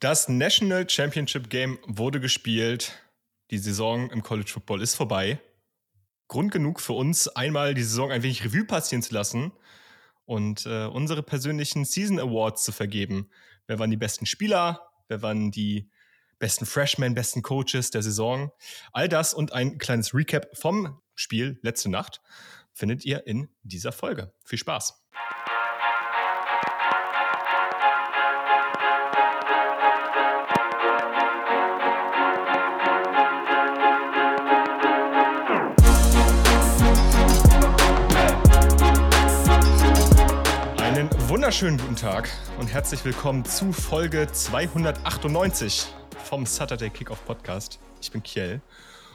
Das National Championship Game wurde gespielt. Die Saison im College Football ist vorbei. Grund genug für uns, einmal die Saison ein wenig Revue passieren zu lassen und äh, unsere persönlichen Season Awards zu vergeben. Wer waren die besten Spieler? Wer waren die besten Freshmen, besten Coaches der Saison? All das und ein kleines Recap vom Spiel letzte Nacht findet ihr in dieser Folge. Viel Spaß! Wunderschönen guten Tag und herzlich willkommen zu Folge 298 vom Saturday Kickoff Podcast. Ich bin Kiel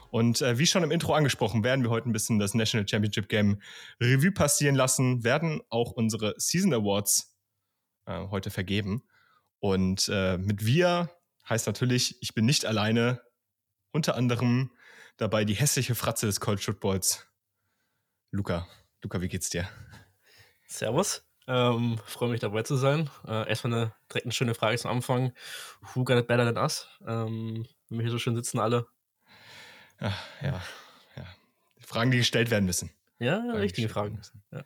und äh, wie schon im Intro angesprochen, werden wir heute ein bisschen das National Championship Game Revue passieren lassen, werden auch unsere Season Awards äh, heute vergeben. Und äh, mit wir heißt natürlich, ich bin nicht alleine, unter anderem dabei die hässliche Fratze des College Footballs. Luca, Luca, wie geht's dir? Servus. Ähm, Freue mich dabei zu sein. Äh, erstmal eine direkt eine schöne Frage zum Anfang. Who got it better than us? Ähm, wenn wir hier so schön sitzen alle. Ja, ja, ja. Die Fragen, die gestellt werden müssen. Ja, Fragen, richtige Fragen. Ja.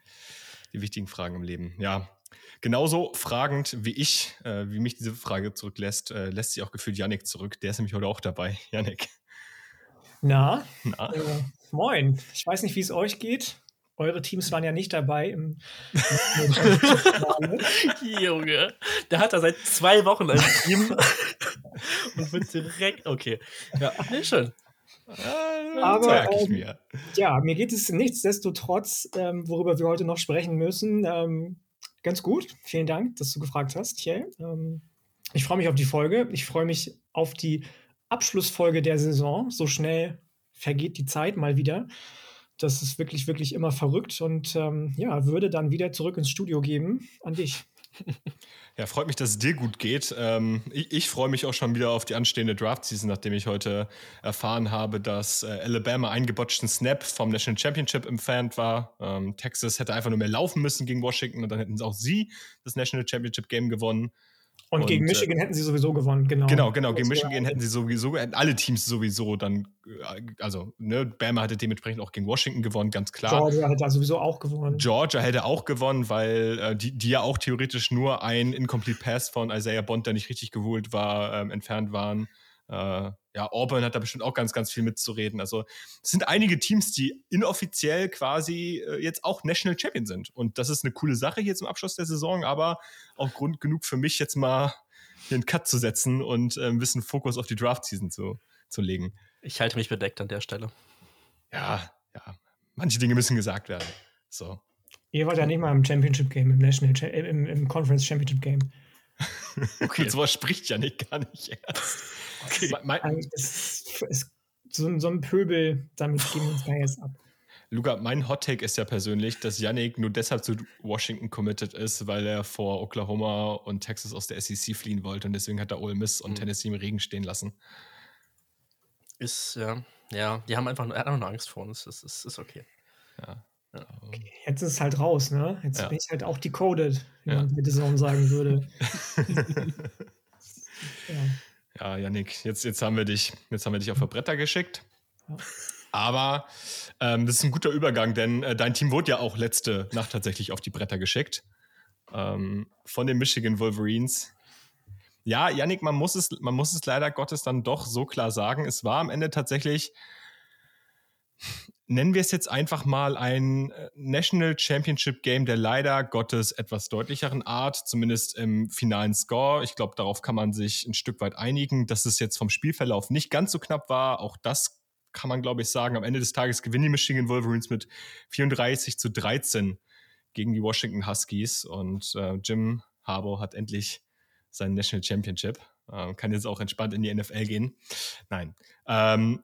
Die wichtigen Fragen im Leben. Ja. Genauso fragend wie ich, äh, wie mich diese Frage zurücklässt, äh, lässt sich auch gefühlt Yannick zurück. Der ist nämlich heute auch dabei. Yannick. Na? Na? Äh, moin. Ich weiß nicht, wie es euch geht. Eure Teams waren ja nicht dabei im. Junge, der hat da seit zwei Wochen ein Team und wird direkt. Okay. Ja, nee, schön. Aber ähm, mir. ja, mir geht es nichtsdestotrotz, ähm, worüber wir heute noch sprechen müssen, ähm, ganz gut. Vielen Dank, dass du gefragt hast, Thiel. Ähm, ich freue mich auf die Folge. Ich freue mich auf die Abschlussfolge der Saison. So schnell vergeht die Zeit mal wieder das ist wirklich, wirklich immer verrückt und ähm, ja, würde dann wieder zurück ins Studio geben an dich. Ja, freut mich, dass es dir gut geht. Ähm, ich, ich freue mich auch schon wieder auf die anstehende Draft-Season, nachdem ich heute erfahren habe, dass äh, Alabama einen gebotchten Snap vom National Championship entfernt war. Ähm, Texas hätte einfach nur mehr laufen müssen gegen Washington und dann hätten auch sie das National Championship Game gewonnen. Und, und, gegen äh, Michigan äh, hätten sie sowieso gewonnen, genau. Genau, genau. Gegen Michigan hätten sie sowieso, hätten alle Teams sowieso dann, äh, also, ne, Bama hatte dementsprechend auch gegen Washington gewonnen, ganz klar. Georgia hätte sowieso auch gewonnen. Georgia hätte auch gewonnen, weil äh, die, die ja auch theoretisch nur ein Incomplete Pass von Isaiah Bond, der nicht richtig geholt war, ähm, entfernt waren. Ja, Auburn hat da bestimmt auch ganz, ganz viel mitzureden. Also es sind einige Teams, die inoffiziell quasi äh, jetzt auch National Champion sind. Und das ist eine coole Sache hier zum Abschluss der Saison, aber auch Grund genug für mich jetzt mal hier einen Cut zu setzen und äh, ein bisschen Fokus auf die Draft-Season zu, zu legen. Ich halte mich bedeckt an der Stelle. Ja, ja. Manche Dinge müssen gesagt werden. So. Ihr wart ja nicht mal im Championship Game, im National im, im Conference Championship Game. okay, sowas spricht ja nicht gar nicht erst. Okay. Mein, ist, ist so, so, ein Pöbel, damit gehen wir uns da jetzt ab. Luca, mein Hot Take ist ja persönlich, dass Yannick nur deshalb zu Washington committed ist, weil er vor Oklahoma und Texas aus der SEC fliehen wollte und deswegen hat er Ole Miss und mhm. Tennessee im Regen stehen lassen. Ist, ja, ja, die haben einfach, er hat einfach nur Angst vor uns, das ist, ist okay. Ja. Okay. Jetzt ist es halt raus, ne? Jetzt ja. bin ich halt auch decoded, wie ja. man mit Saison sagen würde. ja. Ja, Janik, jetzt, jetzt, haben wir dich, jetzt haben wir dich auf der Bretter geschickt. Ja. Aber ähm, das ist ein guter Übergang, denn äh, dein Team wurde ja auch letzte Nacht tatsächlich auf die Bretter geschickt. Ähm, von den Michigan Wolverines. Ja, Yannick, man muss, es, man muss es leider Gottes dann doch so klar sagen. Es war am Ende tatsächlich nennen wir es jetzt einfach mal ein äh, National Championship Game der leider Gottes etwas deutlicheren Art, zumindest im finalen Score. Ich glaube, darauf kann man sich ein Stück weit einigen, dass es jetzt vom Spielverlauf nicht ganz so knapp war. Auch das kann man, glaube ich, sagen. Am Ende des Tages gewinnen die Michigan Wolverines mit 34 zu 13 gegen die Washington Huskies und äh, Jim Harbour hat endlich sein National Championship. Äh, kann jetzt auch entspannt in die NFL gehen. Nein. Ähm,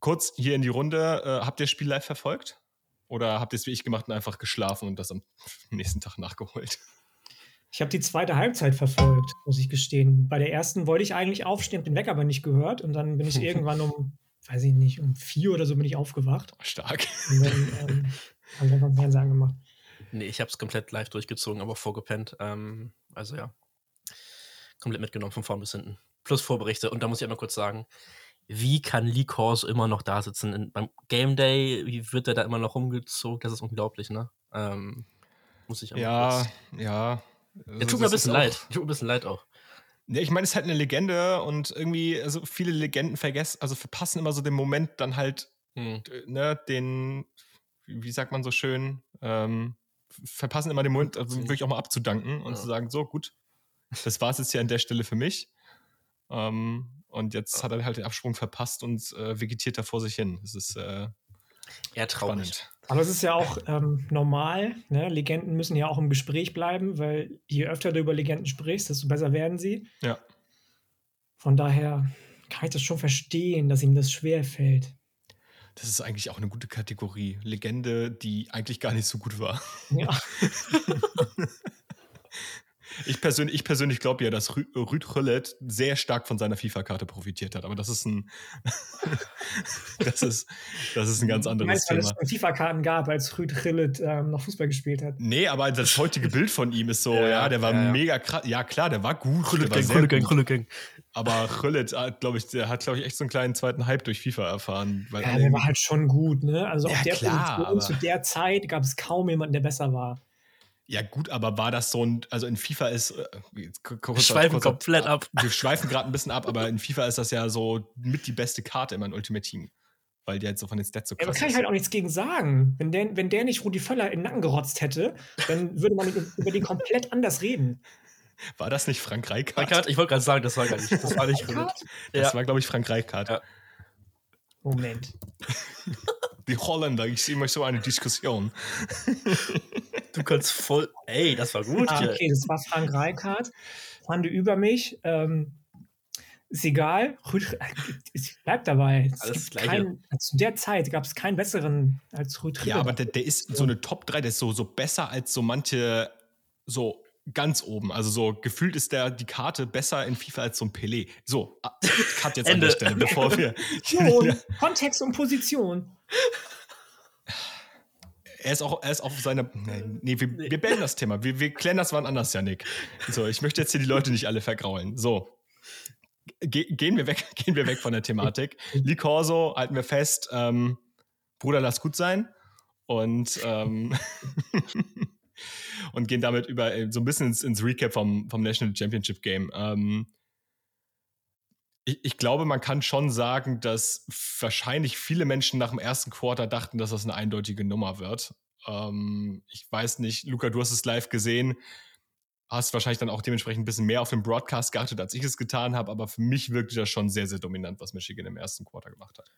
kurz hier in die Runde, äh, habt ihr das Spiel live verfolgt? Oder habt ihr es wie ich gemacht und einfach geschlafen und das am nächsten Tag nachgeholt? Ich habe die zweite Halbzeit verfolgt, muss ich gestehen. Bei der ersten wollte ich eigentlich aufstehen, den Wecker aber nicht gehört. Und dann bin ich irgendwann um, weiß ich nicht, um vier oder so bin ich aufgewacht. Stark. Und dann ähm, habe ich einfach den Fernseher angemacht. Nee, ich habe es komplett live durchgezogen, aber vorgepennt. Ähm, also ja. komplett mitgenommen, von vorn bis hinten. Plus Vorberichte. Und da muss ich einmal kurz sagen, wie kann Lee Corso immer noch da sitzen? In, beim Game Day, wie wird er da immer noch rumgezogen? Das ist unglaublich, ne? Ähm, muss ich Ja, ja. Also, tut mir ein bisschen leid. Tut mir ein bisschen leid auch. Ja, ich meine, es ist halt eine Legende und irgendwie, also viele Legenden vergessen, also verpassen immer so den Moment dann halt, hm. ne, den, wie sagt man so schön, ähm, verpassen immer den Moment, also wirklich auch mal abzudanken und ja. zu sagen, so gut, das war es jetzt hier an der Stelle für mich. Ähm, und jetzt ja. hat er halt den Absprung verpasst und äh, vegetiert da vor sich hin. Das ist äh, eher traurig. Spannend. Aber es ist ja auch ähm, normal. Ne? Legenden müssen ja auch im Gespräch bleiben, weil je öfter du über Legenden sprichst, desto besser werden sie. Ja. Von daher kann ich das schon verstehen, dass ihm das schwer fällt. Das ist eigentlich auch eine gute Kategorie. Legende, die eigentlich gar nicht so gut war. Ja. Ich persönlich, ich persönlich glaube ja, dass Rü Rüd Rüllet sehr stark von seiner FIFA-Karte profitiert hat. Aber das ist ein, das ist, das ist ein ganz anderes meinst, Thema. Weil es FIFA-Karten gab, als Rüd Rüllet ähm, noch Fußball gespielt hat. Nee, aber das heutige Bild von ihm ist so, ja, ja der war ja, mega krass. Ja, klar, der war gut. Gang, Rüllet Gang, Rüllet Gang. Aber Rüllet, äh, glaube ich, der hat, glaube ich, echt so einen kleinen zweiten Hype durch FIFA erfahren. ja, der war halt schon gut, ne? Also auf der klar, Position zu der Zeit gab es kaum jemanden, der besser war. Ja, gut, aber war das so ein, also in FIFA ist. Äh, wir schweifen kurz, komplett ab. Wir schweifen gerade ein bisschen ab, aber in FIFA ist das ja so mit die beste Karte immer in Ultimate Team. Weil der jetzt so von den Stats so krass ja, aber kann ich halt auch nichts gegen sagen. Wenn der, wenn der nicht Rudi Völler in den Nacken gerotzt hätte, dann würde man über den komplett anders reden. War das nicht Frank Reichardt? Ich wollte gerade sagen, das war gar nicht. Das war nicht Das ja. war, glaube ich, Frank Reichardt. Ja. Moment. Die Holländer, ich sehe mal so eine Diskussion. Du kannst voll. Ey, das war gut. Ah, okay, das war Frank Reichardt. Fand über mich. Ähm, ist egal. Ich bleib dabei. Kein, zu der Zeit gab es keinen besseren als Rüd Ja, aber der, der ist so eine Top 3, der ist so, so besser als so manche so ganz oben. Also so gefühlt ist der die Karte besser in FIFA als so ein Pelé. So, Cut jetzt an der Stelle, bevor wir. Kontext und Position er ist auch, er ist auf seiner. Nee, wir, wir beenden das Thema. Wir, wir klären das wann anders, Janik. So, ich möchte jetzt hier die Leute nicht alle vergraulen. So. Ge gehen, wir weg, gehen wir weg von der Thematik. Lee Corso, halten wir fest, ähm, Bruder, lass gut sein. Und, ähm, und gehen damit über äh, so ein bisschen ins, ins Recap vom, vom National Championship Game. Ähm, ich, ich, glaube, man kann schon sagen, dass wahrscheinlich viele Menschen nach dem ersten Quarter dachten, dass das eine eindeutige Nummer wird. Ähm, ich weiß nicht, Luca, du hast es live gesehen, hast wahrscheinlich dann auch dementsprechend ein bisschen mehr auf den Broadcast geachtet, als ich es getan habe, aber für mich wirkte das schon sehr, sehr dominant, was Michigan im ersten Quarter gemacht hat.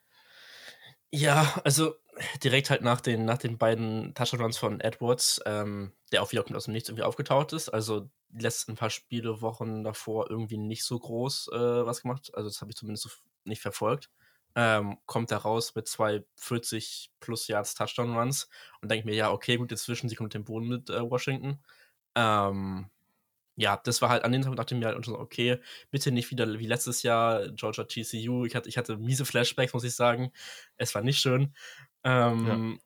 Ja, also direkt halt nach den, nach den beiden Touchdowns von Edwards, ähm, der auch wieder aus dem Nichts irgendwie aufgetaucht ist. Also die letzten paar Spiele, Wochen davor irgendwie nicht so groß äh, was gemacht. Also das habe ich zumindest so nicht verfolgt. Ähm, kommt da raus mit zwei 40 plus Yards Touchdown Runs und denke mir, ja, okay, gut, jetzt zwischen sie kommt den Boden mit äh, Washington. Ähm, ja, das war halt an dem Tag, dachte ich mir halt schon so, okay, bitte nicht wieder wie letztes Jahr Georgia TCU. Ich hatte, ich hatte miese Flashbacks, muss ich sagen. Es war nicht schön. Ähm, ja.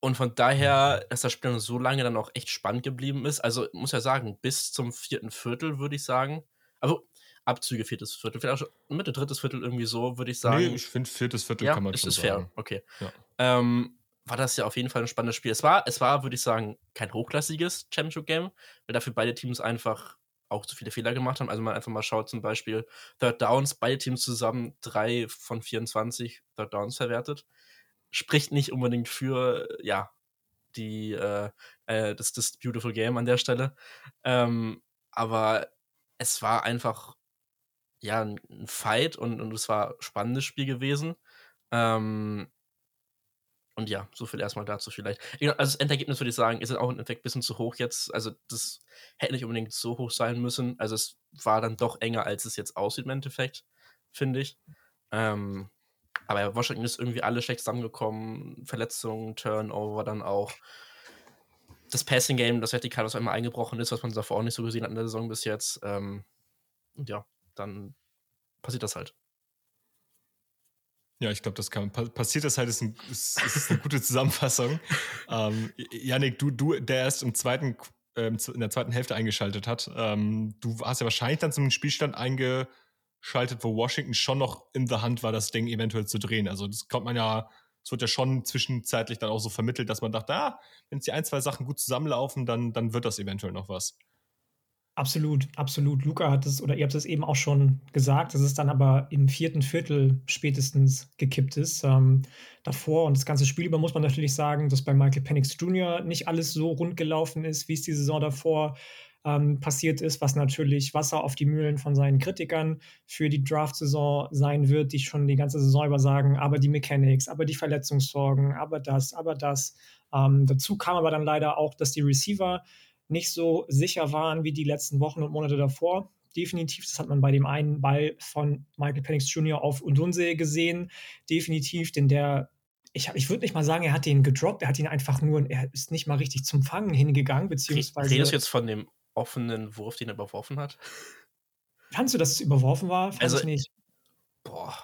Und von daher, dass das Spiel dann so lange dann auch echt spannend geblieben ist. Also, muss ja sagen, bis zum vierten Viertel würde ich sagen. Also, Abzüge viertes Viertel, vielleicht auch schon Mitte, drittes Viertel irgendwie so, würde ich sagen. Nee, ich finde viertes Viertel ja, kann man ist, schon ist sagen. fair, okay. Ja. Ähm, war das ja auf jeden Fall ein spannendes Spiel. Es war, es war, würde ich sagen, kein hochklassiges Championship-Game, weil dafür beide Teams einfach auch zu viele Fehler gemacht haben. Also man einfach mal schaut, zum Beispiel Third Downs, beide Teams zusammen drei von 24 Third Downs verwertet. Spricht nicht unbedingt für, ja, die, äh, äh, das, das Beautiful Game an der Stelle. Ähm, aber es war einfach, ja, ein Fight und, und es war ein spannendes Spiel gewesen. Ähm, und ja, so viel erstmal dazu vielleicht. Also das Endergebnis würde ich sagen, ist auch im Endeffekt ein bisschen zu hoch jetzt. Also das hätte nicht unbedingt so hoch sein müssen. Also es war dann doch enger, als es jetzt aussieht im Endeffekt, finde ich. Ähm, aber Washington ist irgendwie alle schlecht zusammengekommen. Verletzungen, Turnover dann auch. Das Passing Game, das vertikal auf einmal eingebrochen ist, was man davor auch nicht so gesehen hat in der Saison bis jetzt. Ähm, und ja, dann passiert das halt. Ja, ich glaube, das kann passiert das halt, ist, ein, ist, ist eine gute Zusammenfassung. ähm, Janik, du, du, der erst im zweiten ähm, in der zweiten Hälfte eingeschaltet hat. Ähm, du hast ja wahrscheinlich dann zum Spielstand eingeschaltet, wo Washington schon noch in the Hand war, das Ding eventuell zu drehen. Also das kommt man ja, es wird ja schon zwischenzeitlich dann auch so vermittelt, dass man dachte, ah, wenn jetzt die ein, zwei Sachen gut zusammenlaufen, dann, dann wird das eventuell noch was. Absolut, absolut. Luca hat es, oder ihr habt es eben auch schon gesagt, dass es dann aber im vierten Viertel spätestens gekippt ist. Ähm, davor und das ganze Spiel über muss man natürlich sagen, dass bei Michael Penix Jr. nicht alles so rund gelaufen ist, wie es die Saison davor ähm, passiert ist, was natürlich Wasser auf die Mühlen von seinen Kritikern für die Draft-Saison sein wird, die schon die ganze Saison über sagen, aber die Mechanics, aber die Verletzungssorgen, aber das, aber das. Ähm, dazu kam aber dann leider auch, dass die Receiver nicht so sicher waren wie die letzten Wochen und Monate davor. Definitiv, das hat man bei dem einen Ball von Michael Penix Jr. auf Undunse gesehen. Definitiv, denn der, ich, ich würde nicht mal sagen, er hat den gedroppt, er hat ihn einfach nur, er ist nicht mal richtig zum Fangen hingegangen, beziehungsweise. Redest du jetzt von dem offenen Wurf, den er überworfen hat? Fandst du, dass es überworfen war? Fand also, ich nicht. Boah.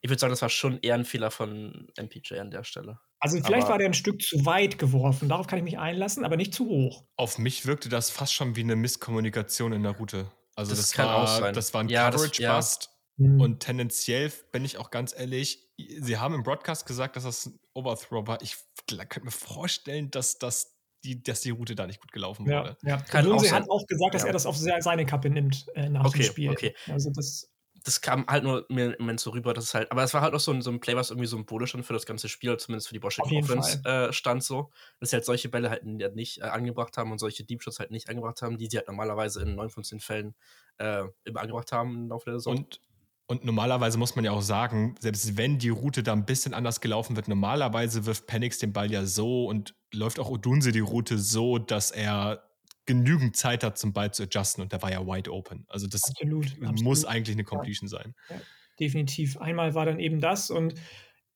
Ich würde sagen, das war schon eher ein Fehler von MPJ an der Stelle. Also vielleicht aber war der ein Stück zu weit geworfen, darauf kann ich mich einlassen, aber nicht zu hoch. Auf mich wirkte das fast schon wie eine Misskommunikation in der Route. Also das, das war, das war ein ja, Coverage-Bust. Ja. Mhm. Und tendenziell bin ich auch ganz ehrlich, sie haben im Broadcast gesagt, dass das ein Overthrow war. Ich könnte mir vorstellen, dass das die, dass die Route da nicht gut gelaufen ja, wurde. Ja, Kann auch hat auch gesagt, dass ja. er das auf seine Kappe nimmt äh, nach okay, dem Spiel. Okay. Also das das kam halt nur mir im Moment so rüber, dass es halt, aber es war halt auch so ein, so ein Play, was irgendwie symbolisch dann für das ganze Spiel, zumindest für die Washington Offense äh, stand so, dass sie halt solche Bälle halt nicht äh, angebracht haben und solche Deep Shots halt nicht angebracht haben, die sie halt normalerweise in neun von zehn Fällen äh, immer angebracht haben im Laufe der Saison. Und und normalerweise muss man ja auch sagen, selbst wenn die Route da ein bisschen anders gelaufen wird, normalerweise wirft Penix den Ball ja so und läuft auch Odunse die Route so, dass er genügend Zeit hat, zum Ball zu adjusten und der war ja wide open. Also das absolut, muss absolut. eigentlich eine Completion ja. sein. Ja, definitiv. Einmal war dann eben das und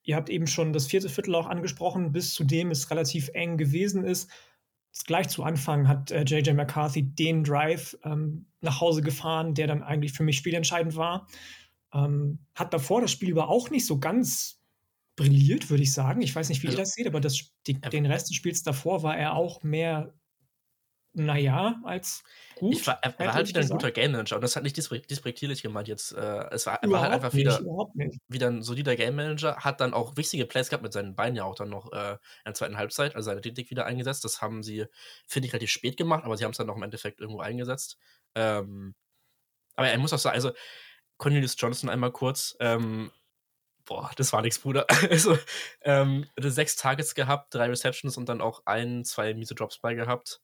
ihr habt eben schon das vierte Viertel auch angesprochen, bis zu dem es relativ eng gewesen ist. Gleich zu Anfang hat äh, JJ McCarthy den Drive ähm, nach Hause gefahren, der dann eigentlich für mich spielentscheidend war. Ähm, hat davor das Spiel über auch nicht so ganz brilliert, würde ich sagen. Ich weiß nicht, wie also, ihr das seht, aber das, die, den Rest des Spiels davor war er auch mehr naja, als gut. Ich war, er war halt wieder ein guter Game Manager und das hat nicht disrespektierlich gemeint jetzt. Äh, es war, war halt einfach wieder, nicht, wieder ein solider Game Manager, hat dann auch wichtige Plays gehabt mit seinen Beinen ja auch dann noch äh, in der zweiten Halbzeit, also seine Athletik wieder eingesetzt. Das haben sie, finde ich, relativ spät gemacht, aber sie haben es dann noch im Endeffekt irgendwo eingesetzt. Ähm, aber er muss auch sagen, also Cornelius Johnson einmal kurz, ähm, boah, das war nichts, Bruder. Also, ähm, sechs Targets gehabt, drei Receptions und dann auch ein, zwei miese Drops bei gehabt.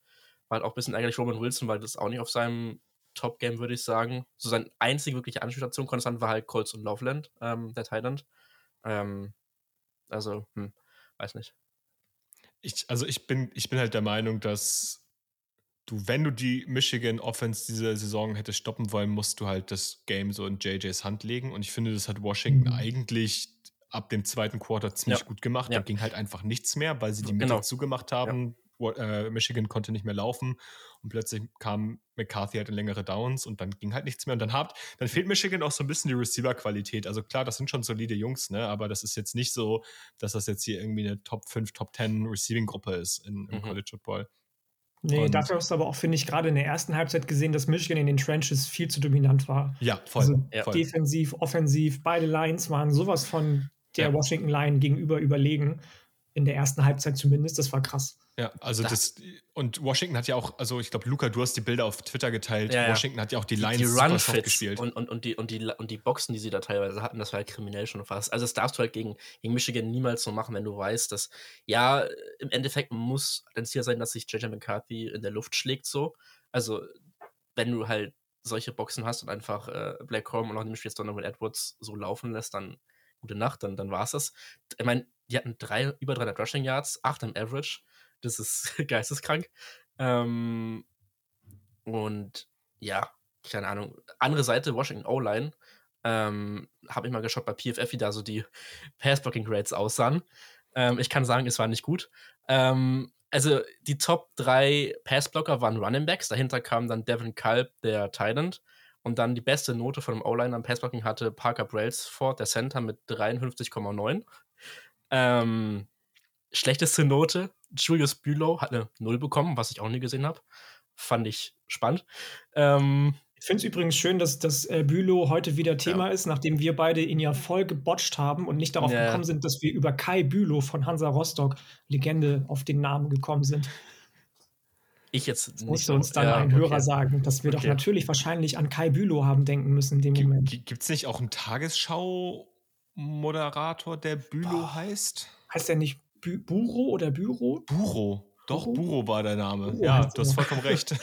War halt auch ein bisschen ärgerlich Roman Wilson, weil das auch nicht auf seinem Top-Game, würde ich sagen. So seine einzige wirkliche Anspielstation konstant war halt Colts und Loveland, ähm, der Thailand. Ähm, also, hm, weiß nicht. Ich, also ich bin, ich bin halt der Meinung, dass du, wenn du die Michigan Offense diese Saison hättest stoppen wollen, musst du halt das Game so in JJs Hand legen. Und ich finde, das hat Washington mhm. eigentlich ab dem zweiten Quarter ziemlich ja. gut gemacht. Ja. Da ging halt einfach nichts mehr, weil sie die Mitte genau. zugemacht haben. Ja äh, Michigan konnte nicht mehr laufen und plötzlich kam McCarthy halt in längere Downs und dann ging halt nichts mehr. Und dann habt, dann fehlt Michigan auch so ein bisschen die Receiver-Qualität. Also klar, das sind schon solide Jungs, ne? Aber das ist jetzt nicht so, dass das jetzt hier irgendwie eine Top 5, Top 10 Receiving-Gruppe ist in, im mhm. College Football. Nee, und dafür hast du aber auch, finde ich, gerade in der ersten Halbzeit gesehen, dass Michigan in den Trenches viel zu dominant war. Ja, voll. Also ja. defensiv, offensiv, beide Lines waren sowas von der ja. Washington Line gegenüber überlegen. In der ersten Halbzeit zumindest. Das war krass. Ja, also das, das, und Washington hat ja auch, also ich glaube, Luca, du hast die Bilder auf Twitter geteilt. Ja, Washington hat ja auch die Lines die, die Run super gespielt. Und, und, und, die, und, die, und die Boxen, die sie da teilweise hatten, das war halt kriminell schon fast. Also das darfst du halt gegen, gegen Michigan niemals so machen, wenn du weißt, dass, ja, im Endeffekt muss dein Ziel sein, dass sich JJ McCarthy in der Luft schlägt so. Also wenn du halt solche Boxen hast und einfach äh, Black Home und auch dem Spiel Donovan Edwards so laufen lässt, dann gute Nacht, dann, dann war es das. Ich meine, die hatten drei, über 300 Rushing Yards, acht im Average das ist geisteskrank. Ähm, und ja, keine Ahnung. Andere Seite, Washington O-Line. Ähm, habe ich mal geschaut bei PFF, wie da so die Pass-Blocking-Grades aussahen. Ähm, ich kann sagen, es war nicht gut. Ähm, also die Top 3 Passblocker waren Running Backs. Dahinter kam dann Devin Kalb, der Thailand. Und dann die beste Note von dem O-Line am Passblocking hatte Parker Brailsford, der Center, mit 53,9. Ähm, schlechteste Note Julius Bülow hat eine Null bekommen, was ich auch nie gesehen habe. Fand ich spannend. Ähm, ich finde es übrigens schön, dass, dass äh, Bülow heute wieder Thema ja. ist, nachdem wir beide ihn ja voll gebotcht haben und nicht darauf ja. gekommen sind, dass wir über Kai Bülow von Hansa Rostock, Legende, auf den Namen gekommen sind. Ich jetzt das musste uns dann ja, ein okay. Hörer sagen, dass wir okay. doch natürlich wahrscheinlich an Kai Bülow haben denken müssen in dem G Moment. Gibt es nicht auch einen Tagesschau-Moderator, der Bülow heißt? Heißt der nicht Bü Buro oder Büro? Buro. Doch, Buro war der Name. Buro ja, du hast vollkommen recht.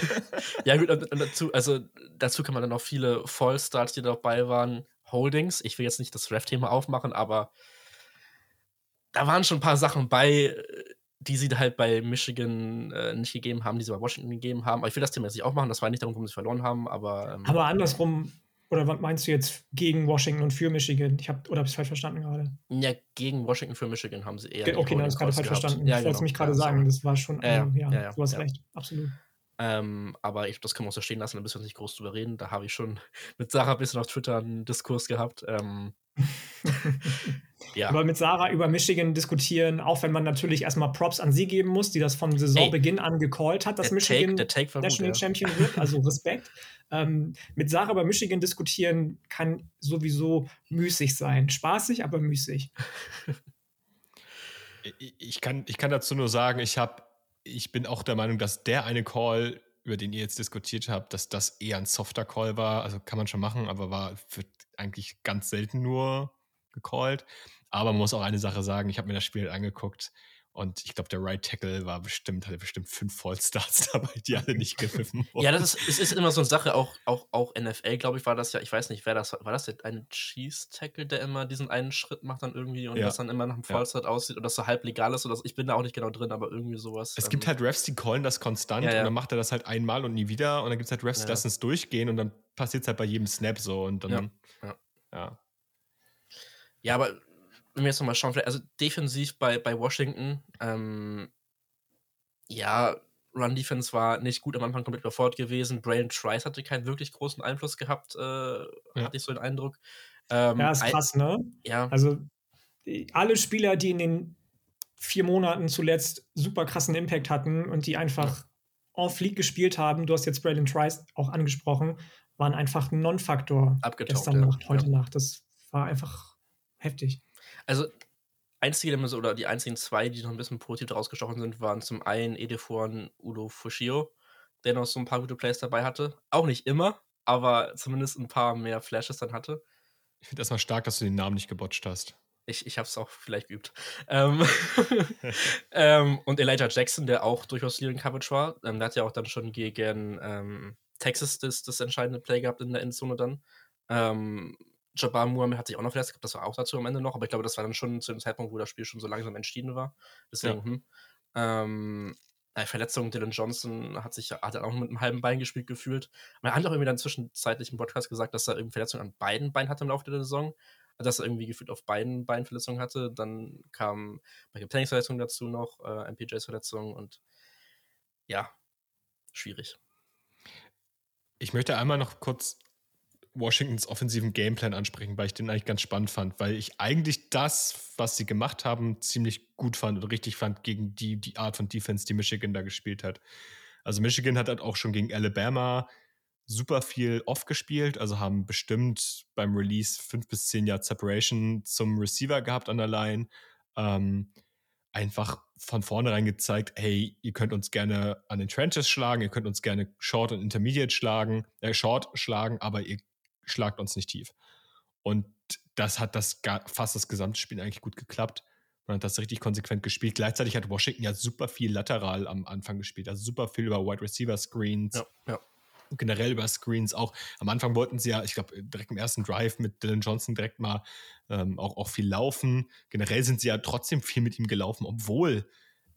ja, gut, dazu, also dazu kann man dann auch viele Fallstarts, die dabei waren, Holdings. Ich will jetzt nicht das Ref-Thema aufmachen, aber da waren schon ein paar Sachen bei, die sie halt bei Michigan äh, nicht gegeben haben, die sie bei Washington gegeben haben. Aber ich will das Thema jetzt nicht aufmachen, das war nicht darum, warum sie verloren haben, aber. Ähm, aber andersrum, oder was meinst du jetzt gegen Washington und für Michigan? Ich hab, oder habe ich es falsch verstanden gerade? Ja, gegen Washington für Michigan haben sie eher. Ge okay, nein, das gerade falsch verstanden. Ja, ich wollte es genau. mich gerade ja, sagen, das war schon. Ja, ähm, ja, ja, du hast recht, absolut. Ähm, aber ich, das können wir auch so stehen lassen, da müssen wir nicht groß drüber reden. Da habe ich schon mit Sarah ein bisschen auf Twitter einen Diskurs gehabt. Ähm, ja. Aber mit Sarah über Michigan diskutieren, auch wenn man natürlich erstmal Props an sie geben muss, die das vom Saisonbeginn Ey, an gecallt hat, dass Michigan take, take National gut, Champion ja. wird, also Respekt. ähm, mit Sarah über Michigan diskutieren kann sowieso müßig sein. Spaßig, aber müßig. ich, kann, ich kann dazu nur sagen, ich, hab, ich bin auch der Meinung, dass der eine Call über den ihr jetzt diskutiert habt, dass das eher ein softer Call war. Also kann man schon machen, aber war für eigentlich ganz selten nur gecallt. Aber man muss auch eine Sache sagen, ich habe mir das Spiel angeguckt und ich glaube, der Right Tackle war bestimmt, hatte bestimmt fünf Fallstarts dabei, die alle nicht gepfiffen wurden. Ja, das ist, es ist immer so eine Sache, auch, auch, auch NFL, glaube ich, war das ja, ich weiß nicht, wer das war. War das ein Cheese-Tackle, der immer diesen einen Schritt macht dann irgendwie und ja. das dann immer nach einem Fallstart ja. aussieht und das so halb legal ist oder so. Ich bin da auch nicht genau drin, aber irgendwie sowas. Es ähm, gibt halt Refs, die callen das konstant ja, und dann macht er das halt einmal und nie wieder und dann gibt es halt Refs, die lassen es durchgehen und dann passiert es halt bei jedem Snap so und dann. Ja. Ja, aber wenn wir jetzt nochmal schauen, also defensiv bei, bei Washington, ähm, ja, Run Defense war nicht gut am Anfang komplett überfordert gewesen. Brain Trice hatte keinen wirklich großen Einfluss gehabt, äh, ja. hatte ich so den Eindruck. Ähm, ja, ist krass, ne? Ja. Also alle Spieler, die in den vier Monaten zuletzt super krassen Impact hatten und die einfach ja. en fleek gespielt haben, du hast jetzt Braylon Trice auch angesprochen, waren einfach ein Non-Faktor gestern ja. Nacht, heute Nacht. Das war einfach heftig. Also, einzige, oder die einzigen zwei, die noch ein bisschen positiv rausgestochen sind, waren zum einen Edefur und Udo Fushio, der noch so ein paar gute Plays dabei hatte. Auch nicht immer, aber zumindest ein paar mehr Flashes dann hatte. Ich finde erstmal stark, dass du den Namen nicht gebotcht hast. Ich, ich habe es auch vielleicht geübt. Ähm, ähm, und Elijah Jackson, der auch durchaus Leading Coverage war, ähm, der hat ja auch dann schon gegen ähm, Texas das, das entscheidende Play gehabt in der Endzone dann. Jabbar Muhammad hat sich auch noch verletzt gehabt, das war auch dazu am Ende noch, aber ich glaube, das war dann schon zu dem Zeitpunkt, wo das Spiel schon so langsam entschieden war. Deswegen, ja. hm. Ähm, äh, Verletzung, Dylan Johnson hat sich hat auch mit einem halben Bein gespielt gefühlt. Man hat auch irgendwie dann zwischenzeitlich im Podcast gesagt, dass er irgendwie Verletzungen an beiden Beinen hatte im Laufe der Saison. Dass er irgendwie gefühlt auf beiden Beinen Verletzungen hatte. Dann kam bei Trainingsverletzungen dazu noch, äh, MPJs-Verletzung und ja, schwierig. Ich möchte einmal noch kurz Washingtons offensiven Gameplan ansprechen, weil ich den eigentlich ganz spannend fand, weil ich eigentlich das, was sie gemacht haben, ziemlich gut fand und richtig fand gegen die, die Art von Defense, die Michigan da gespielt hat. Also Michigan hat halt auch schon gegen Alabama super viel off gespielt, also haben bestimmt beim Release fünf bis zehn Yard Separation zum Receiver gehabt an der Line. Ähm, einfach von vornherein gezeigt, hey, ihr könnt uns gerne an den Trenches schlagen, ihr könnt uns gerne Short und Intermediate schlagen, äh, Short schlagen, aber ihr schlagt uns nicht tief. Und das hat das fast das gesamte Spiel eigentlich gut geklappt. Man hat das richtig konsequent gespielt. Gleichzeitig hat Washington ja super viel lateral am Anfang gespielt, also super viel über Wide Receiver Screens. Ja, ja. Generell über Screens auch. Am Anfang wollten sie ja, ich glaube, direkt im ersten Drive mit Dylan Johnson direkt mal ähm, auch, auch viel laufen. Generell sind sie ja trotzdem viel mit ihm gelaufen, obwohl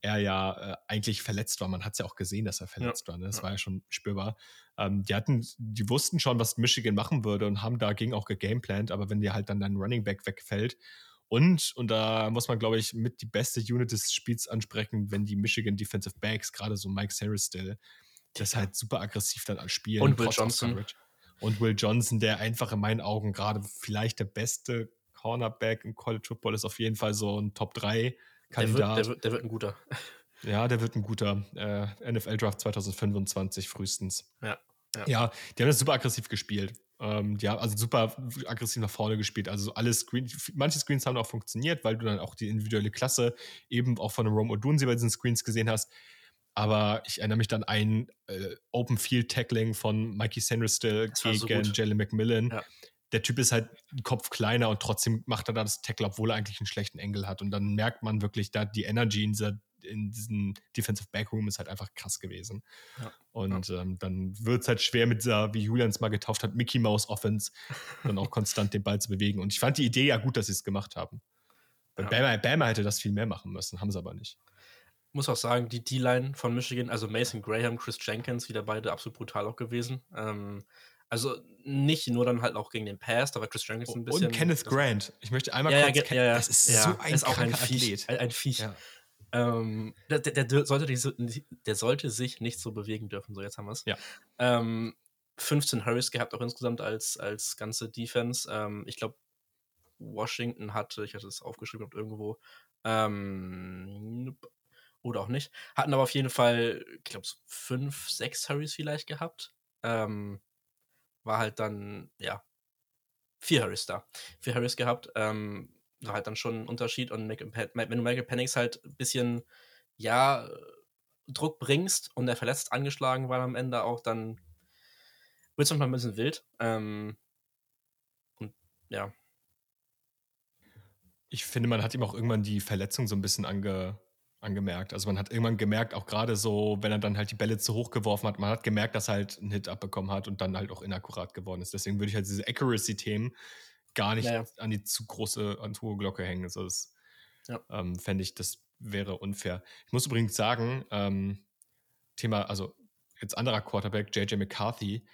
er ja äh, eigentlich verletzt war. Man hat es ja auch gesehen, dass er verletzt ja, war. Ne? Das ja. war ja schon spürbar. Ähm, die hatten, die wussten schon, was Michigan machen würde und haben dagegen auch gegameplant, aber wenn dir halt dann dein Running Back wegfällt und, und da muss man, glaube ich, mit die beste Unit des Spiels ansprechen, wenn die Michigan Defensive Backs, gerade so Mike Saristil, das halt super aggressiv dann spielen. Und Will Johnson. Und Will Johnson, der einfach in meinen Augen gerade vielleicht der beste Cornerback im College Football ist, auf jeden Fall so ein Top 3 Kandidat. Der wird, der wird, der wird ein guter. Ja, der wird ein guter äh, NFL-Draft 2025 frühestens. Ja, ja. Ja, die haben das super aggressiv gespielt. Ähm, die haben also super aggressiv nach vorne gespielt. Also alle Screens, manche Screens haben auch funktioniert, weil du dann auch die individuelle Klasse eben auch von Rome Odunsi bei diesen Screens gesehen hast. Aber ich erinnere mich dann ein äh, Open Field Tackling von Mikey Sandristil gegen so Jalen McMillan. Ja. Der Typ ist halt ein Kopf kleiner und trotzdem macht er da das Tackle, obwohl er eigentlich einen schlechten Engel hat. Und dann merkt man wirklich, da die Energy in dieser in diesem Defensive Backroom ist halt einfach krass gewesen. Ja, und ja. Ähm, dann wird es halt schwer mit dieser, wie Julian es mal getauft hat, Mickey Mouse Offense, dann auch konstant den Ball zu bewegen. Und ich fand die Idee ja gut, dass sie es gemacht haben. Weil ja. Bama, Bama hätte das viel mehr machen müssen, haben sie aber nicht. Muss auch sagen, die D-Line von Michigan, also Mason Graham, Chris Jenkins, wieder beide absolut brutal auch gewesen. Ähm, also nicht nur dann halt auch gegen den Pass, da war Chris Jenkins ein bisschen. Und Kenneth Grant. Ich möchte einmal ja, kurz. Ja, ja, das ist so ein, ist auch ein Viech, Athlet. Ein Viech. Ja. Ähm, der, der, der, sollte die, der sollte sich nicht so bewegen dürfen. So, jetzt haben wir es. Ja. Ähm, 15 Hurries gehabt, auch insgesamt als, als ganze Defense. Ähm, ich glaube, Washington hatte, ich hatte es aufgeschrieben irgendwo, ähm, oder auch nicht, hatten aber auf jeden Fall, ich glaube, fünf, sechs Hurries vielleicht gehabt. Ähm, war halt dann, ja, vier Hurries da. Vier Hurries gehabt. Ähm, war halt dann schon ein Unterschied. Und wenn du Michael Penix halt ein bisschen, ja, Druck bringst und er verletzt angeschlagen war am Ende auch, dann wird es manchmal ein bisschen wild. Ähm, und ja. Ich finde, man hat ihm auch irgendwann die Verletzung so ein bisschen ange, angemerkt. Also man hat irgendwann gemerkt, auch gerade so, wenn er dann halt die Bälle zu hoch geworfen hat, man hat gemerkt, dass er halt einen Hit abbekommen hat und dann halt auch inakkurat geworden ist. Deswegen würde ich halt diese Accuracy-Themen gar nicht naja. an die zu große, an die hohe Glocke hängen. Also das ja. ähm, fände ich, das wäre unfair. Ich muss übrigens sagen, ähm, Thema, also jetzt anderer Quarterback, JJ McCarthy.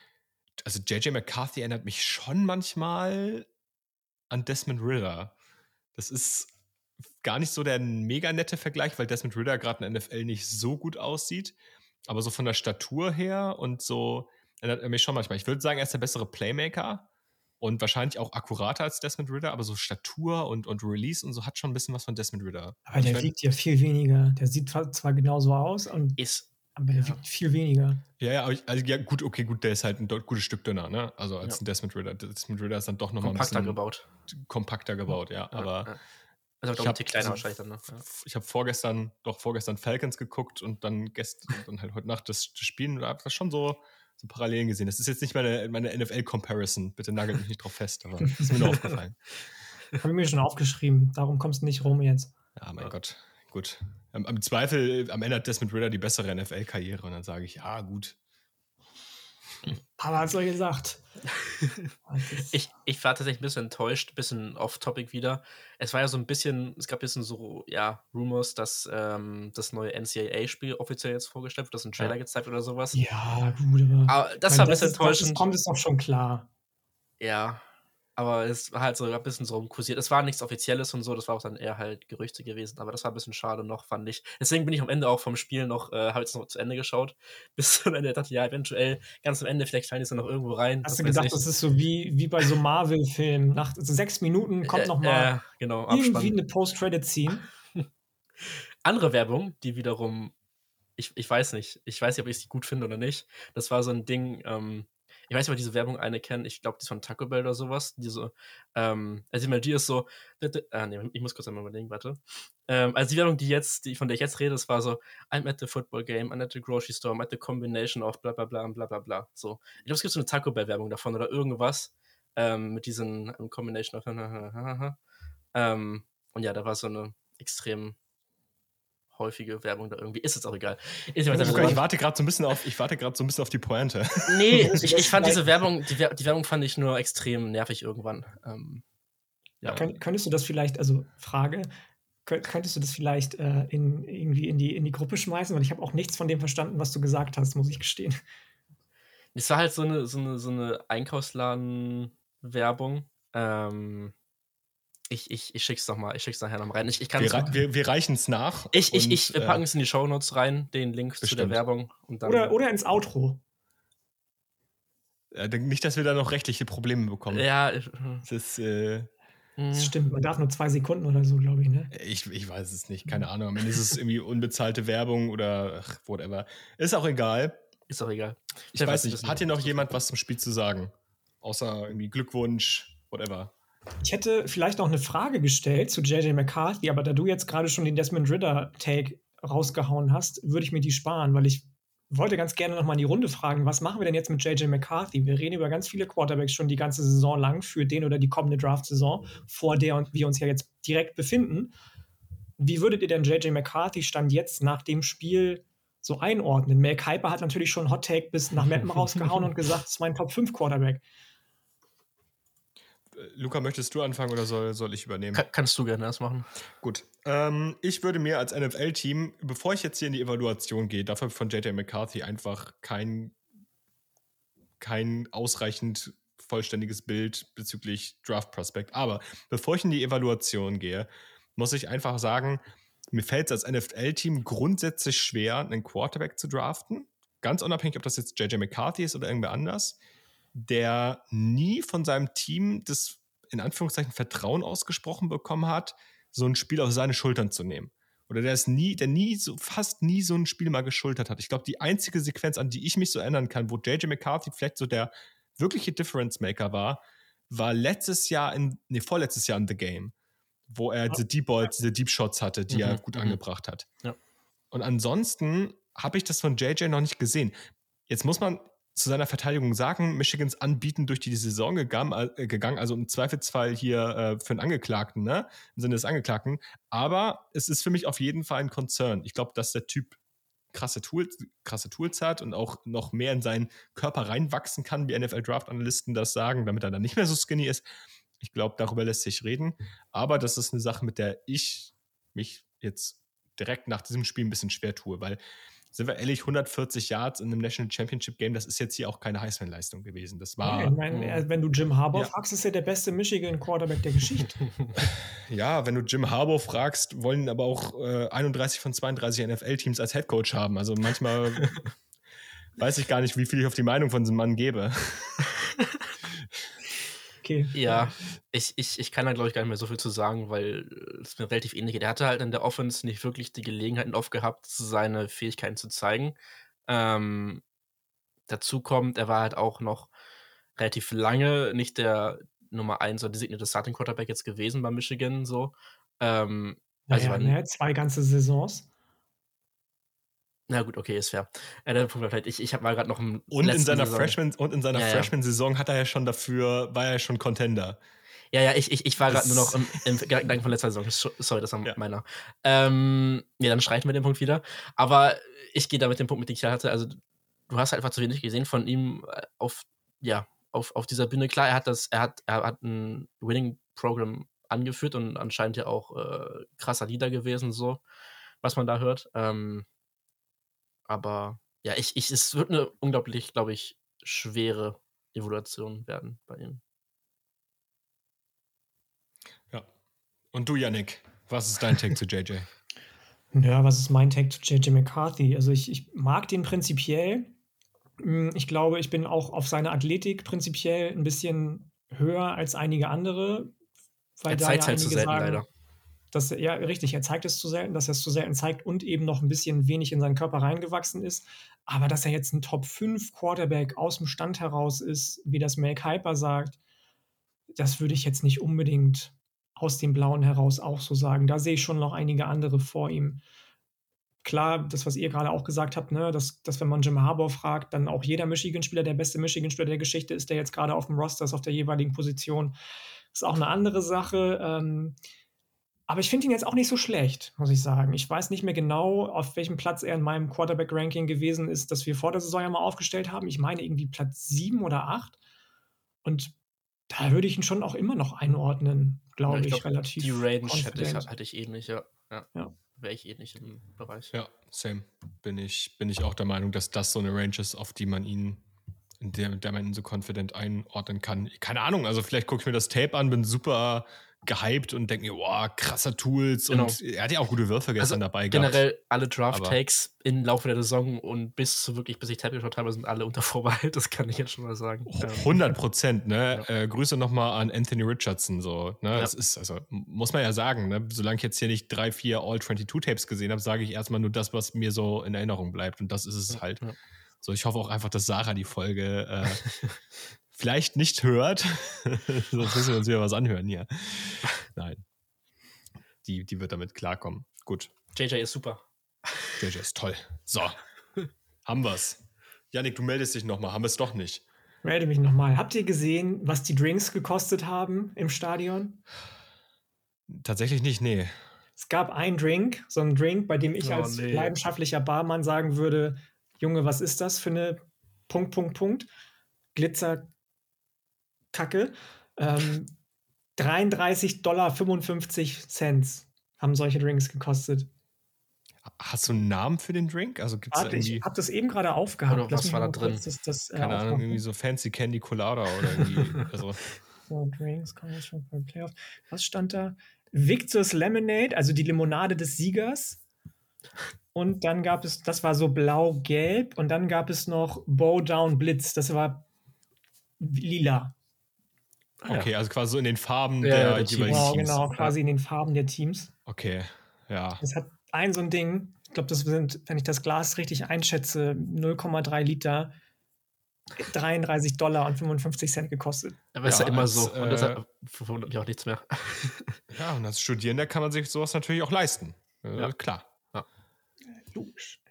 Also JJ McCarthy erinnert mich schon manchmal an Desmond Ritter. Das ist gar nicht so der mega nette Vergleich, weil Desmond Ritter gerade in der NFL nicht so gut aussieht. Aber so von der Statur her und so erinnert er mich schon manchmal. Ich würde sagen, er ist der bessere Playmaker und wahrscheinlich auch akkurater als Desmond Ritter, aber so Statur und, und Release und so hat schon ein bisschen was von Desmond Ritter. Aber der wiegt ja viel weniger. Der sieht zwar genauso aus und ist. Aber der ja. wiegt viel weniger. Ja, ja, ich, also ja, gut, okay, gut, der ist halt ein gutes Stück dünner, ne? Also als ja. ein Desmond Ritter. Desmond Ritter ist dann doch nochmal ein bisschen gebaut. kompakter gebaut, ja. aber also ich habe kleiner wahrscheinlich dann noch. Ja. Ich habe vorgestern, doch vorgestern Falcons geguckt und dann gestern dann halt heute Nacht das, das Spielen. Da habe das schon so so Parallelen gesehen. Das ist jetzt nicht meine, meine NFL-Comparison. Bitte nagelt mich nicht drauf fest, aber das ist mir nur aufgefallen. Habe ich mir schon aufgeschrieben. Darum kommst du nicht rum jetzt. Ja, mein ja. Gott. Gut. Am, Am, Zweifel, am Ende hat Desmond Ritter die bessere NFL-Karriere und dann sage ich, ja, gut. Aber hat es euch gesagt. Ich, ich war tatsächlich ein bisschen enttäuscht, ein bisschen off-topic wieder. Es war ja so ein bisschen, es gab ein bisschen so, ja, Rumors, dass ähm, das neue NCAA-Spiel offiziell jetzt vorgestellt wird, dass ein Trailer ja. gezeigt oder sowas. Ja, gut, aber. aber das war ein bisschen enttäuschend. Das kommt es doch schon klar. Ja, aber es war halt so ein bisschen so rumkursiert. Es war nichts Offizielles und so, das war auch dann eher halt Gerüchte gewesen, aber das war ein bisschen schade noch, fand ich. Deswegen bin ich am Ende auch vom Spiel noch, äh, habe jetzt noch zu Ende geschaut. Bis zum Ende dachte, ja, eventuell ganz am Ende, vielleicht fallen die dann noch irgendwo rein. Hast du gedacht, das ist so wie, wie bei so Marvel-Filmen? Nach so sechs Minuten kommt äh, noch mal äh, genau, irgendwie eine Post-Credit-Scene. Andere Werbung, die wiederum, ich, ich weiß nicht, ich weiß nicht, ob ich sie gut finde oder nicht. Das war so ein Ding, ähm, ich weiß nicht, ob diese Werbung eine kennen, ich glaube, die ist von Taco Bell oder sowas, die so, ähm, also die ist so, ah, nee, ich muss kurz einmal überlegen, warte. Ähm, also die Werbung, die jetzt, die, von der ich jetzt rede, das war so, I'm at the football game, I'm at the grocery store, I'm at the combination of bla bla bla bla bla bla. So. Ich glaube, es gibt so eine Taco Bell Werbung davon oder irgendwas, ähm, mit diesen um, Combination of, ähm, und ja, da war so eine extrem häufige Werbung da irgendwie. Ist jetzt auch egal. Ist ich, ich warte gerade so ein bisschen auf, ich warte gerade so ein bisschen auf die Pointe. Nee, ich, ich fand diese Werbung, die, die, Werbung fand ich nur extrem nervig irgendwann. Ähm, ja. Kön könntest du das vielleicht, also Frage, könntest du das vielleicht äh, in, irgendwie in die, in die Gruppe schmeißen? Weil ich habe auch nichts von dem verstanden, was du gesagt hast, muss ich gestehen. Es war halt so eine, so eine, so eine Einkaufsladen-Werbung. Ähm, ich, ich, ich schick's doch mal, ich schick's nachher noch rein. Ich, ich wir, wir, wir reichen es nach. Ich, ich, ich, wir packen es in die Shownotes rein, den Link bestimmt. zu der Werbung. Und dann oder, oder ins Outro. Ja, nicht, dass wir da noch rechtliche Probleme bekommen. Ja. Das ist, äh, Das stimmt, man darf nur zwei Sekunden oder so, glaube ich, ne? Ich, ich weiß es nicht, keine Ahnung. Am Ende ist es irgendwie unbezahlte Werbung oder ach, whatever. Ist auch egal. Ist auch egal. Ich, ich weiß nicht, hat hier noch jemand was zum Spiel zu sagen? Außer irgendwie Glückwunsch, whatever. Ich hätte vielleicht noch eine Frage gestellt zu JJ McCarthy, aber da du jetzt gerade schon den Desmond Ritter-Take rausgehauen hast, würde ich mir die sparen, weil ich wollte ganz gerne nochmal in die Runde fragen, was machen wir denn jetzt mit JJ McCarthy? Wir reden über ganz viele Quarterbacks schon die ganze Saison lang für den oder die kommende Draft-Saison, vor der wir uns ja jetzt direkt befinden. Wie würdet ihr denn JJ McCarthy Stand jetzt nach dem Spiel so einordnen? Mel Kiper hat natürlich schon Hot Take bis nach Mappen rausgehauen und gesagt, das ist mein Top 5 Quarterback. Luca, möchtest du anfangen oder soll, soll ich übernehmen? Kann, kannst du gerne das machen. Gut. Ähm, ich würde mir als NFL-Team, bevor ich jetzt hier in die Evaluation gehe, dafür von JJ McCarthy einfach kein, kein ausreichend vollständiges Bild bezüglich Draft Prospect. Aber bevor ich in die Evaluation gehe, muss ich einfach sagen, mir fällt es als NFL-Team grundsätzlich schwer, einen Quarterback zu draften. Ganz unabhängig, ob das jetzt JJ McCarthy ist oder irgendwer anders der nie von seinem Team das in Anführungszeichen Vertrauen ausgesprochen bekommen hat, so ein Spiel auf seine Schultern zu nehmen. Oder der ist nie, der nie so, fast nie so ein Spiel mal geschultert hat. Ich glaube, die einzige Sequenz, an die ich mich so erinnern kann, wo JJ McCarthy vielleicht so der wirkliche Difference Maker war, war letztes Jahr in, nee, vorletztes Jahr in The Game, wo er diese Deep Balls, diese Deep Shots hatte, die mhm. er gut mhm. angebracht hat. Ja. Und ansonsten habe ich das von JJ noch nicht gesehen. Jetzt muss man zu seiner Verteidigung sagen, Michigans Anbieten durch die Saison gegangen, äh, gegangen also im Zweifelsfall hier äh, für einen Angeklagten, ne? Im Sinne des Angeklagten. Aber es ist für mich auf jeden Fall ein Konzern. Ich glaube, dass der Typ krasse Tools, krasse Tools hat und auch noch mehr in seinen Körper reinwachsen kann, wie NFL-Draft-Analysten das sagen, damit er dann nicht mehr so skinny ist. Ich glaube, darüber lässt sich reden. Aber das ist eine Sache, mit der ich mich jetzt direkt nach diesem Spiel ein bisschen schwer tue, weil sind wir ehrlich, 140 Yards in einem National Championship Game, das ist jetzt hier auch keine Heisman-Leistung gewesen. Das war. Ja, ich meine, wenn du Jim Harbour ja. fragst, ist er der beste Michigan Quarterback der Geschichte. ja, wenn du Jim Harbour fragst, wollen aber auch äh, 31 von 32 NFL-Teams als Headcoach haben. Also manchmal weiß ich gar nicht, wie viel ich auf die Meinung von diesem Mann gebe. Okay. Ja, ich, ich, ich kann da, glaube ich, gar nicht mehr so viel zu sagen, weil es mir relativ ähnlich geht. Er hatte halt in der Offense nicht wirklich die Gelegenheiten oft gehabt, seine Fähigkeiten zu zeigen. Ähm, dazu kommt, er war halt auch noch relativ lange nicht der Nummer 1 oder designierte Starting Quarterback jetzt gewesen bei Michigan. So. Ähm, also naja, ne, zwei ganze Saisons. Na gut, okay, ist fair. Äh, der Punkt vielleicht, ich, ich habe mal gerade noch im und in seiner Saison, Freshman und in seiner ja, Freshman-Saison hat er ja schon dafür, war er ja schon Contender. Ja, ja, ich, ich, ich war gerade nur noch im, im Gedanken von letzter Saison. Sorry, das war ja. meiner. Ähm, ja, dann streichen wir den Punkt wieder. Aber ich gehe da mit dem Punkt, mit dem ich hatte. Also, du hast halt einfach zu wenig gesehen von ihm äh, auf, ja, auf, auf dieser Bühne. Klar, er hat das, er hat, er hat ein Winning-Programm angeführt und anscheinend ja auch äh, krasser Leader gewesen, so, was man da hört. Ähm, aber ja, ich, ich, es wird eine unglaublich, glaube ich, schwere Evaluation werden bei ihm. Ja. Und du, Yannick, was ist dein Take zu JJ? Ja, was ist mein Take zu JJ McCarthy? Also ich, ich mag den prinzipiell. Hm, ich glaube, ich bin auch auf seine Athletik prinzipiell ein bisschen höher als einige andere. Weil er zeigt ja halt zu selten, sagen, leider dass ja richtig, er zeigt es zu selten, dass er es zu selten zeigt und eben noch ein bisschen wenig in seinen Körper reingewachsen ist. Aber dass er jetzt ein Top 5 Quarterback aus dem Stand heraus ist, wie das Mel Hyper sagt, das würde ich jetzt nicht unbedingt aus dem Blauen heraus auch so sagen. Da sehe ich schon noch einige andere vor ihm. Klar, das, was ihr gerade auch gesagt habt, ne, dass, dass wenn man Jim Harbour fragt, dann auch jeder Michigan-Spieler der beste Michigan-Spieler der Geschichte ist, der jetzt gerade auf dem Roster ist, auf der jeweiligen Position. Ist auch eine andere Sache. Ähm, aber ich finde ihn jetzt auch nicht so schlecht, muss ich sagen. Ich weiß nicht mehr genau, auf welchem Platz er in meinem Quarterback-Ranking gewesen ist, das wir vor der Saison ja mal aufgestellt haben. Ich meine irgendwie Platz 7 oder 8. Und da würde ich ihn schon auch immer noch einordnen, glaube ja, ich, ich glaub, relativ. Die Range hätte ich, hätte ich ähnlich, ja. ja. ja. Wäre ich ähnlich im Bereich. Ja, same. Bin ich, bin ich auch der Meinung, dass das so eine Range ist, auf die man ihn in der, der man ihn so confident einordnen kann. Keine Ahnung, also vielleicht gucke ich mir das Tape an, bin super gehypt und denke mir, wow, krasser Tools. Genau. Und er hat ja auch gute Würfe gestern also dabei gehabt. Generell alle Draft-Takes im Laufe der Saison und bis zu wirklich, bis ich Tab geschaut habe, sind alle unter Vorbehalt. Das kann ich jetzt schon mal sagen. 100 Prozent, ne? Ja. Äh, Grüße nochmal an Anthony Richardson, so, ne? Ja. Das ist, also, muss man ja sagen, ne? Solange ich jetzt hier nicht drei, vier All-22-Tapes gesehen habe, sage ich erstmal nur das, was mir so in Erinnerung bleibt. Und das ist es ja. halt. So, ich hoffe auch einfach, dass Sarah die Folge äh, vielleicht nicht hört. Sonst müssen wir uns wieder was anhören hier. Nein. Die, die wird damit klarkommen. Gut. JJ ist super. JJ ist toll. So. Haben wir's. Janik, du meldest dich nochmal. Haben wir es doch nicht. Melde mich nochmal. Habt ihr gesehen, was die Drinks gekostet haben im Stadion? Tatsächlich nicht, nee. Es gab einen Drink, so einen Drink, bei dem ich oh, als nee. leidenschaftlicher Barmann sagen würde, Junge, was ist das für eine Punkt, Punkt, Punkt? Glitzer Kacke. Ähm, 33,55 Dollar haben solche Drinks gekostet. Hast du einen Namen für den Drink? Also gibt's Warte, ich habe das eben gerade aufgehabt. Oder was war da drin? Das, das, äh, Keine äh, Ahnung, irgendwie so Fancy Candy Colada oder irgendwie. also. So, Drinks, Playoff. Was stand da? Victor's Lemonade, also die Limonade des Siegers. Und dann gab es, das war so blau-gelb. Und dann gab es noch Bow Down Blitz, das war lila. Ah, okay, also quasi so in den Farben ja, der, der jeweiligen genau, Teams. Genau, quasi in den Farben der Teams. Okay, ja. Es hat ein so ein Ding, ich glaube, das sind, wenn ich das Glas richtig einschätze, 0,3 Liter, 33 Dollar und 55 Cent gekostet. Aber ist ja, immer als, so. Und das äh, verwundert mich auch nichts mehr. Ja, und als Studierender kann man sich sowas natürlich auch leisten. Äh, ja. Klar. Ja. Logisch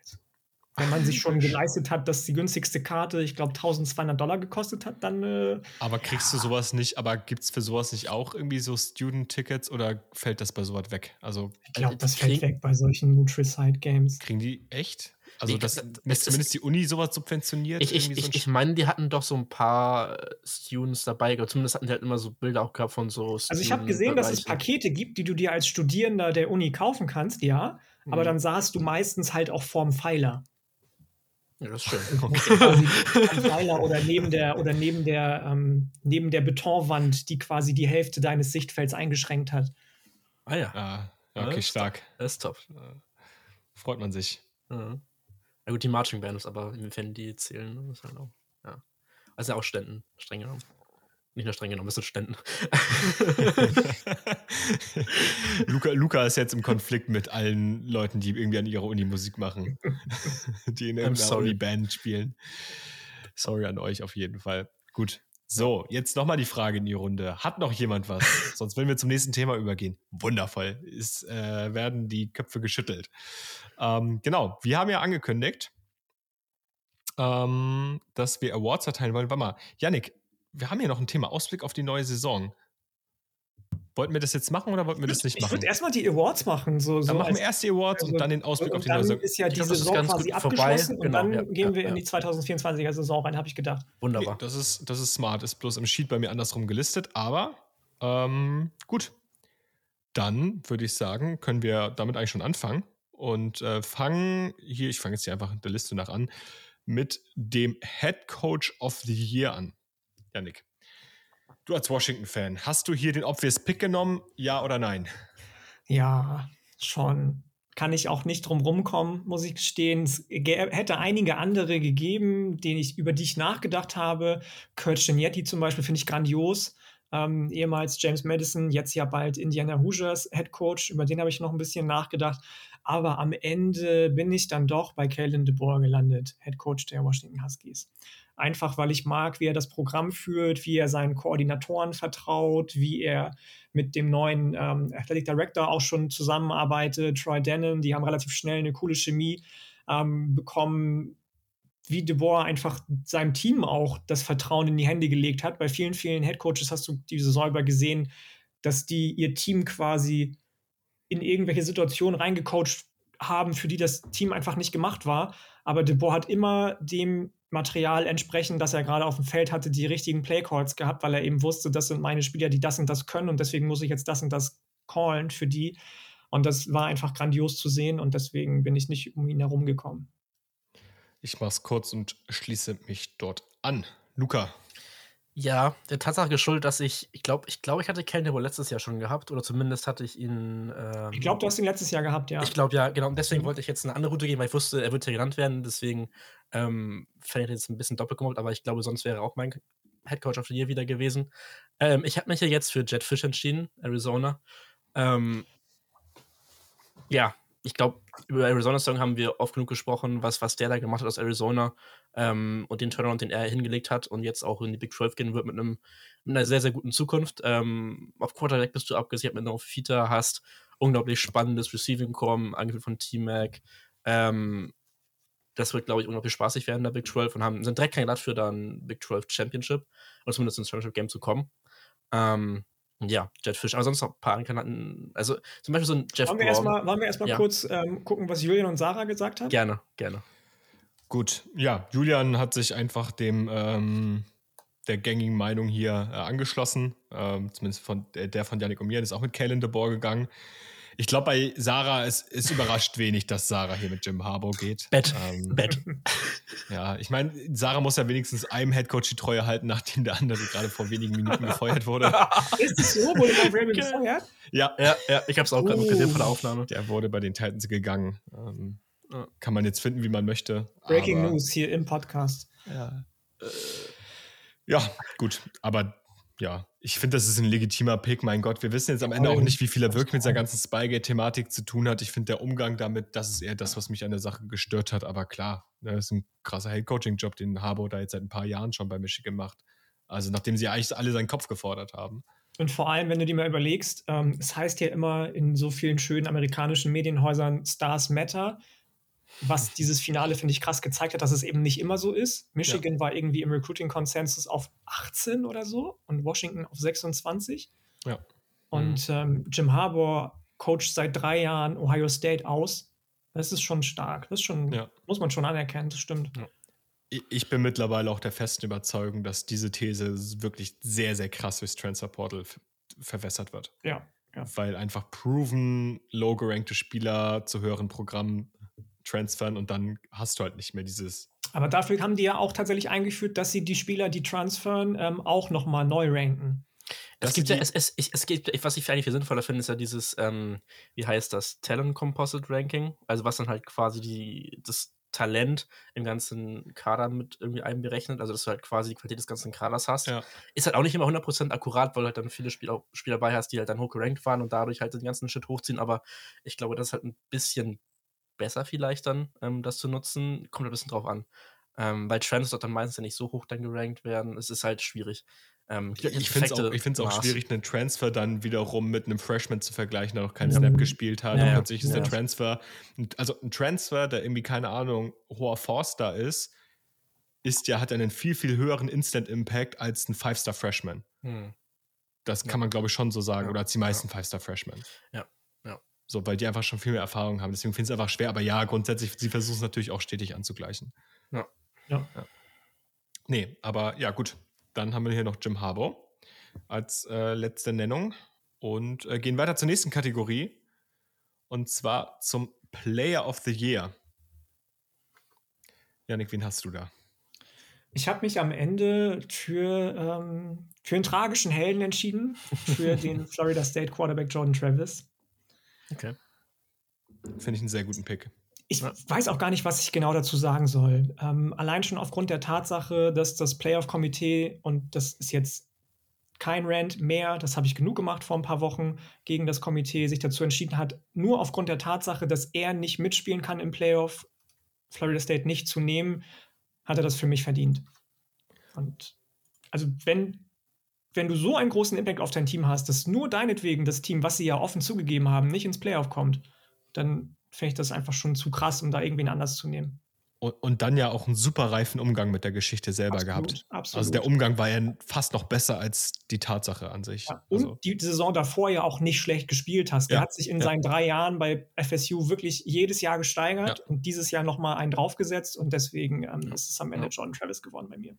wenn man sich schon geleistet hat, dass die günstigste Karte, ich glaube, 1200 Dollar gekostet hat, dann. Äh, aber kriegst ja. du sowas nicht, aber gibt es für sowas nicht auch irgendwie so Student-Tickets oder fällt das bei sowas weg? Also, ich glaube, das fällt weg bei solchen Nutri-Side-Games. Kriegen die echt? Also, die, das, das zumindest die Uni sowas subventioniert? Ich, ich, ich, ich meine, die hatten doch so ein paar äh, Students dabei, zumindest hatten die halt immer so Bilder auch gehabt von so. Also, ich habe gesehen, dass es Pakete gibt, die du dir als Studierender der Uni kaufen kannst, ja. Aber mhm. dann saßt du meistens halt auch vorm Pfeiler. Ja, das ist schön. Okay. Pfeiler oder neben der oder neben der ähm, neben der Betonwand, die quasi die Hälfte deines Sichtfelds eingeschränkt hat. Ah ja. Ah, okay, das stark. Das ist top. Freut man sich. Ja. ja gut, die Marching Bands, aber wenn die zählen, ist halt auch. Ja. Also auch Ständen, streng genommen. Nicht nur streng genommen, das sind Ständen. Luca, Luca ist jetzt im Konflikt mit allen Leuten, die irgendwie an ihrer Uni Musik machen. die in irgendeiner Uni-Band spielen. Sorry an euch auf jeden Fall. Gut. So, jetzt nochmal die Frage in die Runde. Hat noch jemand was? Sonst wenn wir zum nächsten Thema übergehen. Wundervoll. Es äh, werden die Köpfe geschüttelt. Ähm, genau, wir haben ja angekündigt, ähm, dass wir Awards verteilen wollen. Warte mal, Yannick, wir haben hier noch ein Thema Ausblick auf die neue Saison. Wollten wir das jetzt machen oder wollten wir das nicht machen? Ich würde erstmal die Awards machen. So, so dann machen wir erst die Awards also, und dann den Ausblick auf die neue Saison. Dann ist ja die Saison quasi abgeschlossen genau, und dann ja, gehen wir ja. in die 2024er Saison rein, habe ich gedacht. Wunderbar. Okay, das, ist, das ist smart. Ist bloß im Sheet bei mir andersrum gelistet, aber ähm, gut. Dann würde ich sagen, können wir damit eigentlich schon anfangen und äh, fangen hier, ich fange jetzt hier einfach der Liste nach an, mit dem Head Coach of the Year an. Janik, du als Washington-Fan, hast du hier den Obvious Pick genommen, ja oder nein? Ja, schon. Kann ich auch nicht drum rumkommen, muss ich gestehen. Es hätte einige andere gegeben, denen ich, über die ich nachgedacht habe. Kurt Genietti zum Beispiel finde ich grandios. Ähm, ehemals James Madison, jetzt ja bald Indiana Hoosiers Head Coach. Über den habe ich noch ein bisschen nachgedacht. Aber am Ende bin ich dann doch bei Kalen DeBoer gelandet, Head Coach der Washington Huskies einfach weil ich mag, wie er das Programm führt, wie er seinen Koordinatoren vertraut, wie er mit dem neuen ähm, Athletic Director auch schon zusammenarbeitet, Troy Denon, die haben relativ schnell eine coole Chemie ähm, bekommen, wie De Boer einfach seinem Team auch das Vertrauen in die Hände gelegt hat. Bei vielen, vielen Headcoaches hast du diese über gesehen, dass die ihr Team quasi in irgendwelche Situationen reingecoacht haben, für die das Team einfach nicht gemacht war. Aber De Boer hat immer dem Material entsprechend, dass er gerade auf dem Feld hatte, die richtigen Playcalls gehabt, weil er eben wusste, das sind meine Spieler, die das und das können und deswegen muss ich jetzt das und das callen für die. Und das war einfach grandios zu sehen und deswegen bin ich nicht um ihn herum gekommen. Ich mache es kurz und schließe mich dort an. Luca. Ja, der Tatsache geschuldet, dass ich, ich glaube, ich, glaub, ich hatte wohl letztes Jahr schon gehabt oder zumindest hatte ich ihn. Ähm, ich glaube, du hast ihn letztes Jahr gehabt, ja. Ich glaube, ja, genau. Und deswegen mhm. wollte ich jetzt eine andere Route gehen, weil ich wusste, er wird hier genannt werden. Deswegen ähm, fände ich jetzt ein bisschen doppelt gemobbt, aber ich glaube, sonst wäre auch mein Headcoach of the Year wieder gewesen. Ähm, ich habe mich ja jetzt für Jet Fish entschieden, Arizona. Ähm, ja, ich glaube, über Arizona Song haben wir oft genug gesprochen, was, was der da gemacht hat aus Arizona ähm, und den Turnaround, den er hingelegt hat und jetzt auch in die Big 12 gehen wird mit, einem, mit einer sehr, sehr guten Zukunft. Ähm, auf Quarterback bist du abgesichert mit einer Fita, hast unglaublich spannendes Receiving Core, angeführt von T-Mac. Ähm, das wird, glaube ich, unglaublich spaßig werden der Big 12 und haben, sind direkt Kandidat für dann Big 12 Championship oder zumindest ins Championship Game zu kommen. Ähm, ja, Jetfish, aber sonst noch ein paar Kandidaten. Also zum Beispiel so ein Jeff Wollen wir erstmal erst, erst ja. kurz ähm, gucken, was Julian und Sarah gesagt haben? Gerne, gerne. Gut, ja, Julian hat sich einfach dem ähm, der gängigen Meinung hier äh, angeschlossen. Ähm, zumindest von der, der von Janik und mir, ist auch mit Kalen de Boer gegangen. Ich glaube, bei Sarah ist, ist überrascht wenig, dass Sarah hier mit Jim Harbour geht. Bett. Ähm, Bett. Ja, ich meine, Sarah muss ja wenigstens einem Headcoach die Treue halten, nachdem der andere gerade vor wenigen Minuten gefeuert wurde. ist das so? Wurde der Ravens gefeuert? Ja, ja, ja. Ich habe es auch gerade uh. gesehen von der Aufnahme. Der wurde bei den Titans gegangen. Ähm, kann man jetzt finden, wie man möchte. Breaking aber, News hier im Podcast. Ja. Äh, ja, gut. Aber ja, ich finde, das ist ein legitimer Pick. Mein Gott, wir wissen jetzt am Ende auch nicht, wie viel er wirklich mit dieser ganzen Spygate-Thematik zu tun hat. Ich finde, der Umgang damit, das ist eher das, was mich an der Sache gestört hat. Aber klar, ne, das ist ein krasser Head-Coaching-Job, den Harbour da jetzt seit ein paar Jahren schon bei Michigan macht. Also, nachdem sie eigentlich alle seinen Kopf gefordert haben. Und vor allem, wenn du dir mal überlegst, ähm, es heißt ja immer in so vielen schönen amerikanischen Medienhäusern Stars Matter was dieses Finale, finde ich, krass gezeigt hat, dass es eben nicht immer so ist. Michigan ja. war irgendwie im Recruiting-Konsensus auf 18 oder so und Washington auf 26. Ja. Und mhm. ähm, Jim Harbour coacht seit drei Jahren Ohio State aus. Das ist schon stark. Das ist schon, ja. muss man schon anerkennen, das stimmt. Ja. Ich bin mittlerweile auch der festen Überzeugung, dass diese These wirklich sehr, sehr krass durchs Transfer Portal verwässert wird. Ja. Ja. Weil einfach proven, low-gerankte Spieler zu höheren Programmen transfern und dann hast du halt nicht mehr dieses. Aber dafür haben die ja auch tatsächlich eingeführt, dass sie die Spieler, die transfern, ähm, auch nochmal neu ranken. Es gibt ja, es, es, es gibt, was ich eigentlich viel sinnvoller finde, ist ja dieses, ähm, wie heißt das, Talent Composite Ranking. Also was dann halt quasi die, das Talent im ganzen Kader mit irgendwie einberechnet, also dass du halt quasi die Qualität des ganzen Kaders hast. Ja. Ist halt auch nicht immer 100% akkurat, weil du halt dann viele Spieler, Spieler dabei hast, die halt dann hochgerankt waren und dadurch halt den ganzen Shit hochziehen, aber ich glaube, das ist halt ein bisschen besser vielleicht dann, ähm, das zu nutzen. Kommt ein bisschen drauf an. Ähm, weil Trends dort dann meistens ja nicht so hoch dann gerankt werden. Es ist halt schwierig. Ähm, ich ich finde es auch, auch schwierig, einen Transfer dann wiederum mit einem Freshman zu vergleichen, der noch keinen ja. Snap gespielt hat. Ja, und plötzlich ist der Transfer, also ein Transfer, der irgendwie, keine Ahnung, hoher Forster ist, ist ja, hat einen viel, viel höheren Instant-Impact als ein Five-Star-Freshman. Hm. Das kann man, glaube ich, schon so sagen. Oder als die meisten Five-Star-Freshmen. Ja. So, weil die einfach schon viel mehr Erfahrung haben. Deswegen finde ich es einfach schwer. Aber ja, grundsätzlich, sie versuchen es natürlich auch stetig anzugleichen. Ja. ja. ja. Nee, aber ja, gut. Dann haben wir hier noch Jim Harbour als äh, letzte Nennung und äh, gehen weiter zur nächsten Kategorie. Und zwar zum Player of the Year. Janik, wen hast du da? Ich habe mich am Ende für, ähm, für einen tragischen Helden entschieden, für den Florida State Quarterback Jordan Travis. Okay. Finde ich einen sehr guten Pick. Ich weiß auch gar nicht, was ich genau dazu sagen soll. Ähm, allein schon aufgrund der Tatsache, dass das Playoff-Komitee, und das ist jetzt kein Rant mehr, das habe ich genug gemacht vor ein paar Wochen, gegen das Komitee sich dazu entschieden hat, nur aufgrund der Tatsache, dass er nicht mitspielen kann im Playoff, Florida State nicht zu nehmen, hat er das für mich verdient. Und also wenn wenn du so einen großen Impact auf dein Team hast, dass nur deinetwegen das Team, was sie ja offen zugegeben haben, nicht ins Playoff kommt, dann finde ich das einfach schon zu krass, um da irgendwen anders zu nehmen. Und, und dann ja auch einen super reifen Umgang mit der Geschichte selber absolut, gehabt. Absolut. Also der Umgang war ja fast noch besser als die Tatsache an sich. Ja, und also. die Saison davor ja auch nicht schlecht gespielt hast. Der ja, hat sich in ja. seinen drei Jahren bei FSU wirklich jedes Jahr gesteigert und dieses Jahr nochmal einen draufgesetzt und deswegen ähm, ist es am Ende John Travis gewonnen bei mir.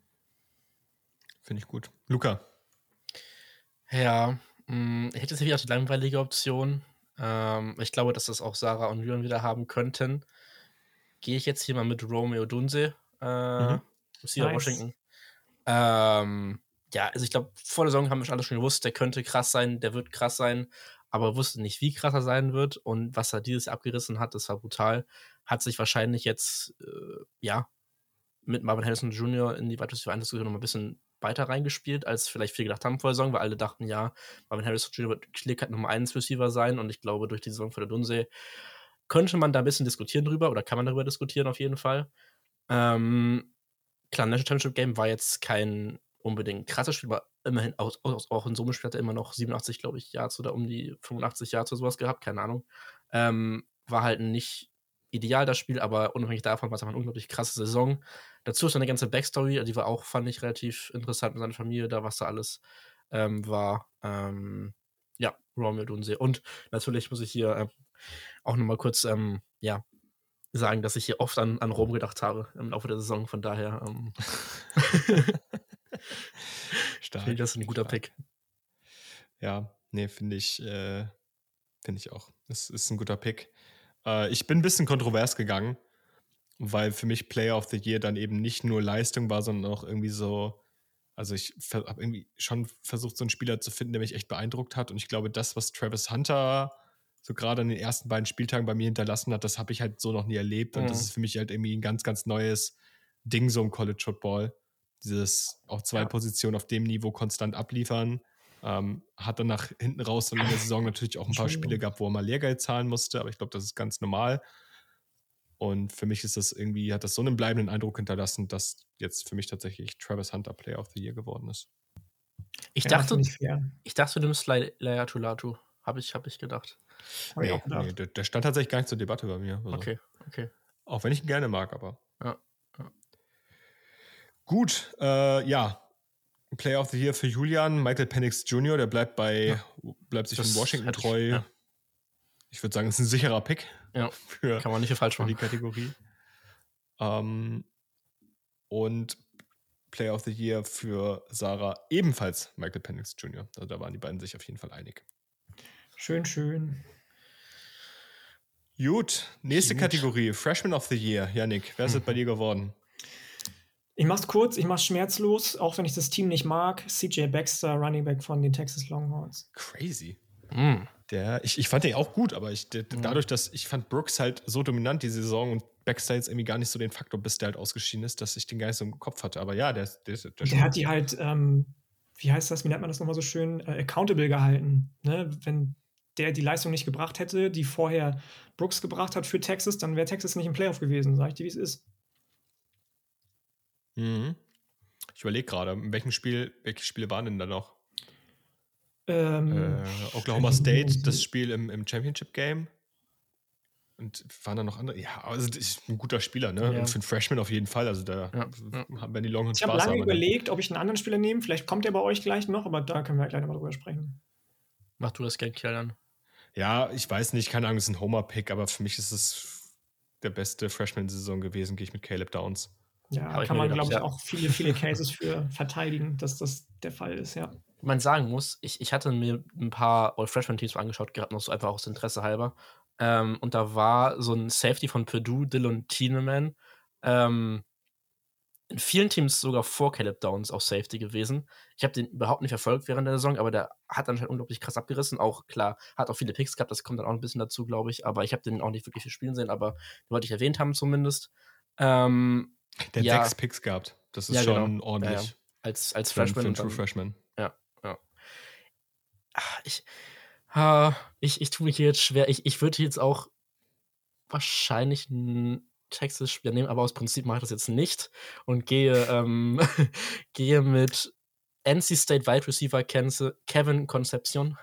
Finde ich gut. Luca, ja, mh, hm, ich hätte jetzt wieder auch die langweilige Option. Ähm, ich glaube, dass das auch Sarah und Jürgen wieder haben könnten. Gehe ich jetzt hier mal mit Romeo Dunse, äh, mhm. nice. Washington. Ähm, ja, also ich glaube, vor der Saison haben wir schon alle schon gewusst, der könnte krass sein, der wird krass sein, aber wusste nicht, wie krass er sein wird und was er dieses abgerissen hat, das war brutal. Hat sich wahrscheinlich jetzt, äh, ja, mit Marvin Harrison Jr. in die Wide Receiver Diskussion noch mal ein bisschen weiter reingespielt, als vielleicht viele gedacht haben vor der Saison, weil alle dachten, ja, Marvin Harrison Jr. wird Clearcut Nummer 1 Receiver sein und ich glaube, durch die Saison von der Dunsee könnte man da ein bisschen diskutieren drüber oder kann man darüber diskutieren auf jeden Fall. Ähm, klar, National Championship Game war jetzt kein unbedingt krasses Spiel, aber immerhin auch, auch, auch in Summe hat er immer noch 87, glaube ich, Yards oder um die 85 Yards oder sowas gehabt, keine Ahnung. Ähm, war halt nicht ideal das Spiel, aber unabhängig davon war es einfach eine unglaublich krasse Saison. Dazu ist eine ganze Backstory, die war auch, fand ich, relativ interessant mit seiner Familie, da was da alles ähm, war. Ähm, ja, Romeo Dunsee. Und natürlich muss ich hier äh, auch nochmal kurz, ähm, ja, sagen, dass ich hier oft an, an Rom gedacht habe im Laufe der Saison. Von daher ähm, Stark. finde ich das ein guter stark. Pick. Ja, nee, finde ich, äh, finde ich auch. Es ist ein guter Pick. Äh, ich bin ein bisschen kontrovers gegangen, weil für mich Player of the Year dann eben nicht nur Leistung war, sondern auch irgendwie so, also ich habe irgendwie schon versucht, so einen Spieler zu finden, der mich echt beeindruckt hat. Und ich glaube, das, was Travis Hunter so gerade in den ersten beiden Spieltagen bei mir hinterlassen hat, das habe ich halt so noch nie erlebt. Und Mhm. das ist für mich halt irgendwie ein ganz, ganz neues Ding so im College Football. Dieses auf zwei Ja. Positionen auf dem Niveau konstant abliefern. Ähm, hat dann nach hinten raus dann in der Saison natürlich auch ein paar Spiele gehabt, wo er mal Lehrgeld zahlen musste, aber ich glaube, das ist ganz normal. Und für mich ist das irgendwie, hat das so einen bleibenden Eindruck hinterlassen, dass jetzt für mich tatsächlich Travis Hunter Player of the Year geworden ist. Ich Ja, dachte, ich ich dachte, du nimmst Layatu Latu. Habe ich, hab ich gedacht. Hab ich Nee, auch gedacht. nee, der, der stand tatsächlich gar nicht zur Debatte bei mir. Also, Okay, okay. Auch wenn ich ihn gerne mag, aber. Ja, ja. Gut, äh, ja. Player of the Year für Julian, Michael Penix Jr., der bleibt bei, bleibt sich Das in Washington hätte ich- treu. ja. Ich würde sagen, es ist ein sicherer Pick Ja, für, kann man nicht falsch für die machen. Kategorie. Ähm, und Player of the Year für Sarah ebenfalls Michael Penix Jr. Also da waren die beiden sich auf jeden Fall einig. Schön, schön. Gut, nächste Gut. Kategorie, Freshman of the Year. Yannick, wer ist es bei dir geworden? Ich mach's kurz, ich mach's schmerzlos, auch wenn ich das Team nicht mag. CJ Baxter, Running Back von den Texas Longhorns. Crazy. Mhm. Der, ich, ich fand den auch gut, aber ich, der, Ja. dadurch, dass ich fand Brooks halt so dominant die Saison und Baxter jetzt irgendwie gar nicht so den Faktor, bis der halt ausgeschieden ist, dass ich den so im Kopf hatte. Aber ja, der, ist- der, der, Der hat die halt, ähm, wie heißt das, wie nennt man das nochmal so schön, äh, accountable gehalten. Ne? Wenn der die Leistung nicht gebracht hätte, die vorher Brooks gebracht hat für Texas, dann wäre Texas nicht im Playoff gewesen, sag ich dir, wie es ist. Mhm. Ich überlege gerade, in welchem Spiel, welche Spiele waren denn da noch? Ähm, Äh, Oklahoma State, das Spiel im, im Championship Game. Und waren da noch andere? Ja, also das ist ein guter Spieler, ne? Ja. Und für einen Freshman auf jeden Fall. Also da Ja, haben wir die Longhorns ich habe Spaß lange haben. ne? überlegt, ob ich einen anderen Spieler nehme. Vielleicht kommt der bei euch gleich noch, aber da können wir gleich nochmal drüber sprechen. Mach du das gern, Kjellern. Ja, ich weiß nicht, keine Ahnung, es ist ein Homer-Pick, aber für mich ist es der beste Freshman-Saison gewesen, gehe ich mit Caleb Downs. Ja, ich kann man, glaube ich, ja. auch viele, viele Cases für verteidigen, dass das der Fall ist, ja. man sagen muss, ich, ich hatte mir ein paar All-Freshman-Teams angeschaut gehabt, noch so einfach aus Interesse halber. Ähm, und da war so ein Safety von Purdue, Dylan Tieneman, ähm, in vielen Teams sogar vor Caleb Downs auch Safety gewesen. Ich habe den überhaupt nicht verfolgt während der Saison, aber der hat anscheinend unglaublich krass abgerissen. Auch klar, hat auch viele Picks gehabt, das kommt dann auch ein bisschen dazu, glaube ich. Aber ich habe den auch nicht wirklich viel spielen sehen, aber den wollte ich erwähnt haben zumindest. Ähm, Der hat Ja. sechs Picks gehabt. Das ist Ja, schon genau. ordentlich. Ja, ja. als, als Für, einen- für Freshman. einen True Freshman. Ah, ich, ah, ich, ich tue mich hier jetzt schwer. Ich, ich würde jetzt auch wahrscheinlich einen Texas-Spieler nehmen, aber aus Prinzip mache ich das jetzt nicht und gehe, ähm, gehe mit NC State Wide Receiver Kevin Concepcion.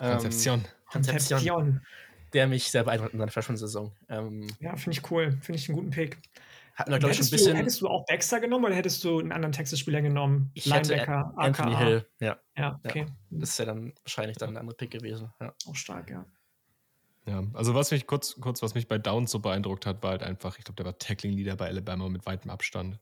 Ähm, Konzeption. Concepcion, Konzeption. der mich sehr beeindruckt in seiner Freshman-Saison. Ähm, Ja, finde ich cool. Finde ich einen guten Pick. Hatten wir, glaube ich, ein hättest, bisschen. du, hättest du auch Baxter genommen oder hättest du einen anderen Texas-Spieler genommen? Ich hätte Linebacker, Anthony AKA. Hill, ja. Ja, okay. Das ist ja dann wahrscheinlich dann ein anderer Pick gewesen. Ja. Auch stark, ja. Ja, also was mich kurz, kurz, was mich bei Downs so beeindruckt hat, war halt einfach, ich glaube, der war Tackling-Leader bei Alabama mit weitem Abstand.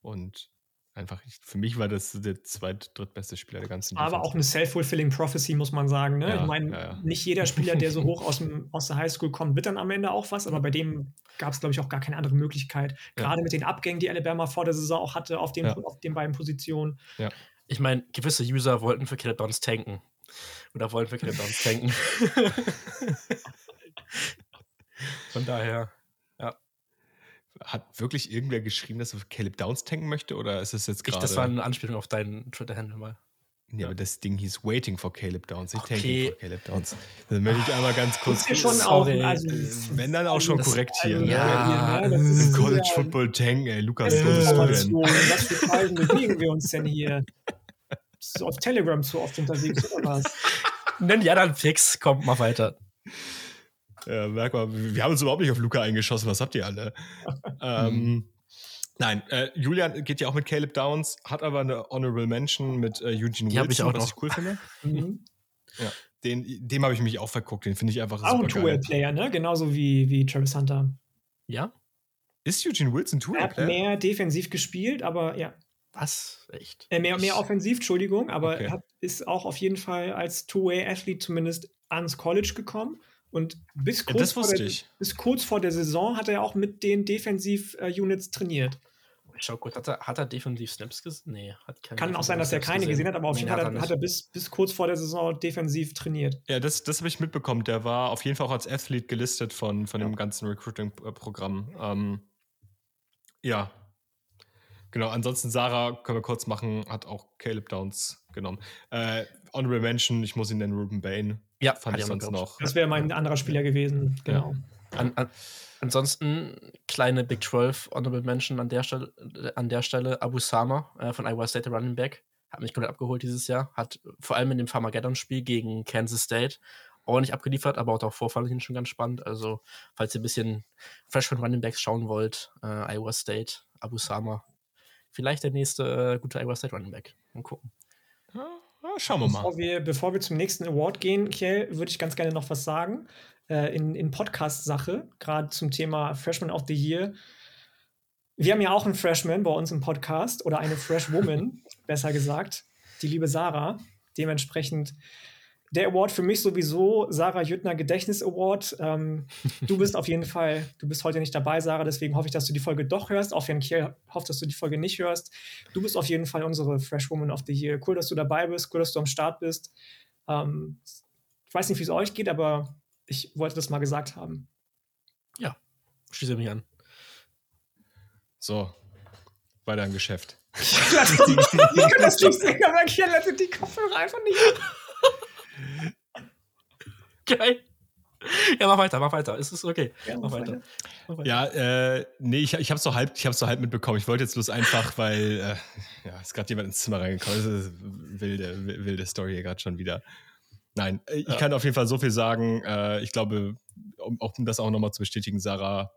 Und einfach, ich, für mich war das der zweit-, drittbeste Spieler der ganzen Aber auch Defense. eine self-fulfilling prophecy, muss man sagen. Ne? Ja, ich meine, ja, ja. nicht jeder Spieler, der so hoch aus, dem, aus der Highschool kommt, wird dann am Ende auch was, aber bei dem gab es, glaube ich, auch gar keine andere Möglichkeit. Ja. Gerade mit den Abgängen, die Alabama vor der Saison auch hatte auf den, Ja. auf den beiden Positionen. Ja. Ich meine, gewisse User wollten für Caleb Downs tanken. Oder wollen für Caleb Downs tanken. Von daher. Hat wirklich irgendwer geschrieben, dass er Caleb Downs tanken möchte? Oder ist es jetzt gerade. Das war eine Anspielung auf deinen Twitter-Handle mal. Ja, aber das Ding hieß Waiting for Caleb Downs, nicht okay. Tanking for Caleb Downs. Das möchte ich einmal ganz kurz. Das ist schon auch, also, wenn dann auch schon das, korrekt hier. Also, ja, ja das College Football Tank, ey, Lukas, äh, wo bist du denn? Was für Fallen bewegen wir uns denn hier? Bist du auf Telegram zu oft unterwegs oder was? Nenn ja dann fix, kommt mal weiter. Ja, merk mal, wir haben uns überhaupt nicht auf Luca eingeschossen, was habt ihr alle? ähm, Nein, äh, Julian geht ja auch mit Caleb Downs, hat aber eine Honorable Mention mit äh, Eugene Die ich Wilson, auch was noch. ich cool finde. Mhm. Ja, den, dem habe ich mich auch verguckt, den finde ich einfach Auch ein. Two-Way-Player, ne? Genauso wie, wie Travis Hunter. Ja? Ist Eugene Wilson Er hat Two-Way-Player? mehr defensiv gespielt, aber ja. Was? Echt? Äh, mehr, mehr offensiv, Entschuldigung, aber Okay. hat, ist auch auf jeden Fall als Two-Way-Athlete zumindest ans College gekommen. Und bis Ja, kurz, das vor wusste der, ich. bis kurz vor der Saison hat er auch mit den Defensiv-Units trainiert. Ich schau kurz, hat er, hat er defensiv Snaps gesehen? Nee, hat keine Kann auch sein, dass er defensiven keine Snaps gesehen hat, aber auf jeden Fall hat, er er- hat er bis, bis kurz vor der Saison defensiv trainiert. Ja, das, das habe ich mitbekommen. Der war auf jeden Fall auch als Athlete gelistet von, von dem ganzen Recruiting-Programm. Ähm, ja. Genau, ansonsten Sarah, können wir kurz machen, hat auch Caleb Downs genommen. Äh, Honorable Mention, ich muss ihn nennen, Ruben Bain. Ja, Fand ich sonst noch. Das wäre mein anderer Spieler gewesen. Genau. An, an, ansonsten kleine Big 12 Honorable Mention an der Stelle, an der Stelle Abu Sama äh, von Iowa State, der Running Back. Hat mich komplett abgeholt dieses Jahr. Hat vor allem in dem Farmageddon-Spiel gegen Kansas State ordentlich abgeliefert, aber auch davor fand ich ihn schon ganz spannend. Also, falls ihr ein bisschen Freshman Running Backs schauen wollt, äh, Iowa State, Abu Sama. Vielleicht der nächste äh, gute Iowa State Running Back. Mal gucken. Ja, ja, schauen wir mal. Bevor wir, bevor wir zum nächsten Award gehen, Kiel, würde ich ganz gerne noch was sagen. Äh, in in Podcast-Sache, gerade zum Thema Freshman of the Year. Wir haben ja auch einen Freshman bei uns im Podcast oder eine Freshwoman, besser gesagt, die liebe Sarah. Dementsprechend der Award für mich sowieso, Sarah Jüttner Gedächtnis Award. Ähm, du bist auf jeden Fall, du bist heute nicht dabei, Sarah, deswegen hoffe ich, dass du die Folge doch hörst. Auch wenn Kiel hofft, dass du die Folge nicht hörst. Du bist auf jeden Fall unsere Freshwoman of the Year. Cool, dass du dabei bist, cool, dass du am Start bist. Ähm, ich weiß nicht, wie es euch geht, aber ich wollte das mal gesagt haben. Schließe mich an. So, weiter im Geschäft. Ich kann das nicht sehen, aber Kiel lasse die Kopfhörer einfach nicht. Geil. Ja, mach weiter, mach weiter. Es ist okay. Ja, mach weiter. Mach weiter. Ja, äh, nee, ich, ich habe so halb, ich habe so halb mitbekommen. Ich wollte jetzt bloß einfach, weil äh, ja, ist gerade jemand ins Zimmer reingekommen. Das ist wilde, wilde Story hier gerade schon wieder. Nein, äh, ich Ja. kann auf jeden Fall so viel sagen. Äh, ich glaube, um, auch, um das auch nochmal zu bestätigen, Sarah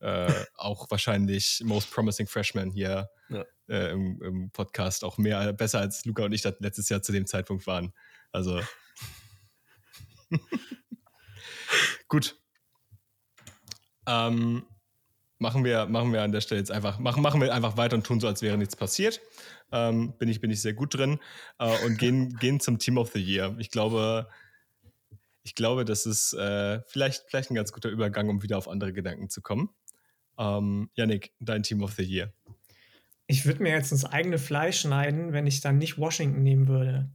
äh, auch wahrscheinlich Most Promising Freshman hier Ja. äh, im, im Podcast auch mehr besser als Luca und ich das letztes Jahr zu dem Zeitpunkt waren. Also gut. Ähm, machen wir, machen wir an der Stelle jetzt einfach, machen, machen wir einfach weiter und tun so, als wäre nichts passiert. Ähm, bin, ich, bin ich sehr gut drin. Äh, und gehen, gehen zum Team of the Year. Ich glaube, ich glaube, das ist äh, vielleicht, vielleicht ein ganz guter Übergang, um wieder auf andere Gedanken zu kommen. Ähm, Yannick, dein Team of the Year. Ich würde mir jetzt ins eigene Fleisch schneiden, wenn ich dann nicht Washington nehmen würde.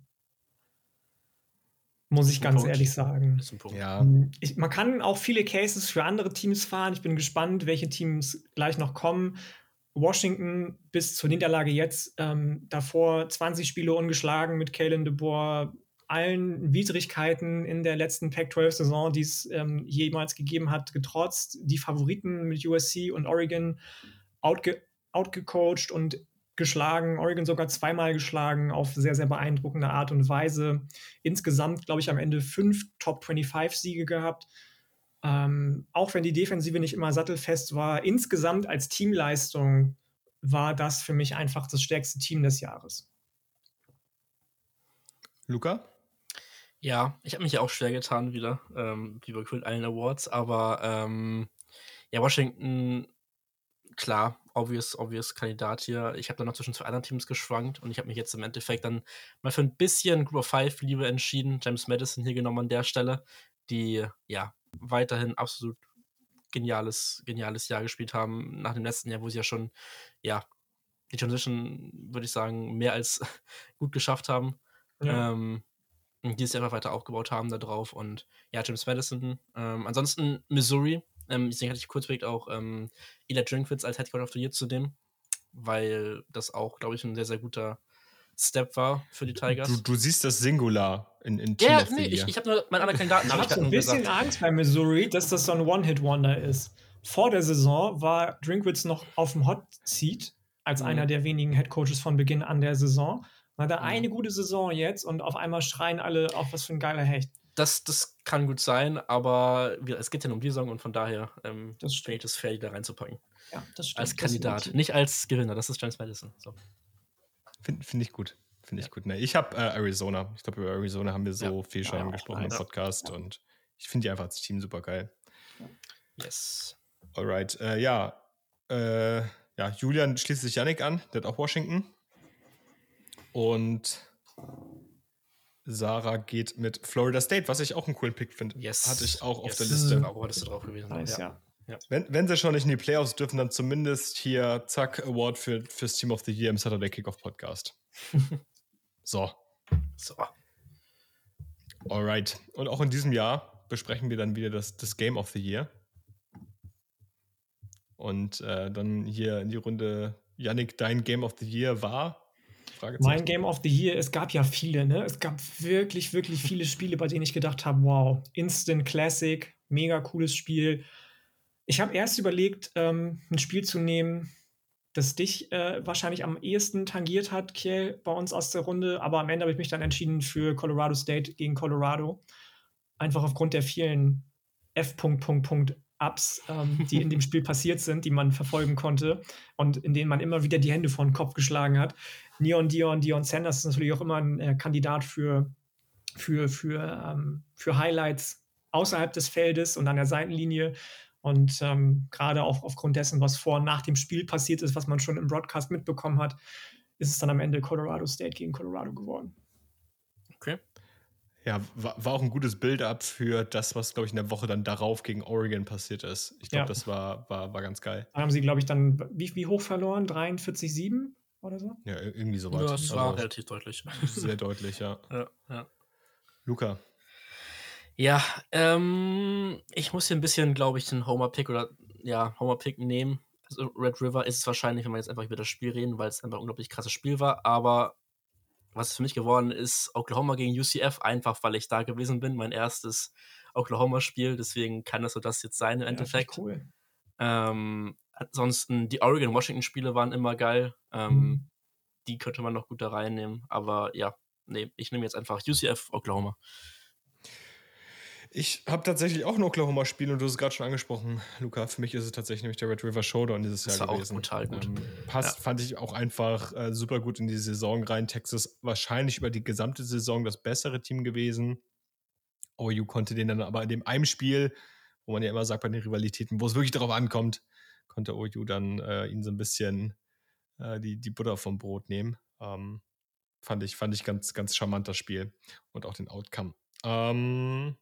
Muss ich ganz Punkt. ehrlich sagen. Das ist ein Punkt. Ja, Ich, man kann auch viele Cases für andere Teams fahren. Ich bin gespannt, welche Teams gleich noch kommen. Washington bis zur Niederlage jetzt, ähm, davor 20 Spiele ungeschlagen mit Kalen DeBoer, allen Widrigkeiten in der letzten Pac-12-Saison, die es ähm, jemals gegeben hat, getrotzt. Die Favoriten mit USC und Oregon outge outgecoacht und geschlagen. Oregon sogar zweimal geschlagen auf sehr, sehr beeindruckende Art und Weise. Insgesamt, glaube ich, am Ende fünf Top 25-Siege gehabt. Ähm, auch wenn die Defensive nicht immer sattelfest war, insgesamt als Teamleistung war das für mich einfach das stärkste Team des Jahres. Luca? Ja, ich habe mich ja auch schwer getan wieder, ähm, wie bei gefühlt allen Awards, aber ähm, ja, Washington, klar, obvious, obvious Kandidat hier. Ich habe dann noch zwischen zwei anderen Teams geschwankt und ich habe mich jetzt im Endeffekt dann mal für ein bisschen Group of Five Liebe entschieden. James Madison hier genommen an der Stelle, die ja weiterhin absolut geniales, geniales Jahr gespielt haben, nach dem letzten Jahr, wo sie ja schon, ja, die Transition, würde ich sagen, mehr als gut geschafft haben. Ja. Ähm, die es einfach weiter aufgebaut haben da drauf. Und ja, James Madison. Ähm, ansonsten Missouri. Ähm, deswegen hatte ich kurz überlegt, auch ähm, Eli Drinkwitz als Head Coach of the Year zu nehmen, weil das auch, glaube ich, ein sehr, sehr guter Step war für die Tigers. Du, du siehst das Singular in, in Team Ja, of nee, ich, ich habe nur meine anderen Kandidaten. Ich habe ein bisschen gesagt. Angst bei Missouri, dass das so ein One-Hit-Wonder ist. Vor der Saison war Drinkwitz noch auf dem Hot Seat als mhm. einer der wenigen Head Coaches von Beginn an der Saison. Man hat mhm. eine gute Saison jetzt und auf einmal schreien alle auf was für ein geiler Hecht. Das, das kann gut sein, aber es geht ja nur um die Saison und von daher ähm, das finde ich das fair, da reinzupacken. Ja, das stimmt. Als Kandidat, nicht als Gewinner. Das ist James Madison. So. Finde find ich gut. Finde ich ja. gut. Ne, ich habe äh, Arizona. Ich glaube, über Arizona haben wir so ja. viel schon ja, gesprochen im Podcast und ich finde die einfach als Team super geil. Yes. Alright. Äh, ja. Äh, ja, Julian schließt sich Yannick an, der hat auch Washington. Und Sarah geht mit Florida State, was ich auch einen coolen Pick finde. Yes. Hatte ich auch yes. auf der Liste. Genau, hattest du drauf gewesen. Nice, ja. Ja. Wenn, wenn sie schon nicht in die Playoffs dürfen, dann zumindest hier, zack, Award für, fürs Team of the Year im Saturday Kickoff Podcast. so. So. Alright. Und auch in diesem Jahr besprechen wir dann wieder das, das Game of the Year. Und äh, dann hier in die Runde, Yannick, dein Game of the Year war? Mein Game of the Year, es gab ja viele, ne? Es gab wirklich, wirklich viele Spiele, bei denen ich gedacht habe, wow, Instant Classic, mega cooles Spiel. Ich habe erst überlegt, ähm, ein Spiel zu nehmen, das dich äh, wahrscheinlich am ehesten tangiert hat, Kiel, bei uns aus der Runde. Aber am Ende habe ich mich dann entschieden für Colorado State gegen Colorado. Einfach aufgrund der vielen F. Ups, ähm, die in dem Spiel passiert sind, die man verfolgen konnte und in denen man immer wieder die Hände vor den Kopf geschlagen hat. Neon Dion, Dion Sanders ist natürlich auch immer ein äh, Kandidat für, für, für, ähm, für Highlights außerhalb des Feldes und an der Seitenlinie. Und ähm, gerade auch aufgrund dessen, was vor und nach dem Spiel passiert ist, was man schon im Broadcast mitbekommen hat, ist es dann am Ende Colorado State gegen Colorado geworden. Okay. Ja, war, war auch ein gutes Build-up für das, was, glaube ich, in der Woche dann darauf gegen Oregon passiert ist. Ich glaube, ja. das war, war, war ganz geil. Da haben sie, glaube ich, dann wie, wie hoch verloren? 43-7 oder so? Ja, irgendwie so weit. Ja, das war also, relativ deutlich. Sehr deutlich, ja. ja, ja. Luca. Ja, ähm, ich muss hier ein bisschen, glaube ich, den Homer-Pick oder ja, Homer-Pick nehmen. Also Red River ist es wahrscheinlich, wenn wir jetzt einfach über das Spiel reden, weil es einfach ein unglaublich krasses Spiel war. Aber was es für mich geworden ist, Oklahoma gegen UCF, einfach weil ich da gewesen bin. Mein erstes Oklahoma-Spiel, deswegen kann das so das jetzt sein im ja, Endeffekt. Cool. Ähm, ansonsten, die Oregon-Washington-Spiele waren immer geil. Ähm, mhm. Die könnte man noch gut da reinnehmen. Aber ja, nee, ich nehme jetzt einfach UCF Oklahoma. Ich habe tatsächlich auch ein Oklahoma-Spiel und du hast es gerade schon angesprochen, Luca. Für mich ist es tatsächlich nämlich der Red River Showdown dieses das Jahr war gewesen. Auch total gut. Ähm, passt, ja. fand ich auch einfach äh, super gut in die Saison rein. Texas wahrscheinlich über die gesamte Saison das bessere Team gewesen. OU konnte den dann aber in dem einen Spiel, wo man ja immer sagt bei den Rivalitäten, wo es wirklich darauf ankommt, konnte OU dann äh, ihn so ein bisschen äh, die, die Butter vom Brot nehmen. Ähm, fand ich, fand ich ganz, ganz charmant das Spiel und auch den Outcome. Ähm,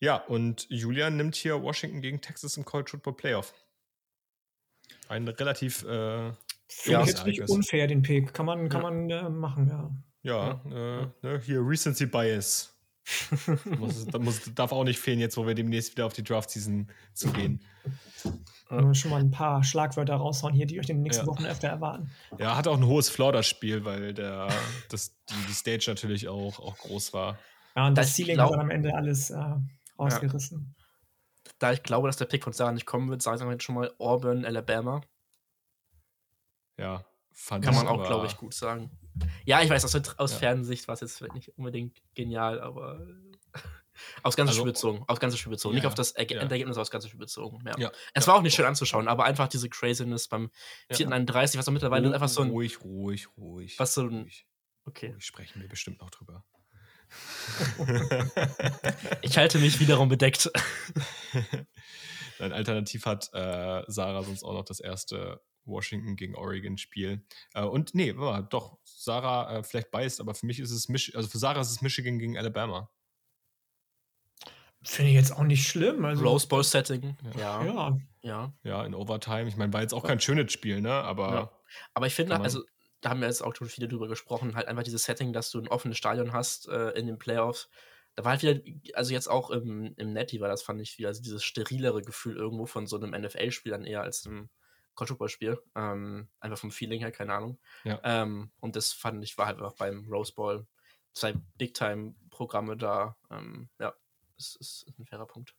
ja, und Julian nimmt hier Washington gegen Texas im College Football Playoff. Ein relativ äh, ja, nicht unfair, den Pick. Kann man, kann ja. man äh, machen, ja. Ja, ja. Äh, ne, hier Recency Bias. Muss, muss, darf auch nicht fehlen, jetzt wo wir demnächst wieder auf die Draft-Season zugehen. Ja. Schon mal ein paar Schlagwörter raushauen hier, die euch in den nächsten ja. Wochen öfter erwarten. Ja, hat auch ein hohes Floor, das Spiel, weil der, das, die, die Stage natürlich auch, auch groß war. Ja, und das, das Ceiling glaub, hat am Ende alles äh, rausgerissen. Ja. Da ich glaube, dass der Pick von Sarah nicht kommen wird, sage ich jetzt schon mal Auburn, Alabama. Ja, fand Kann man auch, glaube ich, gut sagen. Ja, ich weiß, aus, aus ja. Fernsicht war es jetzt nicht unbedingt genial, aber aufs ganze also, Spiel bezogen. Aufs ganze Spiel bezogen. Ja, nicht auf das Erge ja. Endergebnis, aufs ganze Spiel bezogen. Ja. Es war auch nicht schön anzuschauen, aber einfach diese Craziness beim 431, was auch mittlerweile oh, einfach so ein. Ruhig, ruhig, ruhig. Was so ein. Ruhig. Okay. Ruhig sprechen wir bestimmt noch drüber ich halte mich wiederum bedeckt. Nein, alternativ hat äh, Sarah sonst auch noch das erste Washington gegen Oregon Spiel. Äh, und nee, war doch, Sarah äh, vielleicht beißt, aber für mich ist es Mich also für Sarah ist es Michigan gegen Alabama. Finde ich jetzt auch nicht schlimm. Also, Rose Bowl Setting. Ja. Ja. Ja. Ja, in Overtime. Ich meine, war jetzt auch kein schönes Spiel, ne? Aber. Ja. Aber ich finde, also, da haben wir jetzt auch schon viele drüber gesprochen, halt einfach dieses Setting, dass du ein offenes Stadion hast äh, in den Playoffs. Da war halt wieder, also jetzt auch im, im Netty war das, fand ich wieder, also dieses sterilere Gefühl irgendwo von so einem NFL-Spiel dann eher als einem College Football-Spiel. Ähm, einfach vom Feeling her, keine Ahnung. Ja. Ähm, und das fand ich, war halt einfach beim Rose Bowl zwei Big-Time-Programme da. Ähm, ja, das ist ein fairer Punkt.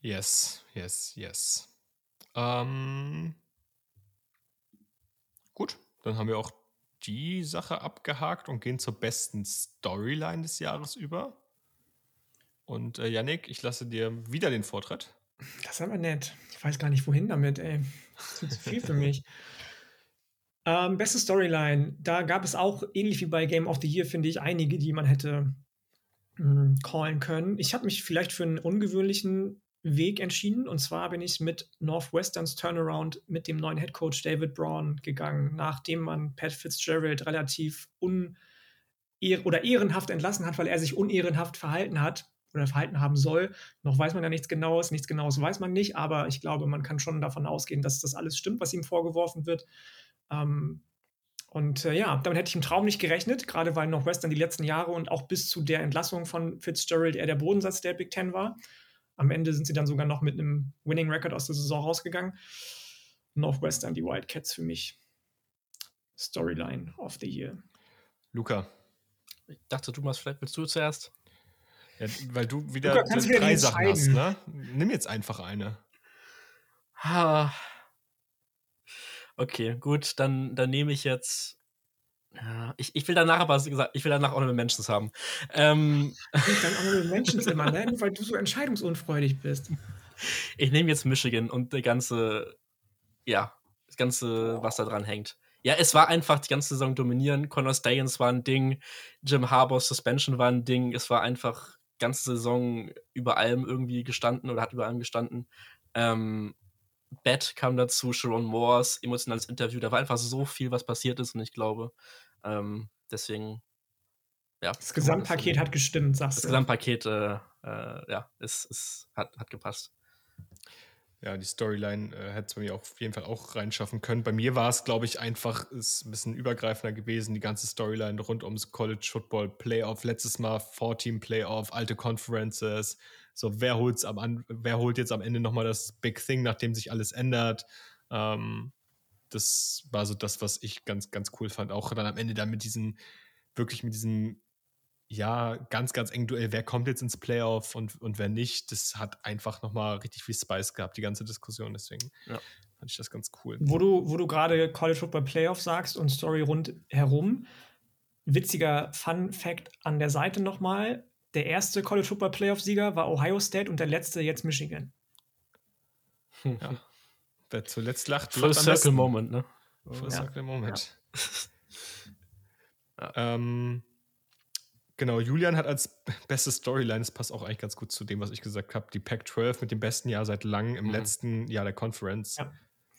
Yes, yes, yes. Ähm, gut, dann haben wir auch die Sache abgehakt und gehen zur besten Storyline des Jahres über. Und äh, Yannick, ich lasse dir wieder den Vortritt. Das ist aber nett. Ich weiß gar nicht, wohin damit, ey. Das ist zu viel für mich. Ähm, beste Storyline. Da gab es auch, ähnlich wie bei Game of the Year, finde ich, einige, die man hätte mh, callen können. Ich habe mich vielleicht für einen ungewöhnlichen Weg entschieden. Und zwar bin ich mit Northwesterns Turnaround mit dem neuen Head Coach David Braun gegangen, nachdem man Pat Fitzgerald relativ un oder ehrenhaft entlassen hat, weil er sich unehrenhaft verhalten hat oder verhalten haben soll. Noch weiß man ja nichts Genaues, nichts Genaues weiß man nicht, aber ich glaube, man kann schon davon ausgehen, dass das alles stimmt, was ihm vorgeworfen wird. Ähm, und äh, ja, damit hätte ich im Traum nicht gerechnet, gerade weil Northwestern die letzten Jahre und auch bis zu der Entlassung von Fitzgerald eher der Bodensatz der Big Ten war. Am Ende sind sie dann sogar noch mit einem Winning Record aus der Saison rausgegangen. Northwestern, die Wildcats für mich. Storyline of the Year. Luca, Ich dachte, du machst, vielleicht willst du zuerst? Ja, weil du wieder, Luca, wieder drei nicht Sachen hast, ne? Nimm jetzt einfach eine. Ha. Okay, gut, dann, dann nehme ich jetzt. Ja, ich, ich will danach aber, wie gesagt, ich will danach Honorable Mentions haben. Ähm, Und dann Honorable Mentions immer, ne? Nur weil du so entscheidungsunfreudig bist. ich nehme jetzt Michigan und der ganze, ja, das ganze, was da dran hängt. Ja, es war einfach die ganze Saison dominieren. Connor Stayens war ein Ding, Jim Harbors Suspension war ein Ding. Es war einfach ganze Saison über allem irgendwie gestanden oder hat über allem gestanden. Ähm, Bett kam dazu, Sharon Moores, emotionales Interview. Da war einfach so viel, was passiert ist und ich glaube, ähm, deswegen, ja. Das Gesamtpaket hat gestimmt, sagst Das du. Gesamtpaket, äh, äh, ja, ist, ist, hat, hat gepasst. Ja, die Storyline äh, hätte es bei mir auf jeden Fall auch reinschaffen können. Bei mir war es, glaube ich, einfach ist ein bisschen übergreifender gewesen, die ganze Storyline rund ums College Football Playoff. Letztes Mal Four-Team Playoff, alte Conferences. So, wer, holt's am wer holt jetzt am Ende nochmal das Big Thing, nachdem sich alles ändert? Ähm, das war so das, was ich ganz, ganz cool fand. Auch dann am Ende dann mit diesem, wirklich mit diesem ja, ganz, ganz eng Duell, wer kommt jetzt ins Playoff und, und wer nicht, das hat einfach nochmal richtig viel Spice gehabt, die ganze Diskussion. Deswegen Ja. fand ich das ganz cool. Wo du, wo du gerade College Football Playoff sagst und Story rundherum, witziger Fun Fact an der Seite nochmal: Der erste College Football Playoff-Sieger war Ohio State und der letzte jetzt Michigan. Ja. Wer zuletzt lacht, Full Circle besten. Moment, ne? Full Ja. Circle Moment. Ja. Ähm, genau, Julian hat als beste Storyline, das passt auch eigentlich ganz gut zu dem, was ich gesagt habe, die Pac-12 mit dem besten Jahr seit langem im Mhm. letzten Jahr der Conference. Ja.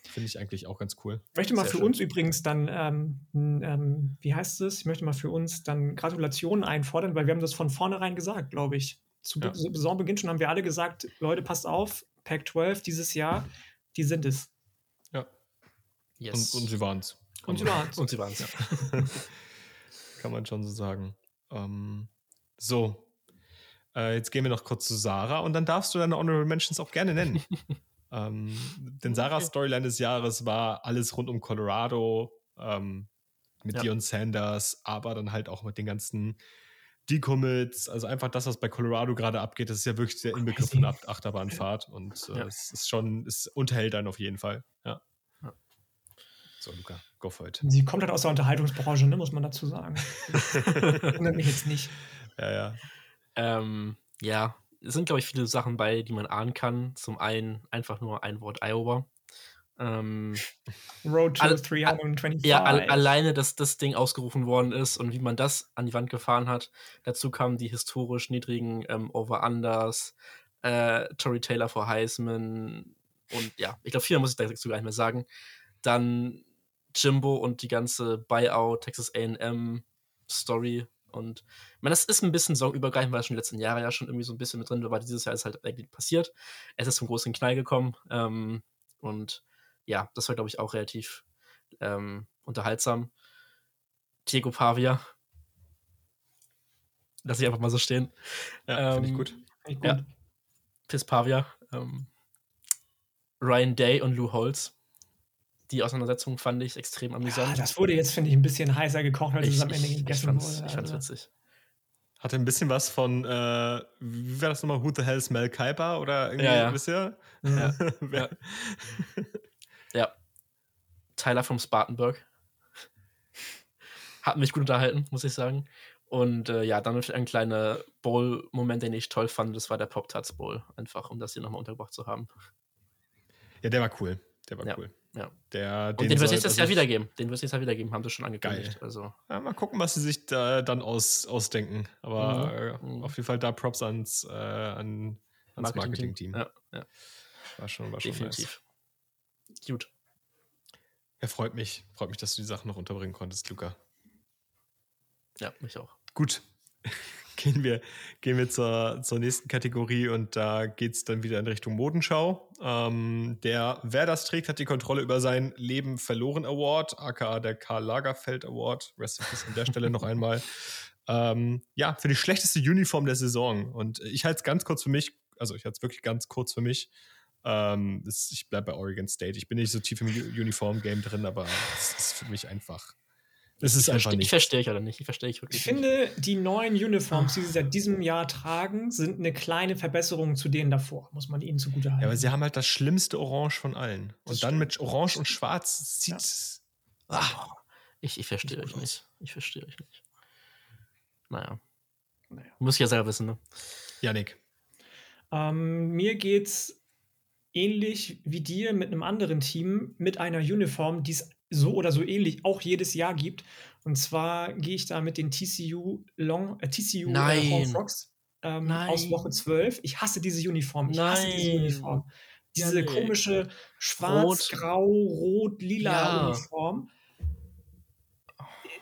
Finde ich eigentlich auch ganz cool. Ich möchte mal Sehr für schön. uns übrigens dann, ähm, ähm, wie heißt es? Ich möchte mal für uns dann Gratulationen einfordern, weil wir haben das von vornherein gesagt, glaube ich. Zu Ja. Be- Saisonbeginn schon haben wir alle gesagt, Leute, passt auf, Pac-12 dieses Jahr, die sind es. Ja. Yes. Und, und sie waren es. Und sie waren's. Und sie waren es. Kann man schon so sagen. Ähm, so. Äh, jetzt gehen wir noch kurz zu Sarah und dann darfst du deine Honorable Mentions auch gerne nennen. ähm, denn Sarahs Storyline des Jahres war alles rund um Colorado, ähm, mit Ja. Dion Sanders, aber dann halt auch mit den ganzen Decommits. Also einfach das, was bei Colorado gerade abgeht, das ist ja wirklich der Inbegriff von Ab- Achterbahnfahrt und äh, Ja. es ist schon, es unterhält dann auf jeden Fall. Ja. So, Luca, go for it. Sie kommt halt aus der Unterhaltungsbranche, ne, muss man dazu sagen. Wundert mich jetzt nicht. Ja, ja. Ähm, ja, es sind, glaube ich, viele Sachen bei, die man ahnen kann. Zum einen einfach nur ein Wort Iowa. Ähm, Road to Alle- 325. ja, al alleine, dass das Ding ausgerufen worden ist und wie man das an die Wand gefahren hat. Dazu kamen die historisch niedrigen ähm, Over-Unders, äh, Tory Taylor vor Heisman und ja, ich glaube, viel muss ich dazu gar nicht mehr sagen. Dann Jimbo und die ganze Buyout, Texas AM Story Und ich meine, das ist ein bisschen saisonübergreifend, weil es schon die letzten Jahre ja schon irgendwie so ein bisschen mit drin war. Dieses Jahr ist halt irgendwie passiert. Es ist zum großen Knall gekommen. Ähm, und ja, das war, glaube ich, auch relativ ähm, unterhaltsam. Diego Pavia. Lass ich einfach mal so stehen. Ja, ähm, finde ich gut. gut. Ja. Piss Pavia. Ähm, Ryan Day und Lou Holtz die Auseinandersetzung fand ich extrem amüsant. Ja, das wurde jetzt, finde ich, ein bisschen heißer gekocht, als ich, es am Ende gegessen ich wurde. Ich fand's also. witzig. Hatte ein bisschen was von, äh, wie war das nochmal, Who the Hell's Mel Kiper oder irgendwie, ja, ja. wisst ihr? Ja. ja. ja. Tyler vom Spartanburg. Hat mich gut unterhalten, muss ich sagen. Und äh, ja, dann ein kleiner Bowl-Moment, den ich toll fand, das war der Pop-Tarts Bowl. Einfach, um das hier nochmal untergebracht zu haben. Ja, der war cool. Der war ja. cool. Ja. Der, und den, wird es nächstes Jahr wieder geben. Den wird es nächstes Jahr wieder geben, haben sie schon angekündigt. Geil. Also. Ja, mal gucken, was sie sich da dann aus, ausdenken. Aber mhm. äh, mhm. auf jeden Fall da Props ans, äh, an, ans Marketing-Team. Marketing ja, ja. War schon, war schon Definitiv. Nice. Gut. Ja, freut mich. Freut mich, dass du die Sachen noch unterbringen konntest, Luca. Ja, mich auch. Gut gehen wir, gehen wir zur, zur nächsten Kategorie und da geht es dann wieder in Richtung Modenschau. Ähm, der Wer das trägt, hat die Kontrolle über sein Leben verloren Award, aka der Karl Lagerfeld Award. Rest an der Stelle noch einmal. Ähm, ja, für die schlechteste Uniform der Saison. Und ich halte es ganz kurz für mich, also ich halte es wirklich ganz kurz für mich. Ähm, ich bleibe bei Oregon State. Ich bin nicht so tief im Uniform-Game drin, aber es ist für mich einfach das ist ich einfach nicht. Ich verstehe ich oder nicht. Ich verstehe ich wirklich. Ich finde, die neuen Uniforms, die sie seit diesem Jahr tragen, sind eine kleine Verbesserung zu denen davor, muss man ihnen zugute halten. Ja, aber sie haben halt das schlimmste Orange von allen. Und das dann mit Orange und Schwarz sieht es. Ja. Ah, ich, ich verstehe euch nicht. Ich verstehe euch nicht. Naja. naja. Muss ich ja selber wissen, ne? Janik. Ähm, mir geht's ähnlich wie dir mit einem anderen Team mit einer Uniform, die es so oder so ähnlich auch jedes Jahr gibt. Und zwar gehe ich da mit den TCU Long, äh, TCU äh, Nein. Frogs ähm, aus Woche 12. Ich hasse diese Uniform. Ich Nein. hasse diese Uniform. Diese ja, nee. komische schwarz, Rot. grau, rot, lila ja. Uniform.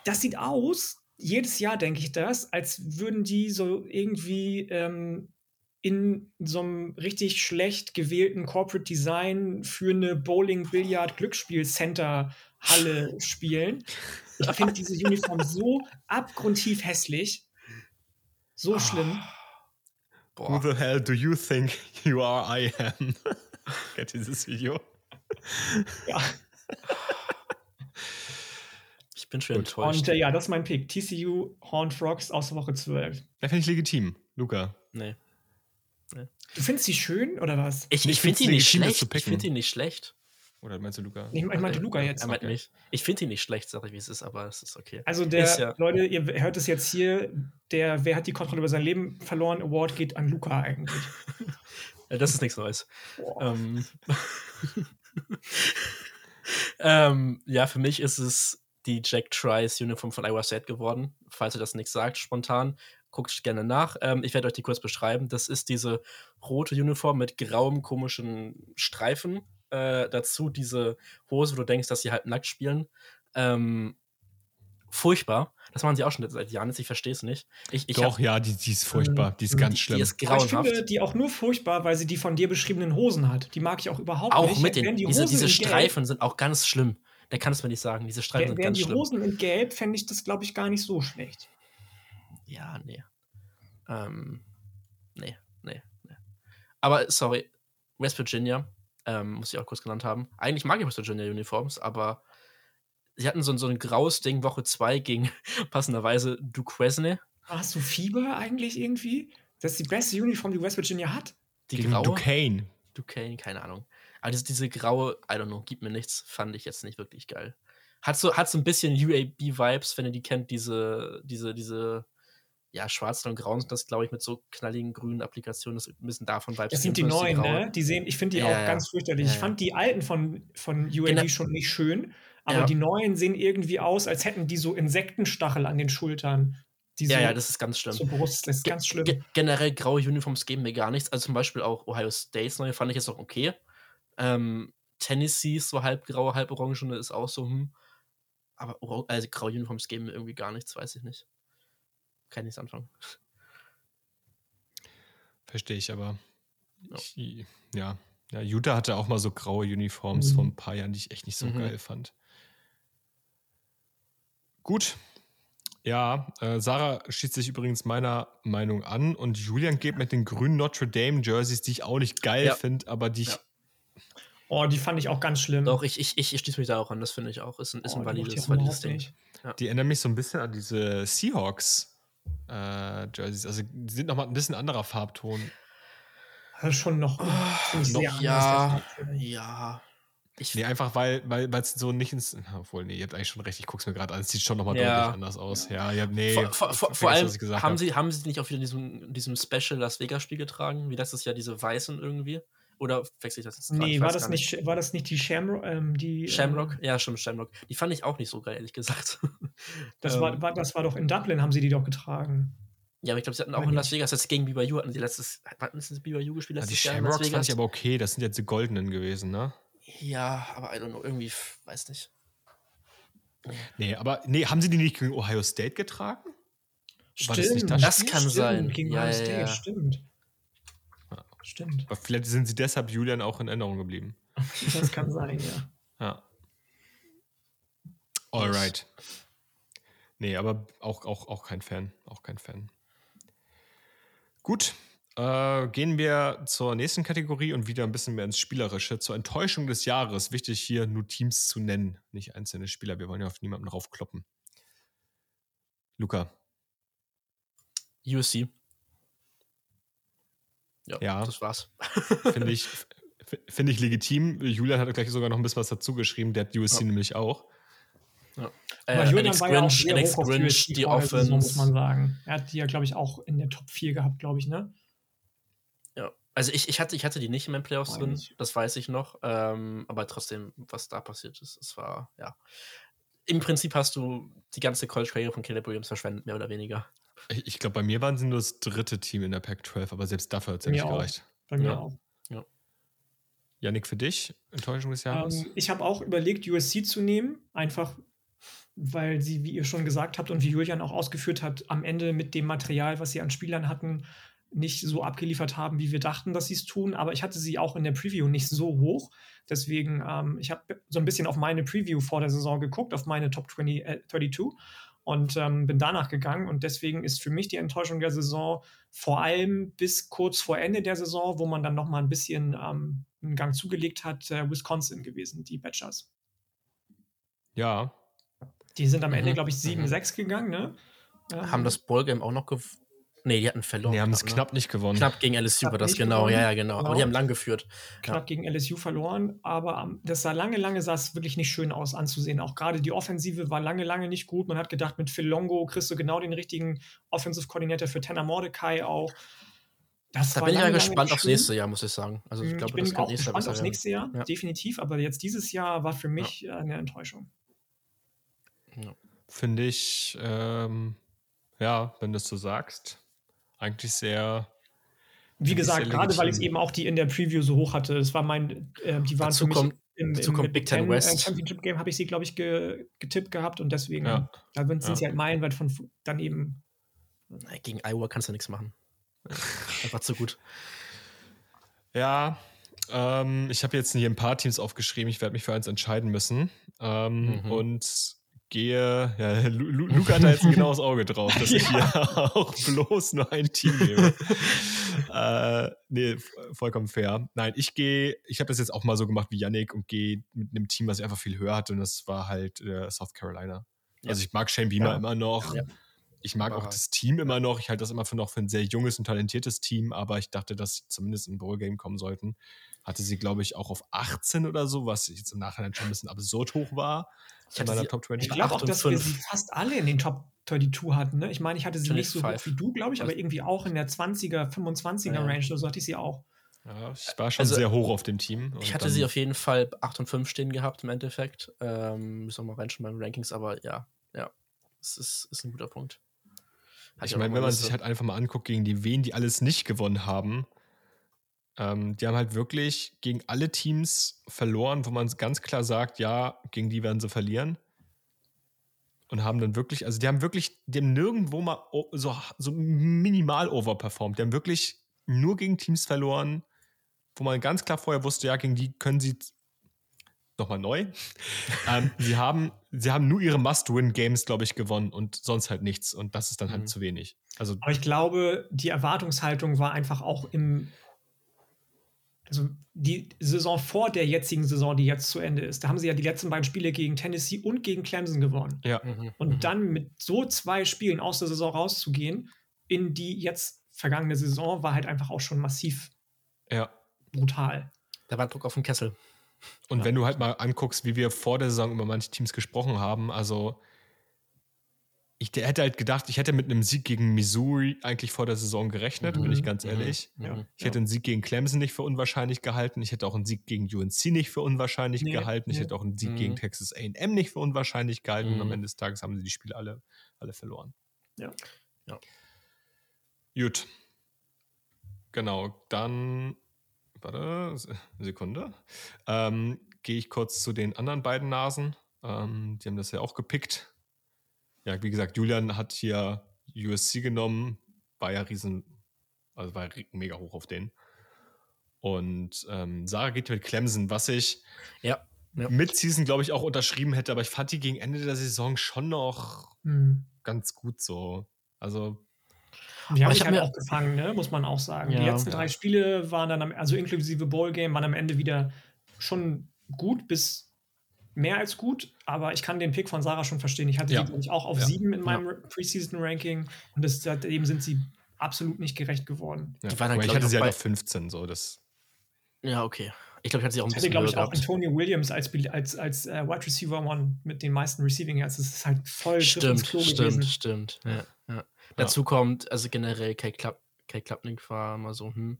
Das sieht aus, jedes Jahr denke ich das, als würden die so irgendwie ähm, in so einem richtig schlecht gewählten Corporate Design für eine Bowling, Billard, Glücksspiel Center Halle spielen. Ich finde diese Uniform so abgrundtief hässlich. So oh. schlimm. Boah. Who the hell do you think you are I am? Kennt dieses Video? Ja. Ich bin schon Gut. enttäuscht. Und äh, ja, das ist mein Pick. TCU Horned Frogs aus Woche 12. Ja, finde ich legitim. Luca. Nee. nee. Du findest sie schön oder was? Ich, ich, ich finde die nicht schlecht. Ich finde die nicht schlecht. Oder meinst du Luca? Ich, ich meinte Luca jetzt. Er meint mich. Ich finde ihn nicht schlecht, sag ich, wie es ist, aber es ist okay. Also der, ja Leute, ihr hört es jetzt hier, der Wer hat die Kontrolle über sein Leben verloren Award geht an Luca eigentlich. das ist nichts Neues. Ähm, ähm, ja, für mich ist es die Jack Trice Uniform von Iowa State geworden. Falls ihr das nicht sagt, spontan, guckt gerne nach. Ähm, ich werde euch die kurz beschreiben. Das ist diese rote Uniform mit grauem, komischen Streifen äh, dazu diese Hose, wo du denkst, dass sie halt nackt spielen. Ähm, furchtbar. Das machen sie auch schon seit Jahren Ich verstehe es nicht. Ich, ich Doch, hab, ja, die, die, ist furchtbar. Die ist ganz die, schlimm. Die ist grauenhaft. ich finde die auch nur furchtbar, weil sie die von dir beschriebenen Hosen hat. Die mag ich auch überhaupt auch nicht. Auch mit den, die diese, diese Streifen Gelb, sind auch ganz schlimm. Der kann es mir nicht sagen. Diese Streifen sind ganz die schlimm. die Hosen in Gelb fände ich das, glaube ich, gar nicht so schlecht. Ja, nee. Ähm, nee, nee, nee. Aber sorry, West Virginia ähm, muss ich auch kurz genannt haben. Eigentlich mag ich West Virginia Uniforms, aber sie hatten so, so ein graues Ding Woche 2 gegen passenderweise Duquesne. Hast du Fieber eigentlich irgendwie? Das ist die beste Uniform, die West Virginia hat. Die gegen graue? Duquesne. Duquesne, keine Ahnung. Aber diese, diese graue, I don't know, gibt mir nichts, fand ich jetzt nicht wirklich geil. Hat so, hat so ein bisschen UAB-Vibes, wenn ihr die kennt, diese, diese, diese ja, schwarz und grau sind das, glaube ich, mit so knalligen grünen Applikationen. Das bisschen davon Vibes. Das sind die neuen, ne? Die sehen, ich finde die ja, auch ja. ganz fürchterlich. Ja, ich fand die alten von, von UAB genau. schon nicht schön, aber die neuen sehen irgendwie aus, als hätten die so Insektenstachel an den Schultern. So, ja, ja, das ist ganz schlimm. So Brust, das ist ganz schlimm. Ge generell graue Uniforms geben mir gar nichts. Also zum Beispiel auch Ohio States neue fand ich jetzt noch okay. Ähm, Tennessee so halb grau, halb orange ist auch so, hm. Aber also graue Uniforms geben mir irgendwie gar nichts, weiß ich nicht. Kann ich nichts anfangen. Verstehe ich, aber ja. Ich, ja. ja. Utah hatte auch mal so graue Uniforms mhm. vor ein paar Jahren, die ich echt nicht so mhm. geil fand. Gut. Ja, äh, Sarah schließt sich übrigens meiner Meinung an und Julian geht mit den grünen Notre Dame Jerseys, die ich auch nicht geil ja. finde, aber die ich. Ja. Oh, die fand ich auch ganz schlimm. Doch, ich, ich, ich, ich schließe mich da auch an, das finde ich auch. Ist ein, ist ein oh, valides, valides Ding. Ja. Die erinnern mich so ein bisschen an diese Seahawks äh, Jerseys. Also die sind nochmal ein bisschen anderer Farbton. Ist schon noch, oh, noch ja, ja. Ich nee, einfach weil weil es so nicht ins. Obwohl, nee, ihr habt eigentlich schon recht, ich gucke es mir gerade an. Es sieht schon nochmal ja. deutlich anders aus. Ja, ja, nee. Vor, vor, vor, allem haben sie, haben sie nicht auch wieder diesem, diesem Special Las Vegas-Spiel getragen? Wie das ist ja diese weißen irgendwie? Oder wechsle ich das jetzt? Nee, war das, nicht, war das nicht die Shamrock? Ähm, die, ähm, Shamrock? Ähm, ja, stimmt, Shamrock. Die fand ich auch nicht so geil, ehrlich gesagt. Das, ähm, war, war, das war doch in Dublin, haben sie die doch getragen. Ja, aber ich glaube, sie hatten auch in Las Vegas, jetzt gegen BYU hatten sie letztes, hatten sie BYU gespielt letztes ja, die Shamrocks fand ich aber okay, das sind jetzt die goldenen gewesen, ne? Ja, aber I don't know, irgendwie, weiß nicht. Nee, aber nee, haben sie die nicht gegen Ohio State getragen? Stimmt, das, das, das kann stimmt, sein. Gegen ja, Ohio State, ja, ja. stimmt. Stimmt. Aber vielleicht sind sie deshalb Julian auch in Erinnerung geblieben. Das kann sein, ja. Ja. Alright. Nee, aber auch, auch, auch kein Fan. Auch kein Fan. Gut, äh, gehen wir zur nächsten Kategorie und wieder ein bisschen mehr ins Spielerische. Zur Enttäuschung des Jahres. Wichtig hier nur Teams zu nennen, nicht einzelne Spieler. Wir wollen ja auf niemanden raufkloppen. Luca. USC. Ja, ja, das war's. Finde ich, find ich legitim. Julian hat gleich sogar noch ein bisschen was dazu geschrieben. Der hat USC ja. nämlich auch. Ja. Äh, Alex Grinch, ja Alex Grinch, die, die Offense. muss man sagen. Er hat die ja, glaube ich, auch in der Top 4 gehabt, glaube ich, ne? Ja. Also ich, ich, hatte, ich hatte die nicht in meinen Playoffs drin, nicht. das weiß ich noch. Ähm, aber trotzdem, was da passiert ist, es war, ja. Im Prinzip hast du die ganze College-Karriere von Caleb Williams verschwendet, mehr oder weniger. Ich, glaube, bei mir waren sie nur das dritte Team in der Pac-12, aber selbst dafür hat es ja nicht gereicht. Bei mir ja. auch. Ja. Janik, für dich Enttäuschung des Jahres? Ähm, ich habe auch überlegt, USC zu nehmen, einfach weil sie, wie ihr schon gesagt habt und wie Julian auch ausgeführt hat, am Ende mit dem Material, was sie an Spielern hatten, nicht so abgeliefert haben, wie wir dachten, dass sie es tun. Aber ich hatte sie auch in der Preview nicht so hoch. Deswegen, ähm, ich habe so ein bisschen auf meine Preview vor der Saison geguckt, auf meine Top 20, äh, 32 und ähm, bin danach gegangen. Und deswegen ist für mich die Enttäuschung der Saison vor allem bis kurz vor Ende der Saison, wo man dann noch mal ein bisschen ähm, einen Gang zugelegt hat, äh, Wisconsin gewesen, die Badgers. Ja, die sind am Ende, mhm. glaube ich, 7-6 mhm. gegangen, ne? Haben das Ballgame auch noch gewonnen? Nee, die hatten verloren. Die haben es knapp nicht gewonnen. Knapp gegen LSU knapp war das, genau. Gewonnen. Ja, ja, genau. genau. Aber die haben lang geführt. Knapp ja. gegen LSU verloren, aber das sah lange, lange sah es wirklich nicht schön aus anzusehen. Auch gerade die Offensive war lange, lange nicht gut. Man hat gedacht, mit Phil Longo kriegst du genau den richtigen Offensive Coordinator für Tanner Mordecai auch. Das da bin ich ja gespannt aufs nächste Jahr, muss ich sagen. Also ich, hm, glaube, ich bin auch gespannt aufs nächste Jahr, ja. definitiv. Aber jetzt dieses Jahr war für mich ja. eine Enttäuschung. Ja. Finde ich, ähm, ja, wenn du es so sagst, eigentlich sehr. Wie gesagt, gerade weil ich es eben auch die in der Preview so hoch hatte. Es war mein, äh, die waren dazu für mich kommt, im, im kommt Big Ten West. Äh, Championship Game habe ich sie, glaube ich, ge, getippt gehabt und deswegen, ja. da sind ja. sie halt meilenweit von dann eben. Gegen Iowa kannst du nichts machen. Einfach zu gut. Ja, ähm, ich habe jetzt hier ein paar Teams aufgeschrieben. Ich werde mich für eins entscheiden müssen. Ähm, mhm. Und gehe, ja, Lu Luca hat da jetzt ein genaues Auge drauf, dass ja. ich hier auch bloß nur ein Team nehme. äh, nee, vollkommen fair. Nein, ich gehe, ich habe das jetzt auch mal so gemacht wie Yannick und gehe mit einem Team, was ich einfach viel höher hatte und das war halt äh, South Carolina. Ja. Also ich mag Shane Beamer immer noch. Ich mag auch das Team immer noch. Ich halte das immer für noch für ein sehr junges und talentiertes Team, aber ich dachte, dass sie zumindest in Bowl Game kommen sollten. Hatte sie, glaube ich, auch auf 18 oder so, was jetzt im Nachhinein schon ein bisschen absurd hoch war. Ich, meiner Top 20. ich glaube auch, dass wir sie fast alle in den Top 32 hatten. Ne? Ich meine, ich hatte sie nicht so hoch wie du, glaube ich, aber irgendwie auch in der 20er, 25er ja. Range. So hatte ich sie auch. Ja, ich war schon also, sehr hoch auf dem Team. Ich hatte sie auf jeden Fall 8 und 5 stehen gehabt im Endeffekt. Ähm, müssen wir mal reinschauen beim Rankings, aber ja, ja, es ist, ist ein guter Punkt. Hat ich meine, wenn man sich halt einfach mal anguckt, gegen die wen die alles nicht gewonnen haben, ähm, die haben halt wirklich gegen alle Teams verloren, wo man ganz klar sagt, ja, gegen die werden sie verlieren. und haben dann wirklich, also die haben wirklich, haben nirgendwo mal so, so minimal overperformt. Die haben wirklich nur gegen Teams verloren, wo man ganz klar vorher wusste, ja, gegen die können sie nochmal neu. ähm, sie, haben, sie haben nur ihre Must-Win-Games, glaube ich, gewonnen und sonst halt nichts. Und das ist dann halt mhm. zu wenig. Also, Aber ich glaube, die Erwartungshaltung war einfach auch im also die Saison vor der jetzigen Saison, die jetzt zu Ende ist, da haben sie ja die letzten beiden Spiele gegen Tennessee und gegen Clemson gewonnen. Ja. Mhm. Und mhm. dann mit so zwei Spielen aus der Saison rauszugehen, in die jetzt vergangene Saison, war halt einfach auch schon massiv ja. brutal. Da war Druck auf den Kessel. Und ja. wenn du halt mal anguckst, wie wir vor der Saison über manche Teams gesprochen haben, also ich der hätte halt gedacht, ich hätte mit einem Sieg gegen Missouri eigentlich vor der Saison gerechnet, mhm. bin ich mhm. ganz mhm. ehrlich. Ja. Ich hätte einen Sieg gegen Clemson nicht für unwahrscheinlich gehalten. Ich hätte auch einen Sieg gegen UNC nicht für unwahrscheinlich nee, gehalten. Ich nee. hätte auch einen Sieg mhm. gegen Texas AM nicht für unwahrscheinlich gehalten. Und am mhm. Ende des Tages haben sie die Spiele alle, alle verloren. Ja. ja. Gut. Genau, dann, warte, Sekunde. Ähm, Gehe ich kurz zu den anderen beiden Nasen. Ähm, die haben das ja auch gepickt ja, wie gesagt, Julian hat hier USC genommen, war ja riesen, also war mega hoch auf den. Und ähm, Sarah geht mit Clemson, was ich ja, ja. mit Season, glaube ich, auch unterschrieben hätte, aber ich fand die gegen Ende der Saison schon noch mhm. ganz gut so. Also. Die haben mich halt auch gefangen, ne? muss man auch sagen. Ja, die letzten drei Spiele waren dann, am, also inklusive Bowl-Game, waren am Ende wieder schon gut bis mehr als gut, aber ich kann den Pick von Sarah schon verstehen. Ich hatte ja. die, ich, auch auf ja. sieben in meinem ja. Preseason-Ranking und das, seitdem sind sie absolut nicht gerecht geworden. Ja. Die waren dann, ich hatte sie halt auf 15, so das. Ja, okay. Ich glaube, ich hatte sie auch ein bisschen. Ich hatte, glaube ich, auch Antonio Williams als, als, als uh, Wide Receiver One mit den meisten Receiving Yards. Das ist halt voll stimmt, stimmt, gewesen. Stimmt, ja, ja. Dazu kommt, also generell Kate, Klapp, Klappnick war mal so, hm.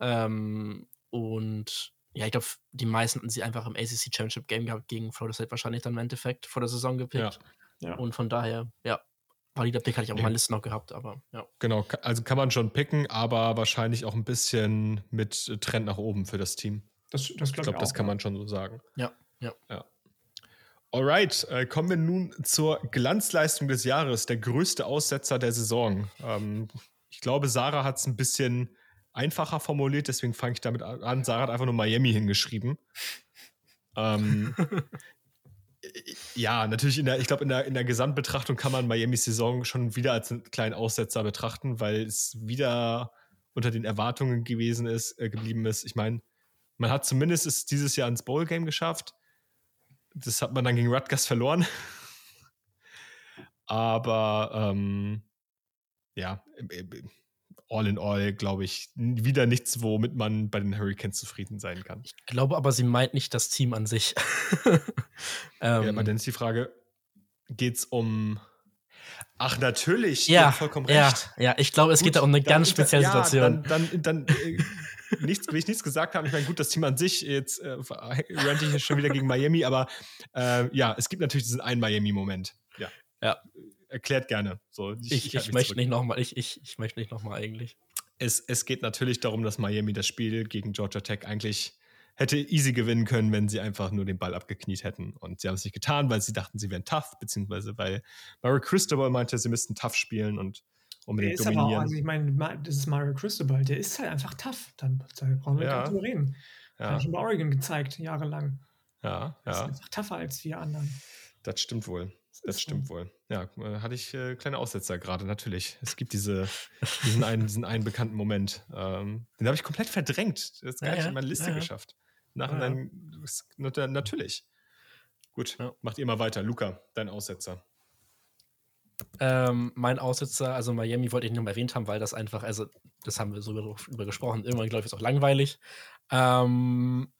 Ähm, und ja, ich glaube, die meisten hatten sie einfach im ACC Championship Game gehabt gegen Florida State wahrscheinlich dann im Endeffekt vor der Saison gepickt. Ja. ja. Und von daher, ja, valider Pick hatte ich auch ja. mal Liste noch gehabt, aber ja. Genau, also kann man schon picken, aber wahrscheinlich auch ein bisschen mit Trend nach oben für das Team. Das, das glaub ich glaube, das kann man schon so sagen. Ja, ja. ja. Alright, äh, kommen wir nun zur Glanzleistung des Jahres, der größte Aussetzer der Saison. Ähm, ich glaube, Sarah hat es ein bisschen einfacher formuliert, deswegen fange ich damit an. Sarah hat einfach nur Miami hingeschrieben. ähm, ja, natürlich, in der, ich glaube, in der, in der Gesamtbetrachtung kann man Miamis Saison schon wieder als einen kleinen Aussetzer betrachten, weil es wieder unter den Erwartungen gewesen ist, äh, geblieben ist. Ich meine, man hat zumindest es dieses Jahr ins Bowl-Game geschafft. Das hat man dann gegen Rutgers verloren. Aber ähm, ja, all in all, glaube ich, wieder nichts, womit man bei den Hurricanes zufrieden sein kann. Ich glaube aber, sie meint nicht das Team an sich. ähm, ja, aber dann ist die Frage, geht es um Ach, natürlich. Ja, vollkommen recht. Ja, ja ich glaube, es gut, geht da um eine ganz spezielle ja, Situation. Dann, dann, dann äh, nichts, will ich nichts gesagt haben. Ich meine, gut, das Team an sich, jetzt äh, rente ich schon wieder gegen Miami, aber äh, ja, es gibt natürlich diesen einen Miami-Moment. Ja. Ja erklärt gerne. So, ich, ich, ich möchte nicht nochmal, ich, ich, ich möchte nicht nochmal eigentlich. Es, es geht natürlich darum, dass Miami das Spiel gegen Georgia Tech eigentlich hätte easy gewinnen können, wenn sie einfach nur den Ball abgekniet hätten. Und sie haben es nicht getan, weil sie dachten, sie wären tough, beziehungsweise weil Mario Cristobal meinte, sie müssten tough spielen und unbedingt der ist dominieren. Aber auch, also ich meine, das ist Mario Cristobal, der ist halt einfach tough. Dann, da brauchen wir ja. nicht drüber reden. Ja. Habe ich in Oregon gezeigt, jahrelang. Ja, ja. ist einfach tougher als wir anderen. Das stimmt wohl. Das stimmt wohl. Ja, äh, hatte ich äh, kleine Aussetzer gerade, natürlich. Es gibt diese, diesen, einen, diesen einen bekannten Moment. Ähm, den habe ich komplett verdrängt. Das ist gar ja, nicht in meine Liste ja, geschafft. Nachhinein, ja. natürlich. Gut, macht ihr mal weiter. Luca, dein Aussetzer. Ähm, mein Aussetzer, also Miami wollte ich nicht mal erwähnt haben, weil das einfach, also das haben wir so über, gesprochen, irgendwann glaube ich ist auch langweilig. Ähm,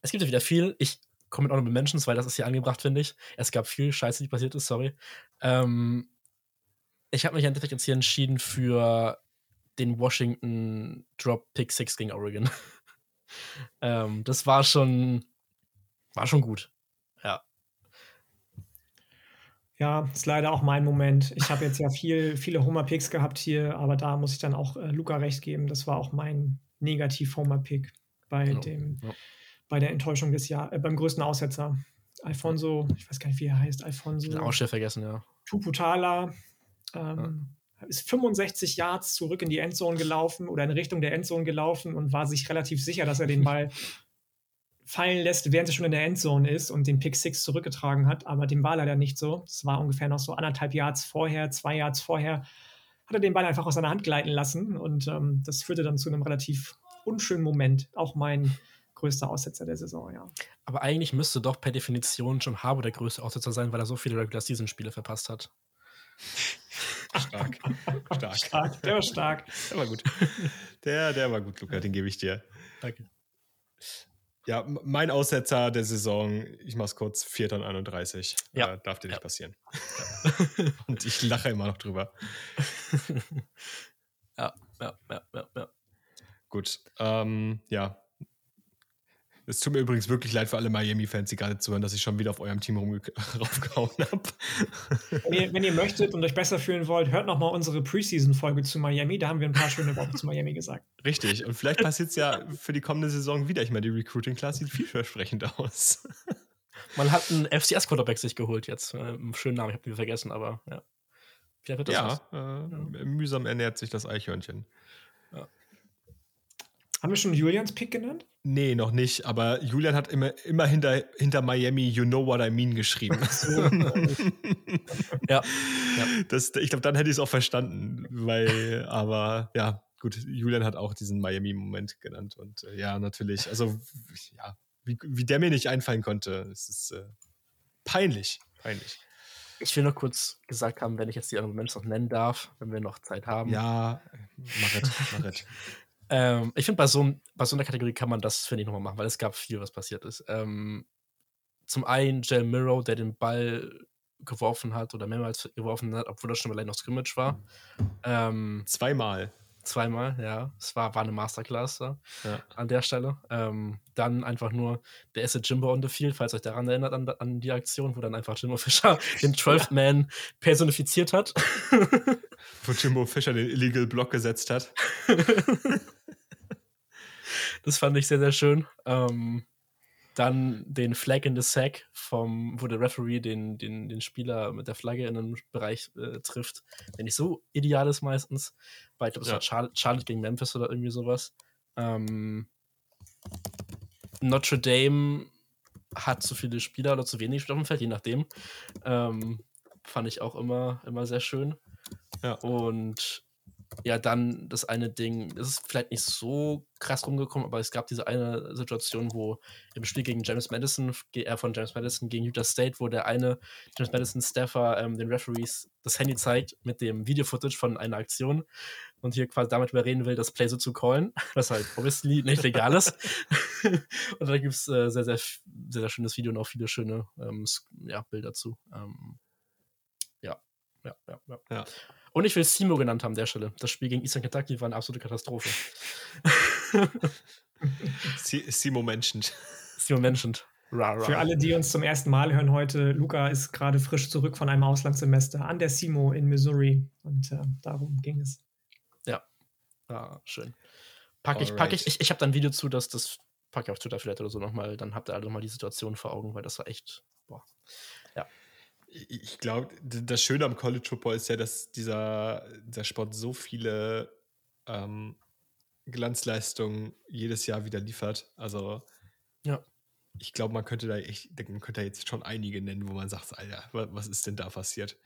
es gibt ja wieder viel. Ich Comment Honorable Mentions, weil das ist hier angebracht, finde ich. Es gab viel Scheiße, die passiert ist, sorry. Ähm, ich habe mich endlich jetzt hier entschieden für den Washington Drop Pick 6 gegen Oregon. ähm, das war schon, war schon gut. Ja. Ja, ist leider auch mein Moment. Ich habe jetzt ja viel, viele Homer-Picks gehabt hier, aber da muss ich dann auch äh, Luca recht geben. Das war auch mein Negativ-Homer-Pick bei genau. dem ja bei der Enttäuschung des Jahres, äh, beim größten Aussetzer. Alfonso, ich weiß gar nicht, wie er heißt, Alfonso. Den Ausstell vergessen, ja. Tuputala. Ähm, ja. Ist 65 Yards zurück in die Endzone gelaufen oder in Richtung der Endzone gelaufen und war sich relativ sicher, dass er den Ball fallen lässt, während er schon in der Endzone ist und den Pick Six zurückgetragen hat. Aber dem war leider nicht so. Es war ungefähr noch so anderthalb Yards vorher, zwei Yards vorher, hat er den Ball einfach aus seiner Hand gleiten lassen und ähm, das führte dann zu einem relativ unschönen Moment. Auch mein größter Aussetzer der Saison, ja. Aber eigentlich müsste doch per Definition Jim Harbour der größte Aussetzer sein, weil er so viele Regular Season Spiele verpasst hat. Stark. stark. stark. Der war stark. Der war gut. Der, der war gut, Luca, den gebe ich dir. Danke. Ja, mein Aussetzer der Saison, ich mach's kurz, 4. und 31. Ja. Äh, darf dir nicht Ja. passieren. und ich lache immer noch drüber. ja, ja, ja, ja, ja. Gut. Ähm, ja. Es tut mir übrigens wirklich leid für alle Miami-Fans, die gerade zuhören, dass ich schon wieder auf eurem Team raufgehauen habe. Wenn ihr, wenn ihr möchtet und euch besser fühlen wollt, hört noch mal unsere Preseason-Folge zu Miami. Da haben wir ein paar schöne Worte zu Miami gesagt. Richtig. Und vielleicht passiert es ja für die kommende Saison wieder. Ich meine, die Recruiting-Class sieht vielversprechend aus. Man hat einen FCS-Quarterback sich geholt jetzt. Äh, einen schönen Namen, ich habe ihn vergessen, aber ja. Vielleicht wird das ja, äh, mühsam ernährt sich das Eichhörnchen. Haben wir schon Julians Pick genannt? Nee, noch nicht, aber Julian hat immer, immer hinter, hinter Miami You Know What I Mean geschrieben. Ja, ja. Das, ich glaube, dann hätte ich es auch verstanden, weil, aber ja, gut, Julian hat auch diesen Miami-Moment genannt und äh, ja, natürlich, also ja, wie, wie der mir nicht einfallen konnte, es ist äh, peinlich, peinlich. Ich will noch kurz gesagt haben, wenn ich jetzt die anderen Menschen noch nennen darf, wenn wir noch Zeit haben. Ja, mach it, mach it. Ähm, ich finde, bei, so, bei so einer Kategorie kann man das, finde ich, nochmal machen, weil es gab viel, was passiert ist. Ähm, zum einen Jalen Miro, der den Ball geworfen hat oder mehrmals geworfen hat, obwohl das schon allein noch Scrimmage war. Ähm, Zweimal. Zweimal, ja. Es war, war eine Masterclass da, Ja. an der Stelle. Ähm, dann einfach nur der erste Jimbo on the Field, falls euch daran erinnert, an, an die Aktion, wo dann einfach Jimbo Fischer den 12th Man personifiziert hat. Wo Jimbo Fischer den Illegal Block gesetzt hat. Das fand ich sehr, sehr schön. Ähm, dann den Flag in the Sack, vom, wo der Referee den, den, den Spieler mit der Flagge in einem Bereich äh, trifft, der nicht so ideal ist meistens. Weil ich glaube, das Ja. war Charlotte, Charlotte gegen Memphis oder irgendwie sowas. Ähm, Notre Dame hat zu viele Spieler oder zu wenig Spieler auf dem Feld, je nachdem. Ähm, fand ich auch immer, immer sehr schön. Ja. Und ja, dann das eine Ding, das ist vielleicht nicht so krass rumgekommen, aber es gab diese eine Situation, wo im Spiel gegen James Madison, äh, von James Madison gegen Utah State, wo der eine James Madison Staffer ähm, den Referees das Handy zeigt mit dem Video-Footage von einer Aktion und hier quasi damit überreden will, das Play so zu callen, was halt obviously nicht legal ist. und da gibt es äh, sehr, sehr, sehr, sehr schönes Video und auch viele schöne ähm, ja, Bilder zu. Ähm, ja, ja, ja, ja. Ja. Und ich will Simo genannt haben, an der Stelle. Das Spiel gegen Eastern Kentucky war eine absolute Katastrophe. Si- Simo mentioned. Simo mentioned. Ra, ra. Für alle, die uns zum ersten Mal hören heute, Luca ist gerade frisch zurück von einem Auslandssemester an der SIMO in Missouri. Und äh, darum ging es. Ah, schön. Pack ich, pack ich, Alright. ich, ich habe da ein Video zu, dass das packe ich auf Twitter vielleicht oder so nochmal, dann habt ihr alle nochmal die Situation vor Augen, weil das war echt, boah. Ich ich glaube, das Schöne am College Football ist ja, dass dieser, dieser Sport so viele ähm, Glanzleistungen jedes Jahr wieder liefert. Also, Ja. ich glaube, man könnte da echt, man könnte da jetzt schon einige nennen, wo man sagt, Alter, wa- was ist denn da passiert?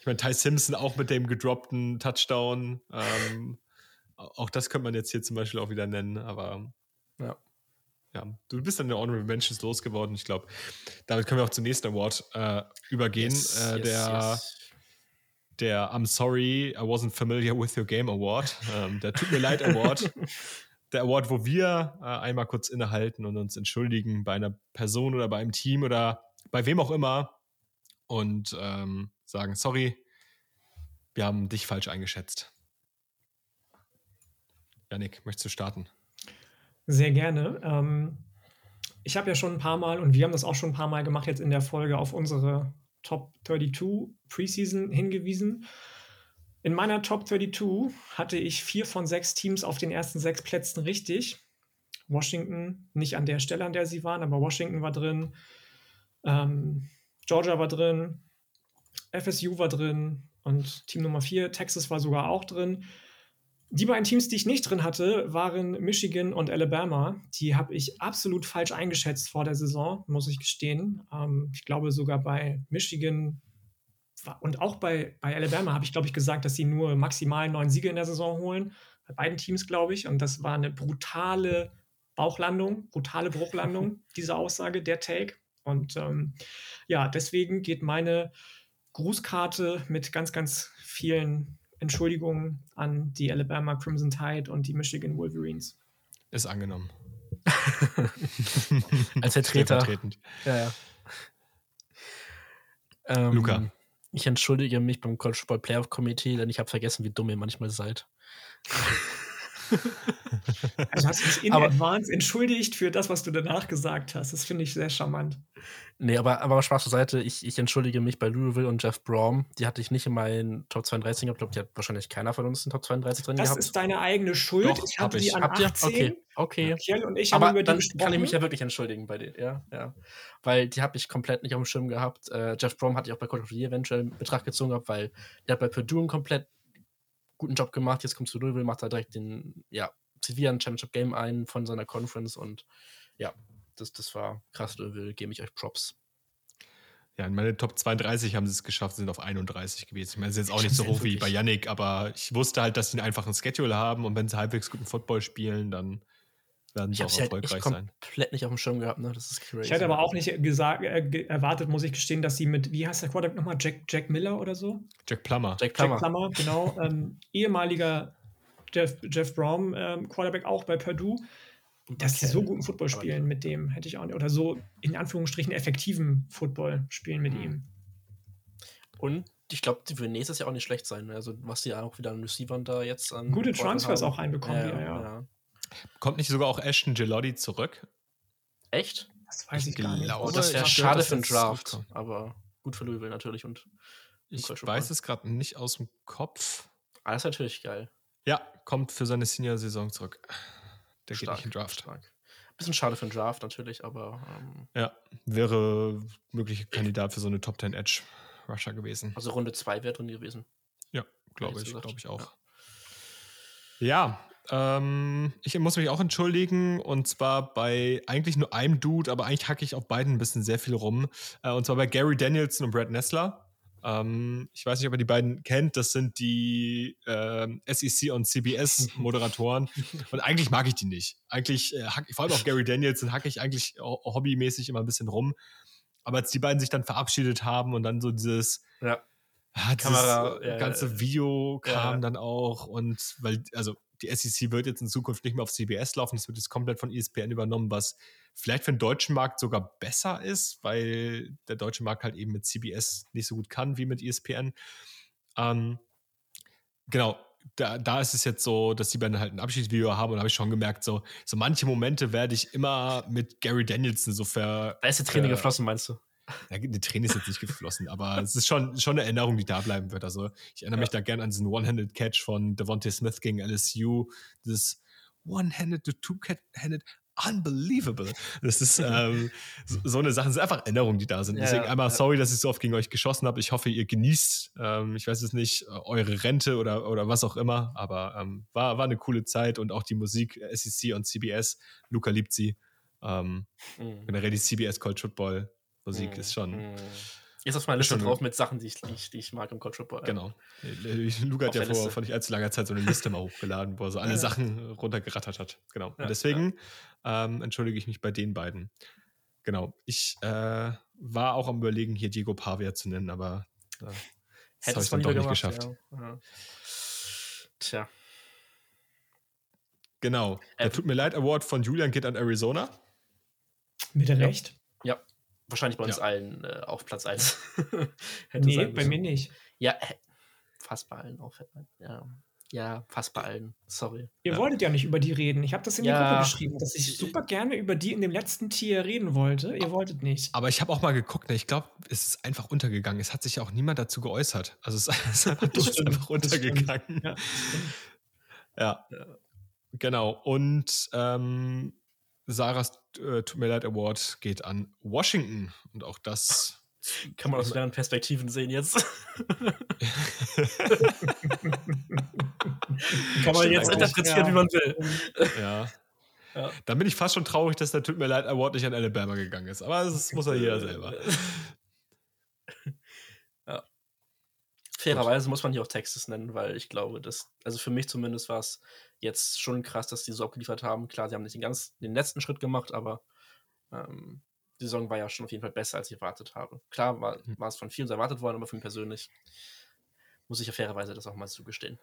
Ich meine, Ty Simpson auch mit dem gedroppten Touchdown. Ähm, au- auch das könnte man jetzt hier zum Beispiel auch wieder nennen, aber Ja. Ja, du bist dann der Honorable Mentions losgeworden. Ich glaube, damit können wir auch zum nächsten Award äh, übergehen. Yes, äh, yes, der, yes. der I'm sorry, I wasn't familiar with your game Award. Ähm, der Tut mir leid Award. der Award, wo wir äh, einmal kurz innehalten und uns entschuldigen bei einer Person oder bei einem Team oder bei wem auch immer und ähm, sagen, sorry, wir haben dich falsch eingeschätzt. Janik, möchtest du starten? Sehr gerne. Ähm, ich habe ja schon ein paar Mal und wir haben das auch schon ein paar Mal gemacht jetzt in der Folge auf unsere Top 32 Preseason hingewiesen. In meiner Top 32 hatte ich vier von sechs Teams auf den ersten sechs Plätzen richtig. Washington nicht an der Stelle, an der sie waren, aber Washington war drin. Ähm, Georgia war drin, FSU war drin und Team Nummer 4, Texas war sogar auch drin. Die beiden Teams, die ich nicht drin hatte, waren Michigan und Alabama. Die habe ich absolut falsch eingeschätzt vor der Saison, muss ich gestehen. Ähm, ich glaube sogar bei Michigan und auch bei, bei Alabama habe ich, glaube ich, gesagt, dass sie nur maximal neun Siege in der Saison holen. Bei beiden Teams, glaube ich. Und das war eine brutale Bauchlandung, brutale Bruchlandung, diese Aussage, der Take. Und ähm, ja, deswegen geht meine Grußkarte mit ganz, ganz vielen Entschuldigungen an die Alabama Crimson Tide und die Michigan Wolverines. Ist angenommen. Als Vertreter. Ja, ja. Ähm, Luca. Ich entschuldige mich beim College Football Playoff Committee, denn ich habe vergessen, wie dumm ihr manchmal seid. Also hast du dich in aber, Advance entschuldigt für das, was du danach gesagt hast. Das finde ich sehr charmant. Nee, aber, aber Spaß zur Seite, ich, ich entschuldige mich bei Louisville und Jeff Brom. Die hatte ich nicht in meinen Top 32 gehabt. Ich glaube, die hat wahrscheinlich keiner von uns in Top 32 drin das gehabt. Das ist deine eigene Schuld. Doch, ich hatte die an Habt 18. Ihr? Okay, okay. und ich aber dann kann ich mich ja wirklich entschuldigen bei dir. Ja, ja. Weil die habe ich komplett nicht auf dem Schirm gehabt. Äh, Jeff Brom hatte ich auch bei Coach of the Year eventuell in Betracht gezogen gehabt, weil der hat bei Purdue einen komplett guten Job gemacht. Jetzt kommt zu Louisville, macht er direkt den, ja, zieht wieder ein Championship Game ein von seiner Conference und ja, das, das war krass, Louisville, gebe ich euch Props. Ja, in meine Top 32 haben sie es geschafft, sind auf 31 gewesen. Ich meine, es ist jetzt auch nicht so hoch wie bei Yannick, aber ich wusste halt, dass sie einen einfachen Schedule haben und wenn sie halbwegs guten Football spielen, dann werden sie auch halt erfolgreich halt sein. komplett nicht auf dem Schirm gehabt, ne? Das ist crazy. Ich hätte aber auch nicht gesagt, äh, erwartet, muss ich gestehen, dass sie mit, wie heißt der Quarterback nochmal? Jack, Jack Miller oder so? Jack Plummer. Jack Plummer, Jack Plummer genau. ähm, ehemaliger Jeff, Jeff Brom, ähm, Quarterback auch bei Purdue. Dass sie so guten Football spielen mit dem, hätte ich auch nicht. Oder so in Anführungsstrichen effektiven Football spielen mit mhm. ihm. Und ich glaube, die würden nächstes Jahr auch nicht schlecht sein. Also, was die auch wieder an Receivern da jetzt an. Gute Transfers haben. auch reinbekommen, ja, ja. ja. Kommt nicht sogar auch Ashton Gelotti zurück? Echt? Das weiß ich, ich gar nicht. Glaube, das wäre schade für den Draft, aber gut für Louisville natürlich. Und ich weiß es gerade nicht aus dem Kopf. Ah, das ist natürlich geil. Ja, kommt für seine Senior-Saison zurück. Der stark, geht nicht in Draft. Stark. Bisschen schade für den Draft natürlich, aber. Ähm, ja, wäre möglicher Kandidat für so eine Top 10 Edge Rusher gewesen. Also Runde 2 wäre drin gewesen. Ja, glaube ich, glaube ich auch. Ja, ja ähm, ich muss mich auch entschuldigen und zwar bei eigentlich nur einem Dude, aber eigentlich hacke ich auf beiden ein bisschen sehr viel rum. Äh, und zwar bei Gary Danielson und Brad Nessler. Ähm, ich weiß nicht, ob ihr die beiden kennt. Das sind die äh, SEC und CBS-Moderatoren. und eigentlich mag ich die nicht. Eigentlich, äh, hack, vor allem auf Gary Danielson, hacke ich eigentlich hobbymäßig immer ein bisschen rum. Aber als die beiden sich dann verabschiedet haben und dann so dieses, ja. Ah, Kamera, ja, ganze Video kam ja. dann auch und weil, also die SEC wird jetzt in Zukunft nicht mehr auf CBS laufen, das wird jetzt komplett von ESPN übernommen, was vielleicht für den deutschen Markt sogar besser ist, weil der deutsche Markt halt eben mit CBS nicht so gut kann wie mit ESPN. Ähm, genau, da, da ist es jetzt so, dass die beiden halt ein Abschiedsvideo haben und habe ich schon gemerkt, so, so manche Momente werde ich immer mit Gary Danielson so ver. Da ist die Träne geflossen, meinst du? Ja, die Träne ist jetzt nicht geflossen, aber es ist schon, schon eine Erinnerung, die da bleiben wird. Also ich erinnere ja. mich da gerne an diesen One-Handed Catch von Devontae Smith gegen LSU. Das One-Handed to Two-Handed unbelievable. Das ist ähm, so, eine Sache, das sind einfach Erinnerungen, die da sind. Deswegen ja, einmal sorry, dass ich so oft gegen euch geschossen habe. Ich hoffe, ihr genießt, ähm, ich weiß es nicht, eure Rente oder, oder was auch immer, aber ähm, war, war eine coole Zeit und auch die Musik, SEC und CBS, Luca liebt sie. Ähm, mhm. Generell die CBS College Football Musik mhm. ist schon. Mhm. Ist auf meiner Liste drauf mit Sachen, die ich, die ich, die ich mag im College Football. Genau. Luca hat ja vor, vor nicht allzu langer Zeit so eine Liste mal hochgeladen, wo er so alle ja. Sachen runtergerattert hat. Genau. Ja, und deswegen ja. ähm, entschuldige ich mich bei den beiden. Genau. Ich äh, war auch am Überlegen, hier Diego Pavia zu nennen, aber äh, das habe ich dann doch nicht gemacht, geschafft. Tja. Genau. Der ähm, Tut mir leid Award von Julian geht an Arizona. Mit Recht. Wahrscheinlich bei uns ja. allen äh, auf Platz 1. nee, bei mir nicht. Ja, fast bei allen auch. Ja. ja, fast bei allen. Sorry. Ihr ja. wolltet ja nicht über die reden. Ich habe das in die. Gruppe geschrieben, dass ich super gerne über die in dem letzten Tier reden wollte. Ihr wolltet nicht. Aber ich habe auch mal geguckt. Ne? Ich glaube, es ist einfach untergegangen. Es hat sich auch niemand dazu geäußert. Also es ist einfach, ist einfach untergegangen. Ja, ja. Genau. Und ähm, Sarahs äh, Tut mir leid Award geht an Washington. Und auch das. Kann man aus mehreren Perspektiven sehen jetzt. Kann man jetzt interpretieren, ja. wie man will. Ja. ja. Dann bin ich fast schon traurig, dass der Tut mir leid Award nicht an Alabama gegangen ist. Aber das muss ja jeder selber. Fairerweise muss man hier auch Texas nennen, weil ich glaube, dass, also für mich zumindest war es jetzt schon krass, dass die so abgeliefert haben. Klar, sie haben nicht den, ganz, den letzten Schritt gemacht, aber ähm, die Saison war ja schon auf jeden Fall besser, als ich erwartet habe. Klar war, hm. war es von vielen erwartet worden, aber für mich persönlich muss ich ja fairerweise das auch mal zugestehen.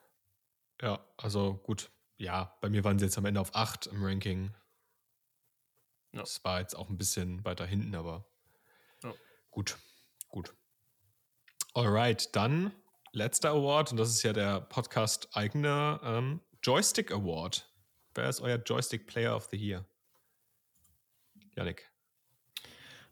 Ja, also gut. Ja, bei mir waren sie jetzt am Ende auf 8 im Ranking. Ja. Das war jetzt auch ein bisschen weiter hinten, aber ja. gut, gut. Alright, dann letzter Award und das ist ja der Podcast eigene ähm, Joystick Award. Wer ist euer Joystick Player of the Year? Janik.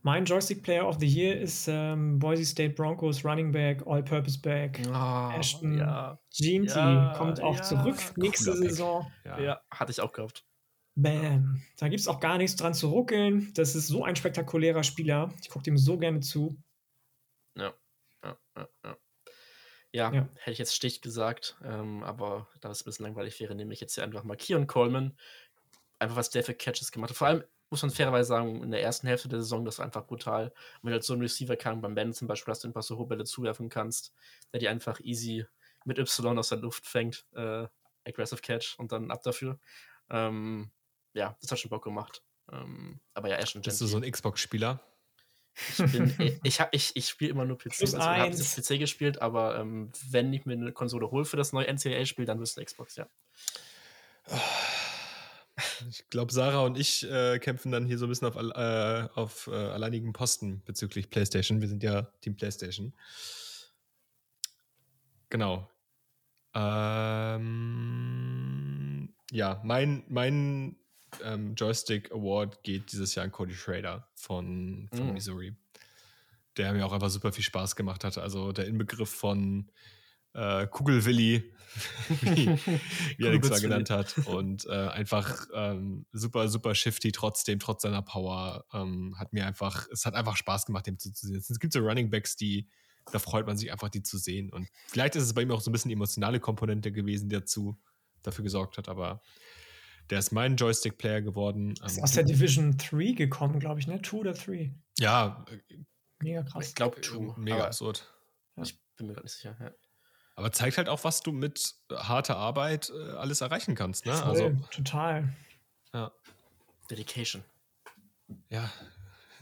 Mein Joystick Player of the Year ist ähm, Boise State Broncos Running Back, All-Purpose Back. Oh, Ashton ja. Jeanty ja, kommt auch ja. zurück nächste Cooler Saison. Ja. ja. hatte ich auch gekauft. Bam. Da gibt es auch gar nichts dran zu ruckeln. Das ist so ein spektakulärer Spieler. Ich gucke dem so gerne zu. Ja, ja, ja, ja. Ja, ja. hätte ich jetzt Stich gesagt, ähm, aber da es ein bisschen langweilig wäre, nehme ich jetzt hier einfach mal Kion Coleman. Einfach was der für Catches gemacht hat. Vor allem muss man fairerweise sagen, in der ersten Hälfte der Saison, das war einfach brutal. Und wenn du halt so einen Receiver kann, beim Ben zum Beispiel, dass du einfach so hohe Bälle zuwerfen kannst, der die einfach easy mit Y aus der Luft fängt, äh, Aggressive Catch und dann ab dafür. Ähm, ja, das hat schon Bock gemacht. Ähm, aber ja, er schon Bist du so ein Xbox-Spieler? Ich, bin, ich, ich, ich spiele immer nur PC. also, ich habe jetzt PC gespielt, aber ähm, wenn ich mir eine Konsole hole für das neue NCAA-Spiel, dann wirst du Xbox, ja. Ich glaube, Sarah und ich äh, kämpfen dann hier so ein bisschen auf, äh, auf äh, alleinigen Posten bezüglich PlayStation. Wir sind ja Team PlayStation. Genau. Ähm, ja, mein, mein ähm, Joystick Award geht dieses Jahr an Cody Schrader von, von mm. Missouri. Der mir auch einfach super viel Spaß gemacht hat. Also der Inbegriff von äh, Kugelwilli, wie, wie er zwar genannt hat. Und äh, einfach ähm, super, super shifty trotzdem, trotz seiner Power. Ähm, hat mir einfach, es hat einfach Spaß gemacht, dem zu sehen. Es gibt so Running Backs, die, da freut man sich einfach, die zu sehen. Und vielleicht ist es bei ihm auch so ein bisschen emotionale Komponente gewesen, die dazu dafür gesorgt hat, aber der ist mein Joystick-Player geworden. Ist ähm, aus der Division 3 gekommen, glaube ich, ne? 2 oder 3? Ja. Mega krass. Ich glaube 2. Mega absurd. Ja. Ich bin mir gar nicht sicher. Ja. Aber zeigt halt auch, was du mit harter Arbeit äh, alles erreichen kannst. Ne? Voll, also, total. Ja. Dedication. Ja.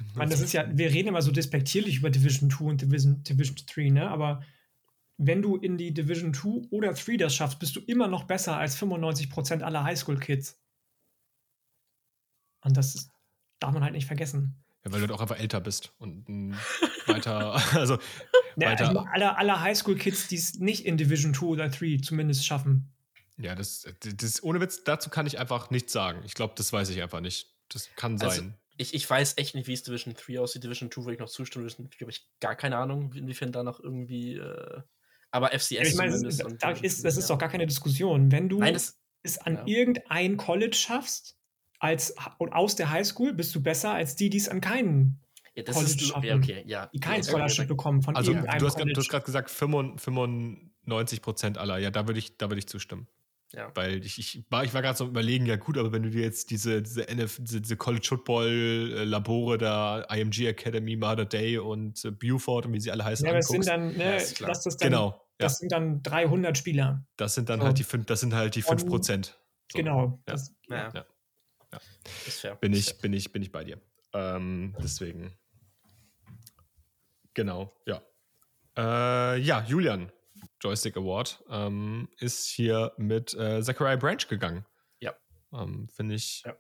Ich meine, das ist ja, wir reden immer so despektierlich über Division 2 und Division, Division 3, ne? Aber wenn du in die Division 2 oder 3 das schaffst, bist du immer noch besser als 95% aller Highschool-Kids. Und das darf man halt nicht vergessen. Ja, weil du auch einfach älter bist und weiter, also weiter. Also alle, alle Highschool-Kids, die es nicht in Division 2 oder 3 zumindest schaffen. Ja, das, das, ohne Witz, dazu kann ich einfach nichts sagen. Ich glaube, das weiß ich einfach nicht. Das kann also, sein. Also, ich, ich weiß echt nicht, wie es Division 3 aussieht. Division 2 würde ich noch zustimmen. Ich habe ich gar keine Ahnung, inwiefern da noch irgendwie. Äh, aber FCS ich meine, zumindest. Da ist, das ist doch gar keine Diskussion. Wenn du Nein, das, es an ja. irgendein College schaffst, als, und aus der Highschool bist du besser als die, die es an keinen ja, das College ist, schaffen, ja, okay, ja. die kein Scholarship bekommen von also, irgendeinem du hast, College. Du hast gerade gesagt 95 Prozent aller. Ja, da würde ich, würd ich zustimmen. Ja. Weil ich, ich war, ich war gerade so überlegen, ja gut, aber wenn du dir jetzt diese, diese, NF, diese College Football äh, Labore da, IMG Academy, Mother Day und äh, Buford und wie sie alle heißen, ja, das sind dann, ne, ja, das, das dann, genau, das sind dann 300 Spieler. Das sind dann so. halt die fünf, das sind halt die 5 Prozent. So. Genau. Das, ja. Ja. ja. Bin ich, bin ich, bin ich bei dir. Ähm, deswegen. Genau, ja. Äh, ja, Julian, Joystick Award, ähm, ist hier mit äh, Zachariah Branch gegangen. Ja. Ähm, Finde ich. Ja. Ja, ja.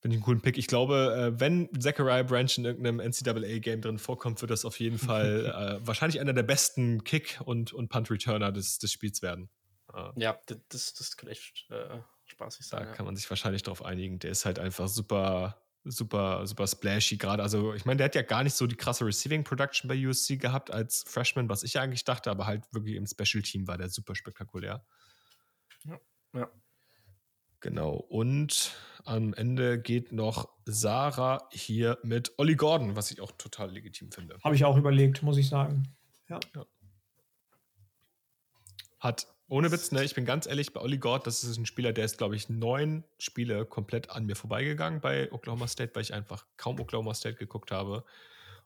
Finde ich einen coolen Pick. Ich glaube, äh, wenn Zachariah Branch in irgendeinem NCAA-Game drin vorkommt, wird das auf jeden Fall äh, wahrscheinlich einer der besten Kick- und, und Punt-Returner des, des Spiels werden. Äh, ja, das, das könnte echt äh, spaßig sein. Da ja. kann man sich wahrscheinlich darauf einigen. Der ist halt einfach super super, super splashy gerade. Also, ich meine, der hat ja gar nicht so die krasse Receiving Production bei USC gehabt als Freshman, was ich eigentlich dachte, aber halt wirklich im Special Team war der super spektakulär. Ja. ja. Genau. Und am Ende geht noch Sarah hier mit Olli Gordon, was ich auch total legitim finde. Habe ich auch überlegt, muss ich sagen. Ja. ja. Hat, ohne Witz, ne, ich bin ganz ehrlich, bei Olli Gordon, das ist ein Spieler, der ist, glaube ich, neun Spiele komplett an mir vorbeigegangen bei Oklahoma State, weil ich einfach kaum Oklahoma State geguckt habe.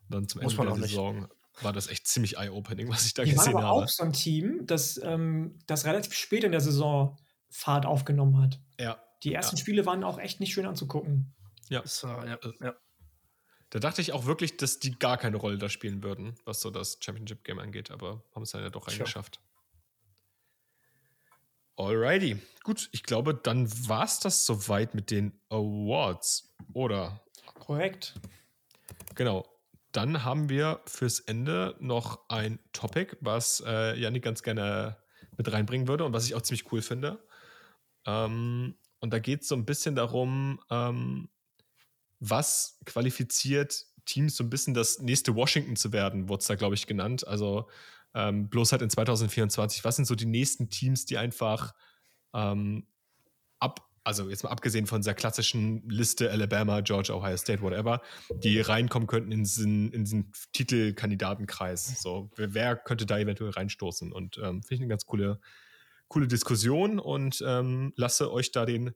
Und dann zum Muss Ende der Saison nicht war das echt ziemlich eye-opening, was ich da die gesehen waren aber habe. auch so ein Team, das, ähm, das relativ spät in der Saison Fahrt aufgenommen hat. Ja. Die ersten ja. Spiele waren auch echt nicht schön anzugucken. Ja. War, ja, ja. Da dachte ich auch wirklich, dass die gar keine Rolle da spielen würden, was so das Championship-Game angeht, aber haben es dann ja doch reingeschafft. Alrighty. Gut, ich glaube, dann war es das soweit mit den Awards, oder? Korrekt. Genau dann haben wir fürs Ende noch ein Topic, was äh, Janik ganz gerne mit reinbringen würde und was ich auch ziemlich cool finde. Ähm, und da geht es so ein bisschen darum, ähm, was qualifiziert Teams so ein bisschen das nächste Washington zu werden, wurde es da, glaube ich, genannt. Also ähm, bloß halt in 2024. Was sind so die nächsten Teams, die einfach ähm, ab also jetzt mal abgesehen von dieser klassischen Liste Alabama, Georgia, Ohio State, whatever, die reinkommen könnten in diesen, in diesen Titelkandidatenkreis. So, wer, wer, könnte da eventuell reinstoßen? Und ähm, finde ich eine ganz coole, coole Diskussion und ähm, lasse euch da den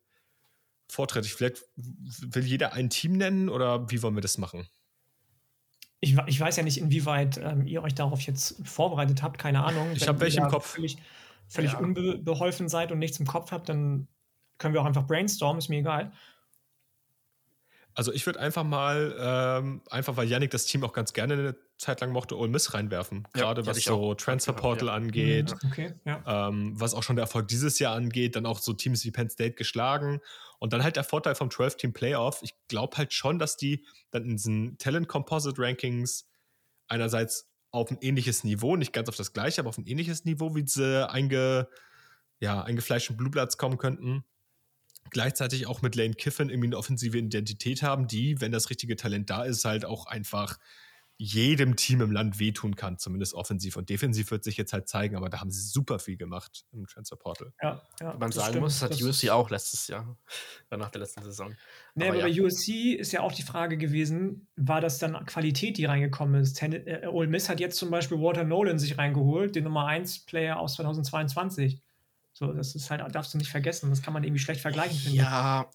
Vortritt. Ich, vielleicht will jeder ein Team nennen oder wie wollen wir das machen? Ich, ich weiß ja nicht, inwieweit ähm, ihr euch darauf jetzt vorbereitet habt, keine Ahnung. Ich habe welche im Kopf. Völlig, völlig ja. unbeholfen seid und nichts im Kopf habt, dann können wir auch einfach brainstormen, ist mir egal. Also ich würde einfach mal, ähm, einfach weil Yannick das Team auch ganz gerne eine Zeit lang mochte, Ole Miss reinwerfen. Ja, Gerade was so Transfer Portal ja. angeht, mhm, okay, ja. ähm, was auch schon der Erfolg dieses Jahr angeht, dann auch so Teams wie Penn State geschlagen. Und dann halt der Vorteil vom 12-Team Playoff. Ich glaube halt schon, dass die dann in diesen Talent Composite Rankings einerseits auf ein ähnliches Niveau, nicht ganz auf das gleiche, aber auf ein ähnliches Niveau wie diese einge, ja, eingefleischten Blue Bloods kommen könnten gleichzeitig auch mit Lane Kiffin irgendwie eine offensive Identität haben, die, wenn das richtige Talent da ist, halt auch einfach jedem Team im Land wehtun kann, zumindest offensiv. Und defensiv wird sich jetzt halt zeigen, aber da haben sie super viel gemacht im Transfer Portal. Ja, ja man sagen stimmt. muss, das hat USC auch letztes Jahr, nach der letzten Saison. Nee, aber, aber ja. bei USC ist ja auch die Frage gewesen, war das dann Qualität, die reingekommen ist? Ten äh, Ole Miss hat jetzt zum Beispiel Walter Nolan sich reingeholt, den Nummer 1 Player aus 2022. So, das ist halt, darfst du nicht vergessen. Das kann man irgendwie schlecht vergleichen, finde Ja,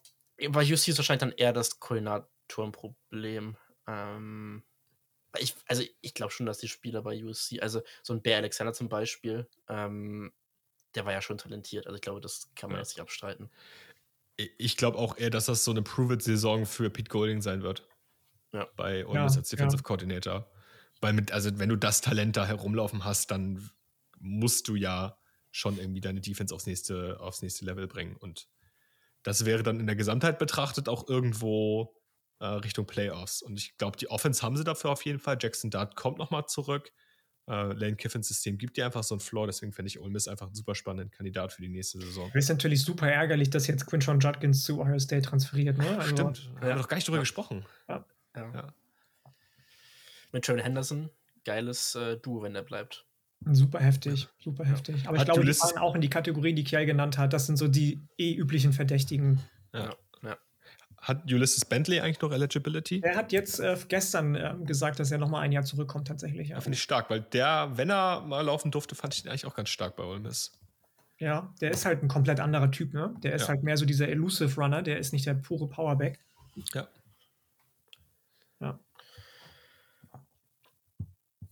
bei UC ist wahrscheinlich dann eher das Koordinatorenproblem. Ähm, ich, also ich glaube schon, dass die Spieler bei USC, also so ein Bear Alexander zum Beispiel, ähm, der war ja schon talentiert. Also ich glaube, das kann man ja. jetzt nicht abstreiten. Ich glaube auch eher, dass das so eine Prove-It-Saison für Pete Golding sein wird. Ja. Bei Ole ja, als Defensive ja. Coordinator. Weil mit, also wenn du das Talent da herumlaufen hast, dann musst du ja schon irgendwie deine Defense aufs nächste, aufs nächste Level bringen. Und das wäre dann in der Gesamtheit betrachtet auch irgendwo äh, Richtung Playoffs. Und ich glaube, die Offense haben sie dafür auf jeden Fall. Jackson Dart kommt nochmal zurück. Äh, Lane Kiffins System gibt dir einfach so einen Floor, deswegen finde ich Ole Miss einfach ein super spannenden Kandidat für die nächste Saison. Ist natürlich super ärgerlich, dass jetzt Quinshon Judkins zu Ohio State transferiert. Ne? Also, Stimmt, ja. haben wir noch gar nicht drüber ja. gesprochen. Ja. ja. Mit Trevor Henderson, geiles äh, Duo, wenn der bleibt. Super heftig, super heftig. Aber ich glaube, die fallen auch in die Kategorie, die Kiel genannt hat. Das sind so die eh üblichen Verdächtigen. Ja. Hat Ulysses Bentley eigentlich noch Eligibility? Er hat jetzt äh, gestern äh, gesagt, dass er noch mal ein Jahr zurückkommt, tatsächlich. Ja. Finde ich stark, weil der, wenn er mal laufen durfte, fand ich ihn eigentlich auch ganz stark bei Ole Miss. Ja, der ist halt ein komplett anderer Typ, ne? Der ist ja. halt mehr so dieser Elusive Runner, der ist nicht der pure Powerback. Ja. Ja.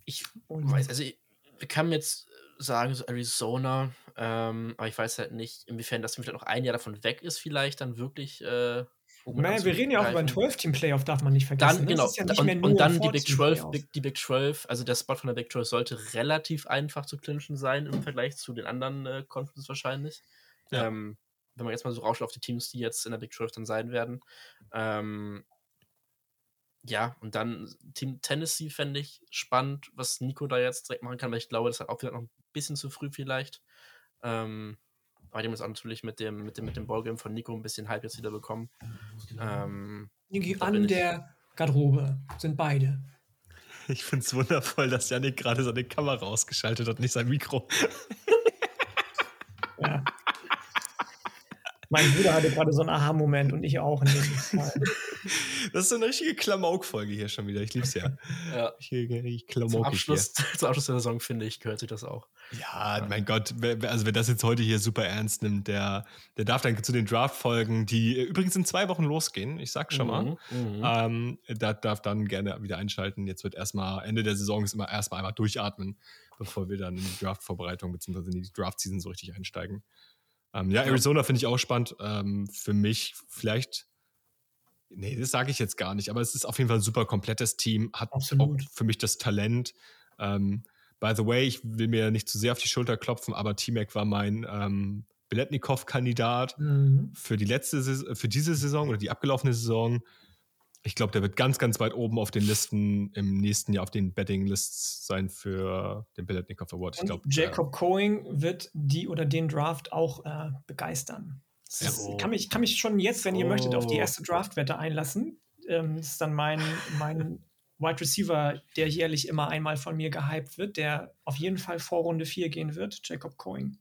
Ich weiß, also ich, wir können jetzt sagen, so Arizona, ähm, aber ich weiß halt nicht, inwiefern das vielleicht noch ein Jahr davon weg ist, vielleicht dann wirklich. Äh, naja, wir reden ja auch über ein 12-Team-Playoff, darf man nicht vergessen. Dann, ne? genau, ja und, und, dann die Big 12, Big, die Big 12, also der Spot von der Big 12 sollte relativ einfach zu clinchen sein im Vergleich zu den anderen äh, Conferences wahrscheinlich. Ja. Ähm, wenn man jetzt mal so rausschaut auf die Teams, die jetzt in der Big 12 dann sein werden. Ähm, ja, und dann Team Tennessee fände ich spannend, was Nico da jetzt direkt machen kann, weil ich glaube, das ist auch wieder noch ein bisschen zu früh vielleicht. Ähm, aber die haben jetzt natürlich mit dem, mit dem, mit dem Ballgame von Nico ein bisschen Hype jetzt wieder bekommen. Ähm, an der Garderobe sind beide. Ich finde es wundervoll, dass Janik gerade seine Kamera ausgeschaltet hat, nicht sein Mikro. ja. Mein Bruder hatte gerade so einen Aha-Moment und ich auch in dem Fall. Das ist so eine richtige Klamauk-Folge hier schon wieder. Ich lieb's ja. ja. Ich, zum, Abschluss, zum Abschluss der Saison, finde ich, gehört sich das auch. Ja, ja, mein Gott, also wer das jetzt heute hier super ernst nimmt, der, der darf dann zu den Draft-Folgen, die übrigens in zwei Wochen losgehen, ich sag schon mal, mhm, mhm. ähm, da darf dann gerne wieder einschalten. Jetzt wird erstmal, Ende der Saison ist immer erstmal einmal durchatmen, bevor wir dann in die Draft-Vorbereitung bzw. in die Draft-Season so richtig einsteigen. Ähm, ja, Arizona finde ich auch spannend. Ähm, für mich vielleicht, nee, das sage ich jetzt gar nicht, aber es ist auf jeden Fall ein super komplettes Team, hat Absolut. auch für mich das Talent. Ähm, by the way, ich will mir nicht zu sehr auf die Schulter klopfen, aber T-Mac war mein ähm, Beletnikow-Kandidat mhm. für die letzte für diese Saison oder die abgelaufene Saison ich glaube, der wird ganz, ganz weit oben auf den Listen im nächsten Jahr auf den Betting-Lists sein für den Beletnikov Award. Ich glaub, Jacob äh, Coing wird die oder den Draft auch äh, begeistern. Ja, oh. kann, mich, kann mich schon jetzt, wenn ihr oh. möchtet, auf die erste Draft-Wette einlassen. Ähm, das ist dann mein, mein Wide Receiver, der jährlich immer einmal von mir gehypt wird, der auf jeden Fall vor Runde 4 gehen wird, Jacob Coing.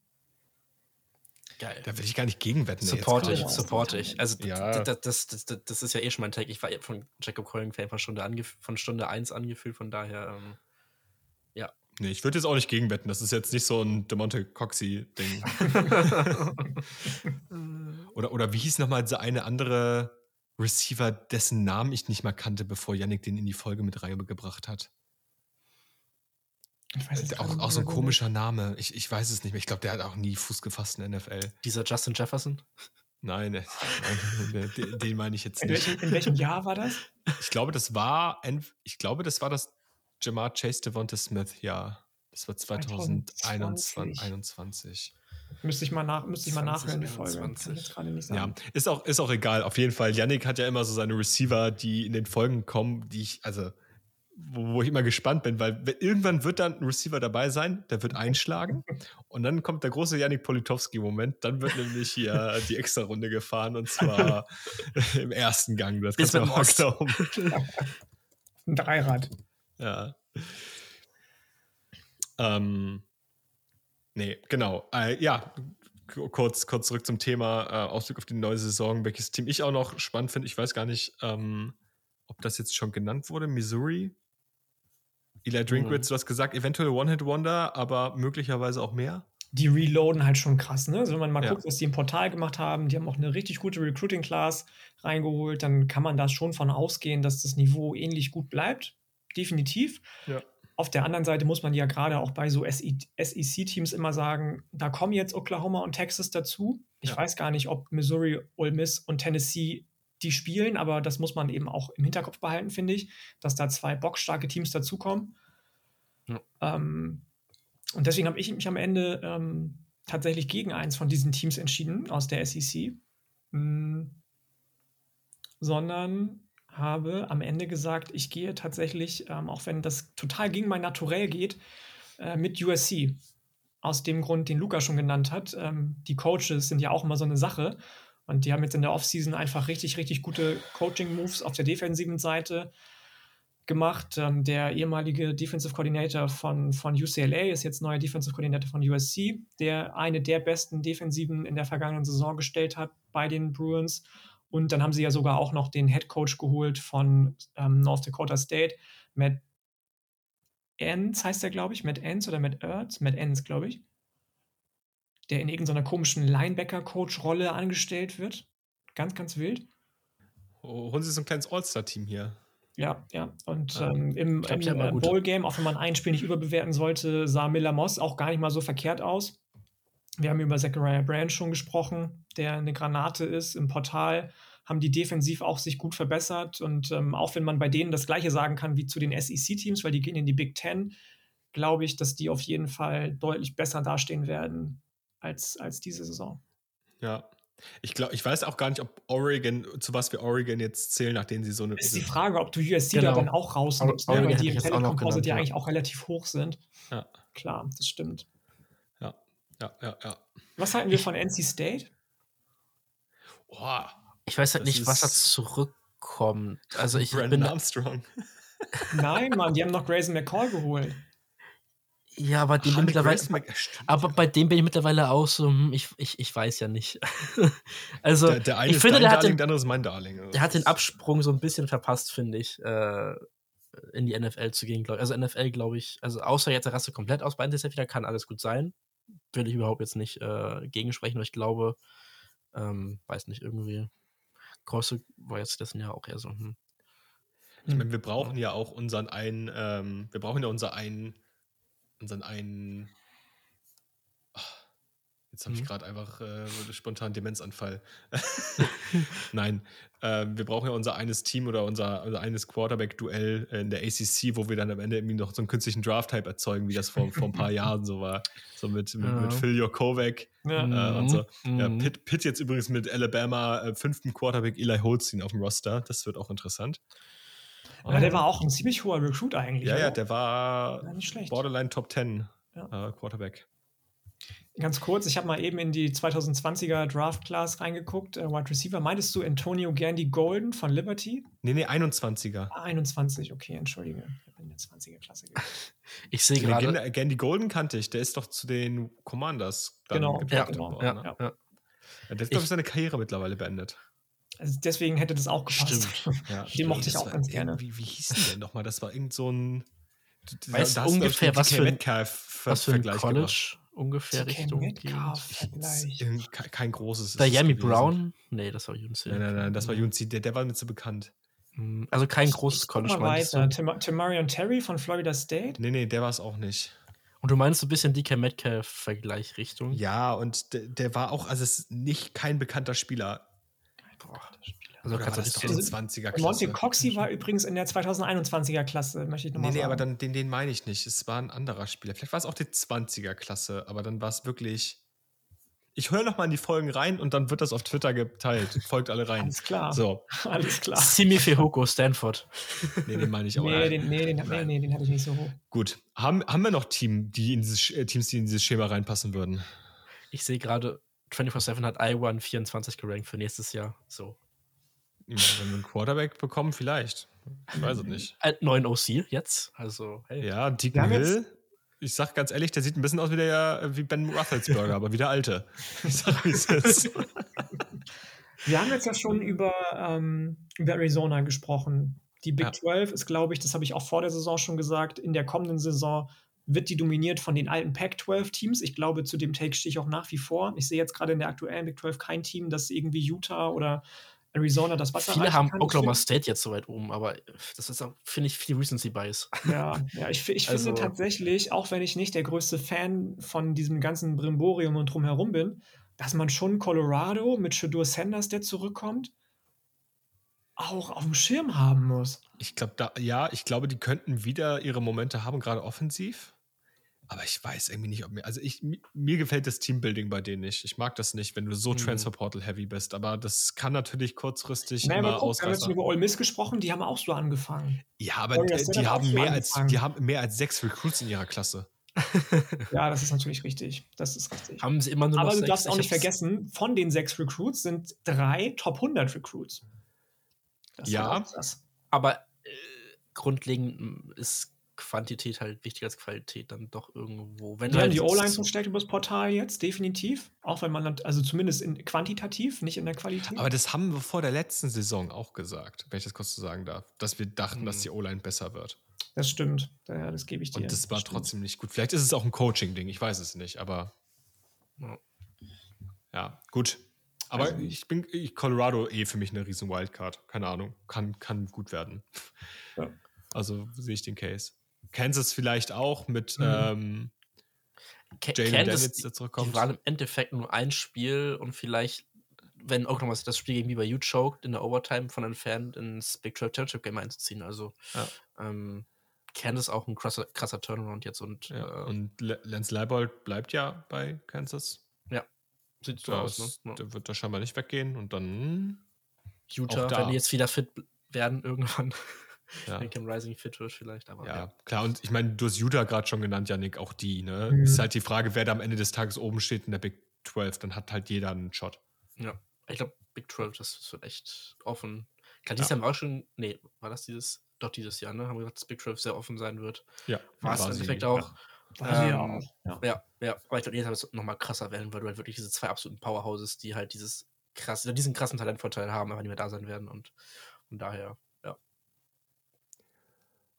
Geil. Da will ich gar nicht gegenwetten. Supporte ich, supporte ich. Also ja. das, das, das, das, ist ja eh schon mein Tag. Ich war von Jacob Colling-Fan von Stunde, von Stunde 1 angefühlt, von daher, ähm, ja. Nee, ich würde jetzt auch nicht gegenwetten. Das ist jetzt nicht so ein Demonte Coxey-Ding. oder, oder wie hieß nochmal diese eine andere Receiver, dessen Namen ich nicht mal kannte, bevor Yannick den in die Folge mit reingebracht hat? Auch, auch so ein komischer Name. Ich, ich weiß es nicht mehr. Ich glaube, der hat auch nie Fuß gefasst in der NFL. Dieser Justin Jefferson? Nein, äh, nein den, den meine ich jetzt nicht. In welchem, in welchem, Jahr war das? Ich glaube, das war, ich glaube, das war das Jamar Chase Devonta Smith Jahr. Das war 2021. Müsste ich mal, nach, müsste ich mal nachhören, die Folge. Kann ich jetzt gerade nicht sagen. Ja, ist auch, ist auch egal. Auf jeden Fall. Yannick hat ja immer so seine Receiver, die in den Folgen kommen, die ich, also wo, wo, ich immer gespannt bin, weil irgendwann wird dann ein Receiver dabei sein, der wird einschlagen und dann kommt der große Janik Politowski-Moment. Dann wird nämlich hier die Extra-Runde gefahren und zwar im ersten Gang. Das kannst du auch glauben. Ein Dreirad. Ja. Ähm, nee, genau. Äh, ja, kurz, kurz zurück zum Thema äh, Ausblick auf die neue Saison. Welches Team ich auch noch spannend finde, ich weiß gar nicht, ähm, ob das jetzt schon genannt wurde. Missouri Eli Drinkwitz, mhm. du hast gesagt, eventuell One-Hit-Wonder, aber möglicherweise auch mehr. Die reloaden halt schon krass, ne? Also wenn man mal ja. guckt, was die im Portal gemacht haben, die haben auch eine richtig gute Recruiting-Class reingeholt, dann kann man da schon von ausgehen, dass das Niveau ähnlich gut bleibt. Definitiv. Ja. Auf der anderen Seite muss man ja gerade auch bei so SEC-Teams immer sagen, da kommen jetzt Oklahoma und Texas dazu. Ich ja. weiß gar nicht, ob Missouri, Ole Miss und Tennessee die spielen, aber das muss man eben auch im Hinterkopf behalten, finde ich, dass da zwei boxstarke Teams dazukommen. Ja. Ähm, und deswegen habe ich mich am Ende ähm, tatsächlich gegen eins von diesen Teams entschieden aus der SEC, mhm. sondern habe am Ende gesagt, ich gehe tatsächlich, ähm, auch wenn das total gegen mein Naturell geht, äh, mit USC. Aus dem Grund, den Luca schon genannt hat. Ähm, die Coaches sind ja auch immer so eine Sache. Und die haben jetzt in der Offseason einfach richtig, richtig gute Coaching-Moves auf der defensiven Seite gemacht. Ähm, der ehemalige Defensive Coordinator von, von UCLA ist jetzt neuer Defensive Coordinator von USC, der eine der besten Defensiven in der vergangenen Saison gestellt hat bei den Bruins. Und dann haben sie ja sogar auch noch den Head Coach geholt von ähm, North Dakota State, Matt Enns heißt er, glaube ich, Matt Enns oder Matt Ertz, Matt Enns, glaube ich der in irgendeiner komischen Linebacker-Coach-Rolle angestellt wird. Ganz, ganz wild. Holen Sie so ein kleines All-Star-Team hier. Ja, ja. Und ja. Ähm, im, im ja Bowl-Game, auch wenn man ein Spiel nicht überbewerten sollte, sah Miller Moss auch gar nicht mal so verkehrt aus. Wir haben über Zachariah Brand schon gesprochen, der eine Granate ist im Portal, haben die defensiv auch sich gut verbessert. Und ähm, auch wenn man bei denen das Gleiche sagen kann wie zu den SEC-Teams, weil die gehen in die Big Ten, glaube ich, dass die auf jeden Fall deutlich besser dastehen werden als, als diese Saison. Ja. Ich glaube, ich weiß auch gar nicht, ob Oregon, zu was wir Oregon jetzt zählen, nachdem sie so eine. Ist die Frage, ob du USC genau. da dann auch rausnimmst, ne? weil die im Composite ja eigentlich auch relativ hoch sind. Ja. Klar, das stimmt. Ja, ja, ja, ja. Was halten wir von NC State? Boah. Ich weiß halt nicht, was da zurückkommt. Also ich Brandon bin Armstrong. Nein, Mann, die haben noch Grayson McCall geholt. Ja, aber dem bin mittlerweile, aber bei dem bin ich mittlerweile auch so, hm, ich, ich, ich weiß ja nicht. also, der, der eine ich ist finde, der hat, Darling, den, der andere ist mein Darling. Also der hat den Absprung so ein bisschen verpasst, finde ich, äh, in die NFL zu gehen. Glaub. Also NFL, glaube ich, also außer jetzt der Rasse komplett aus bei wieder, kann alles gut sein. Will ich überhaupt jetzt nicht äh, gegensprechen, aber ich glaube, ähm, weiß nicht, irgendwie, Grosse war jetzt dessen ja auch eher so, hm. Ich meine, wir brauchen ja auch unseren einen, ähm, wir brauchen ja unser einen, unseren einen. Ach, Jetzt habe ich Mhm. gerade einfach äh, spontan Demenzanfall. Nein, ähm, wir brauchen ja unser eines Team oder unser, unser eines Quarterback-Duell in der ACC, wo wir dann am Ende irgendwie noch so einen künstlichen Draft-Type erzeugen, wie das vor, vor ein paar Jahren so war. So mit, mit, mit Ja. Phil Jokovic Ja. äh, und so. Ja, Mhm. Pitt, Pitt jetzt übrigens mit Alabama äh, fünften Quarterback Eli Holstein auf dem Roster. Das wird auch interessant. Ja, der war auch ein ziemlich hoher Recruit eigentlich. Ja, ja, oder? der war Ja, nicht schlecht. Borderline Top 10 Ja. äh, Quarterback. Ganz kurz, ich habe mal eben in die 2020er Draft Class reingeguckt. Äh, Wide Receiver. Meintest du Antonio Gandy Golden von Liberty? Nee, nee, 21er. Ah, 21, okay, entschuldige. Ich habe in der 20er Klasse geguckt. Ich sehe gerade. Gand- Gandy Golden kannte ich, der ist doch zu den Commanders dann Genau, ja, genau, worden. Ja, ne? ja. Ja, der hat, glaube ich, seine Karriere mittlerweile beendet. Also deswegen hätte das auch gepasst. Ja, Den mochte ich das auch ganz gerne. irgendwie- Wie hieß denn der nochmal? Das war irgend so ein. Weißt da du ich, ungefähr, was für ein- Metcalf Was für ein Vergleich College ungefähr DK Richtung Metcalf. geht. Vergleich. Irgend- ke- Kein großes. Diami. Brown? Nee, das war UNC. Nein, nein, nein, das war Junzi, der, der war mir zu bekannt. Hm, Also kein großes Ich guck College, mal meinst weiter. du? Tim, Timarion Terry von Florida State. Nee, nee, der war es auch nicht. Und du meinst so ein bisschen DK Metcalf-Vergleich Richtung? Ja, und der, der war auch, also es ist nicht kein bekannter Spieler. Also Oder war kannst du das in 20er Monte Klasse? Coxey war übrigens in der 2021er Klasse, möchte ich Nee, nochmal nee, sagen. aber dann, den, den meine ich nicht. Es war ein anderer Spieler. Vielleicht war es auch die 20er Klasse, aber dann war es wirklich. Ich höre noch mal in die Folgen rein und dann wird das auf Twitter geteilt. Folgt alle rein. Alles klar. So, Alles klar. Simi Fehoko, Stanford. nee, den meine ich auch. Nee, den, nee, den, nee, nee, den hatte ich nicht so hoch. Gut. Haben, haben wir noch Team, die in dieses, äh, Teams, die in dieses Schema reinpassen würden? Ich sehe gerade, 24-7 hat Iowa an 24 gerankt für nächstes Jahr. So. Wenn wir einen Quarterback bekommen, vielleicht. Ich weiß es nicht. Ein neuen OC jetzt. Also, hey. Ja, Deacon Hill. Ich sag ganz ehrlich, der sieht ein bisschen aus wie der äh, wie Ben Roethlisberger, aber wie der alte. Ich sag, wie es ist. Wir haben jetzt ja schon über, ähm, über Arizona gesprochen. Die Big Ja. 12 ist, glaube ich, das habe ich auch vor der Saison schon gesagt, in der kommenden Saison wird die dominiert von den alten Pac-12-Teams. Ich glaube, zu dem Take stehe ich auch nach wie vor. Ich sehe jetzt gerade in der aktuellen Big 12 kein Team, das irgendwie Utah oder Arizona das Wasser Viele haben kann. Oklahoma State jetzt so weit oben, aber das ist auch, finde ich, viel Recency Bias. Ja, ja ich, ich Also- finde tatsächlich, auch wenn ich nicht der größte Fan von diesem ganzen Brimborium und drumherum bin, dass man schon Colorado mit Shadur Sanders, der zurückkommt, auch auf dem Schirm haben muss. Ich glaube, da, ja, ich glaube, die könnten wieder ihre Momente haben, gerade offensiv. Aber ich weiß irgendwie nicht, ob mir. Also ich, mi- mir gefällt das Teambuilding bei denen nicht. Ich mag das nicht, wenn du so Mhm. Transfer Portal heavy bist. Aber das kann natürlich kurzfristig Naja, immer guck, wir haben jetzt über Ole Miss gesprochen, die haben auch so angefangen. Ja, aber State die auch haben mehr als die haben mehr als sechs Recruits in ihrer Klasse. Ja, das ist natürlich richtig. Das ist richtig. Haben sie immer nur noch Aber du sechs? darfst auch Ich nicht vergessen, von den sechs Recruits sind drei Top 100 Recruits. Das ist Ja. Aber äh, grundlegend mm, ist Quantität halt wichtiger als Qualität dann doch irgendwo. Wenn haben halt die O-Line so- verstärkt übers Portal jetzt, definitiv. Auch wenn man, dann- also zumindest in quantitativ, nicht in der Qualität. Aber das haben wir vor der letzten Saison auch gesagt, wenn ich das kurz so sagen darf, dass wir dachten, dass Mhm. die O-Line besser wird. das stimmt. Ja, das gebe ich dir. Und das war stimmt. trotzdem nicht gut. Vielleicht ist es auch ein Coaching-Ding, ich weiß es nicht, aber Ja. ja, gut. Aber Also- ich bin ich, Colorado eh für mich eine riesen Wildcard. Keine Ahnung. Kann, kann gut werden. Ja. Also sehe ich den Case. Kansas vielleicht auch mit Mhm. ähm, Jalen Kansas, Daniels, die- der Die zurückkommt. waren im Endeffekt nur ein Spiel und vielleicht, wenn Oklahoma State das Spiel gegen BYU choked, in der Overtime von entfernt ins Big 12 Championship Game einzuziehen. Also Ja. ähm, Kansas auch ein krasser, krasser Turnaround jetzt und, Ja, äh, und Lance Leibold bleibt ja bei Kansas. sieht so Das, aus. Ne? Ja. Der wird da scheinbar nicht weggehen und dann Utah, auch da. wenn die jetzt wieder fit werden irgendwann. ja. Cam Rising fit wird vielleicht, aber Ja, ja. klar. Und ich meine, du hast Utah gerade schon genannt, Janik, auch die. Ne? Mhm. Ist halt die Frage, wer da am Ende des Tages oben steht in der Big 12. Dann hat halt jeder einen Shot. ja. Ich glaube, Big 12, das, wird echt offen. Klar, dieses Ja. Jahr war auch schon, nee, war das dieses, doch dieses Jahr, ne? Haben wir gesagt, dass Big 12 sehr offen sein wird. Ja, War es im Endeffekt ja. auch. Ähm, ja. ja, ja, aber ich glaube, jetzt wird es nochmal krasser werden, weil du halt wirklich diese zwei absoluten Powerhouses, die halt dieses krass, diesen krassen Talentvorteil haben, aber nicht mehr da sein werden und, und daher.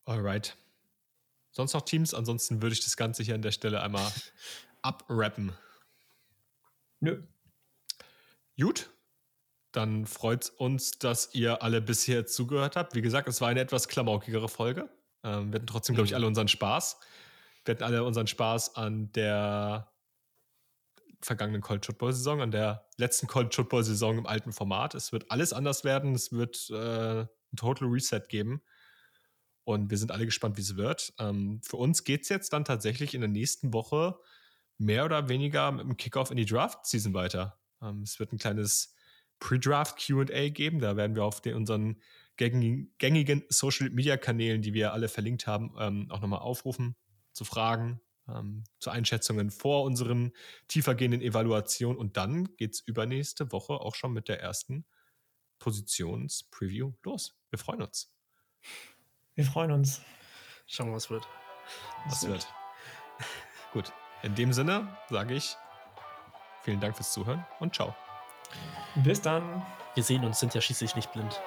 Alright. Sonst noch Teams? Ansonsten würde ich das Ganze hier an der Stelle einmal abrappen. Nö. Gut. Dann freut es uns, dass ihr alle bisher zugehört habt. Wie gesagt, es war eine etwas klamaukigere Folge. Ähm, wir hatten trotzdem, glaube ich, mhm. alle unseren Spaß. Wir hatten alle unseren Spaß an der vergangenen College Football Saison, an der letzten College Football Saison im alten Format. Es wird alles anders werden. Es wird äh, ein Total Reset geben. Und wir sind alle gespannt, wie es wird. Ähm, für uns geht es jetzt dann tatsächlich in der nächsten Woche mehr oder weniger mit dem Kickoff in die Draft-Season weiter. Ähm, es wird ein kleines Pre-Draft QA geben. Da werden wir auf den, unseren gängigen Social-Media-Kanälen, die wir alle verlinkt haben, ähm, auch nochmal aufrufen zu Fragen, ähm, zu Einschätzungen vor unseren tiefergehenden Evaluationen. Und dann geht es übernächste Woche auch schon mit der ersten Positions-Preview los. Wir freuen uns. Wir freuen uns. Schauen wir, was wird. Was wird. Gut. In dem Sinne sage ich vielen Dank fürs Zuhören und ciao. Bis dann. Wir sehen uns, sind ja schließlich nicht blind.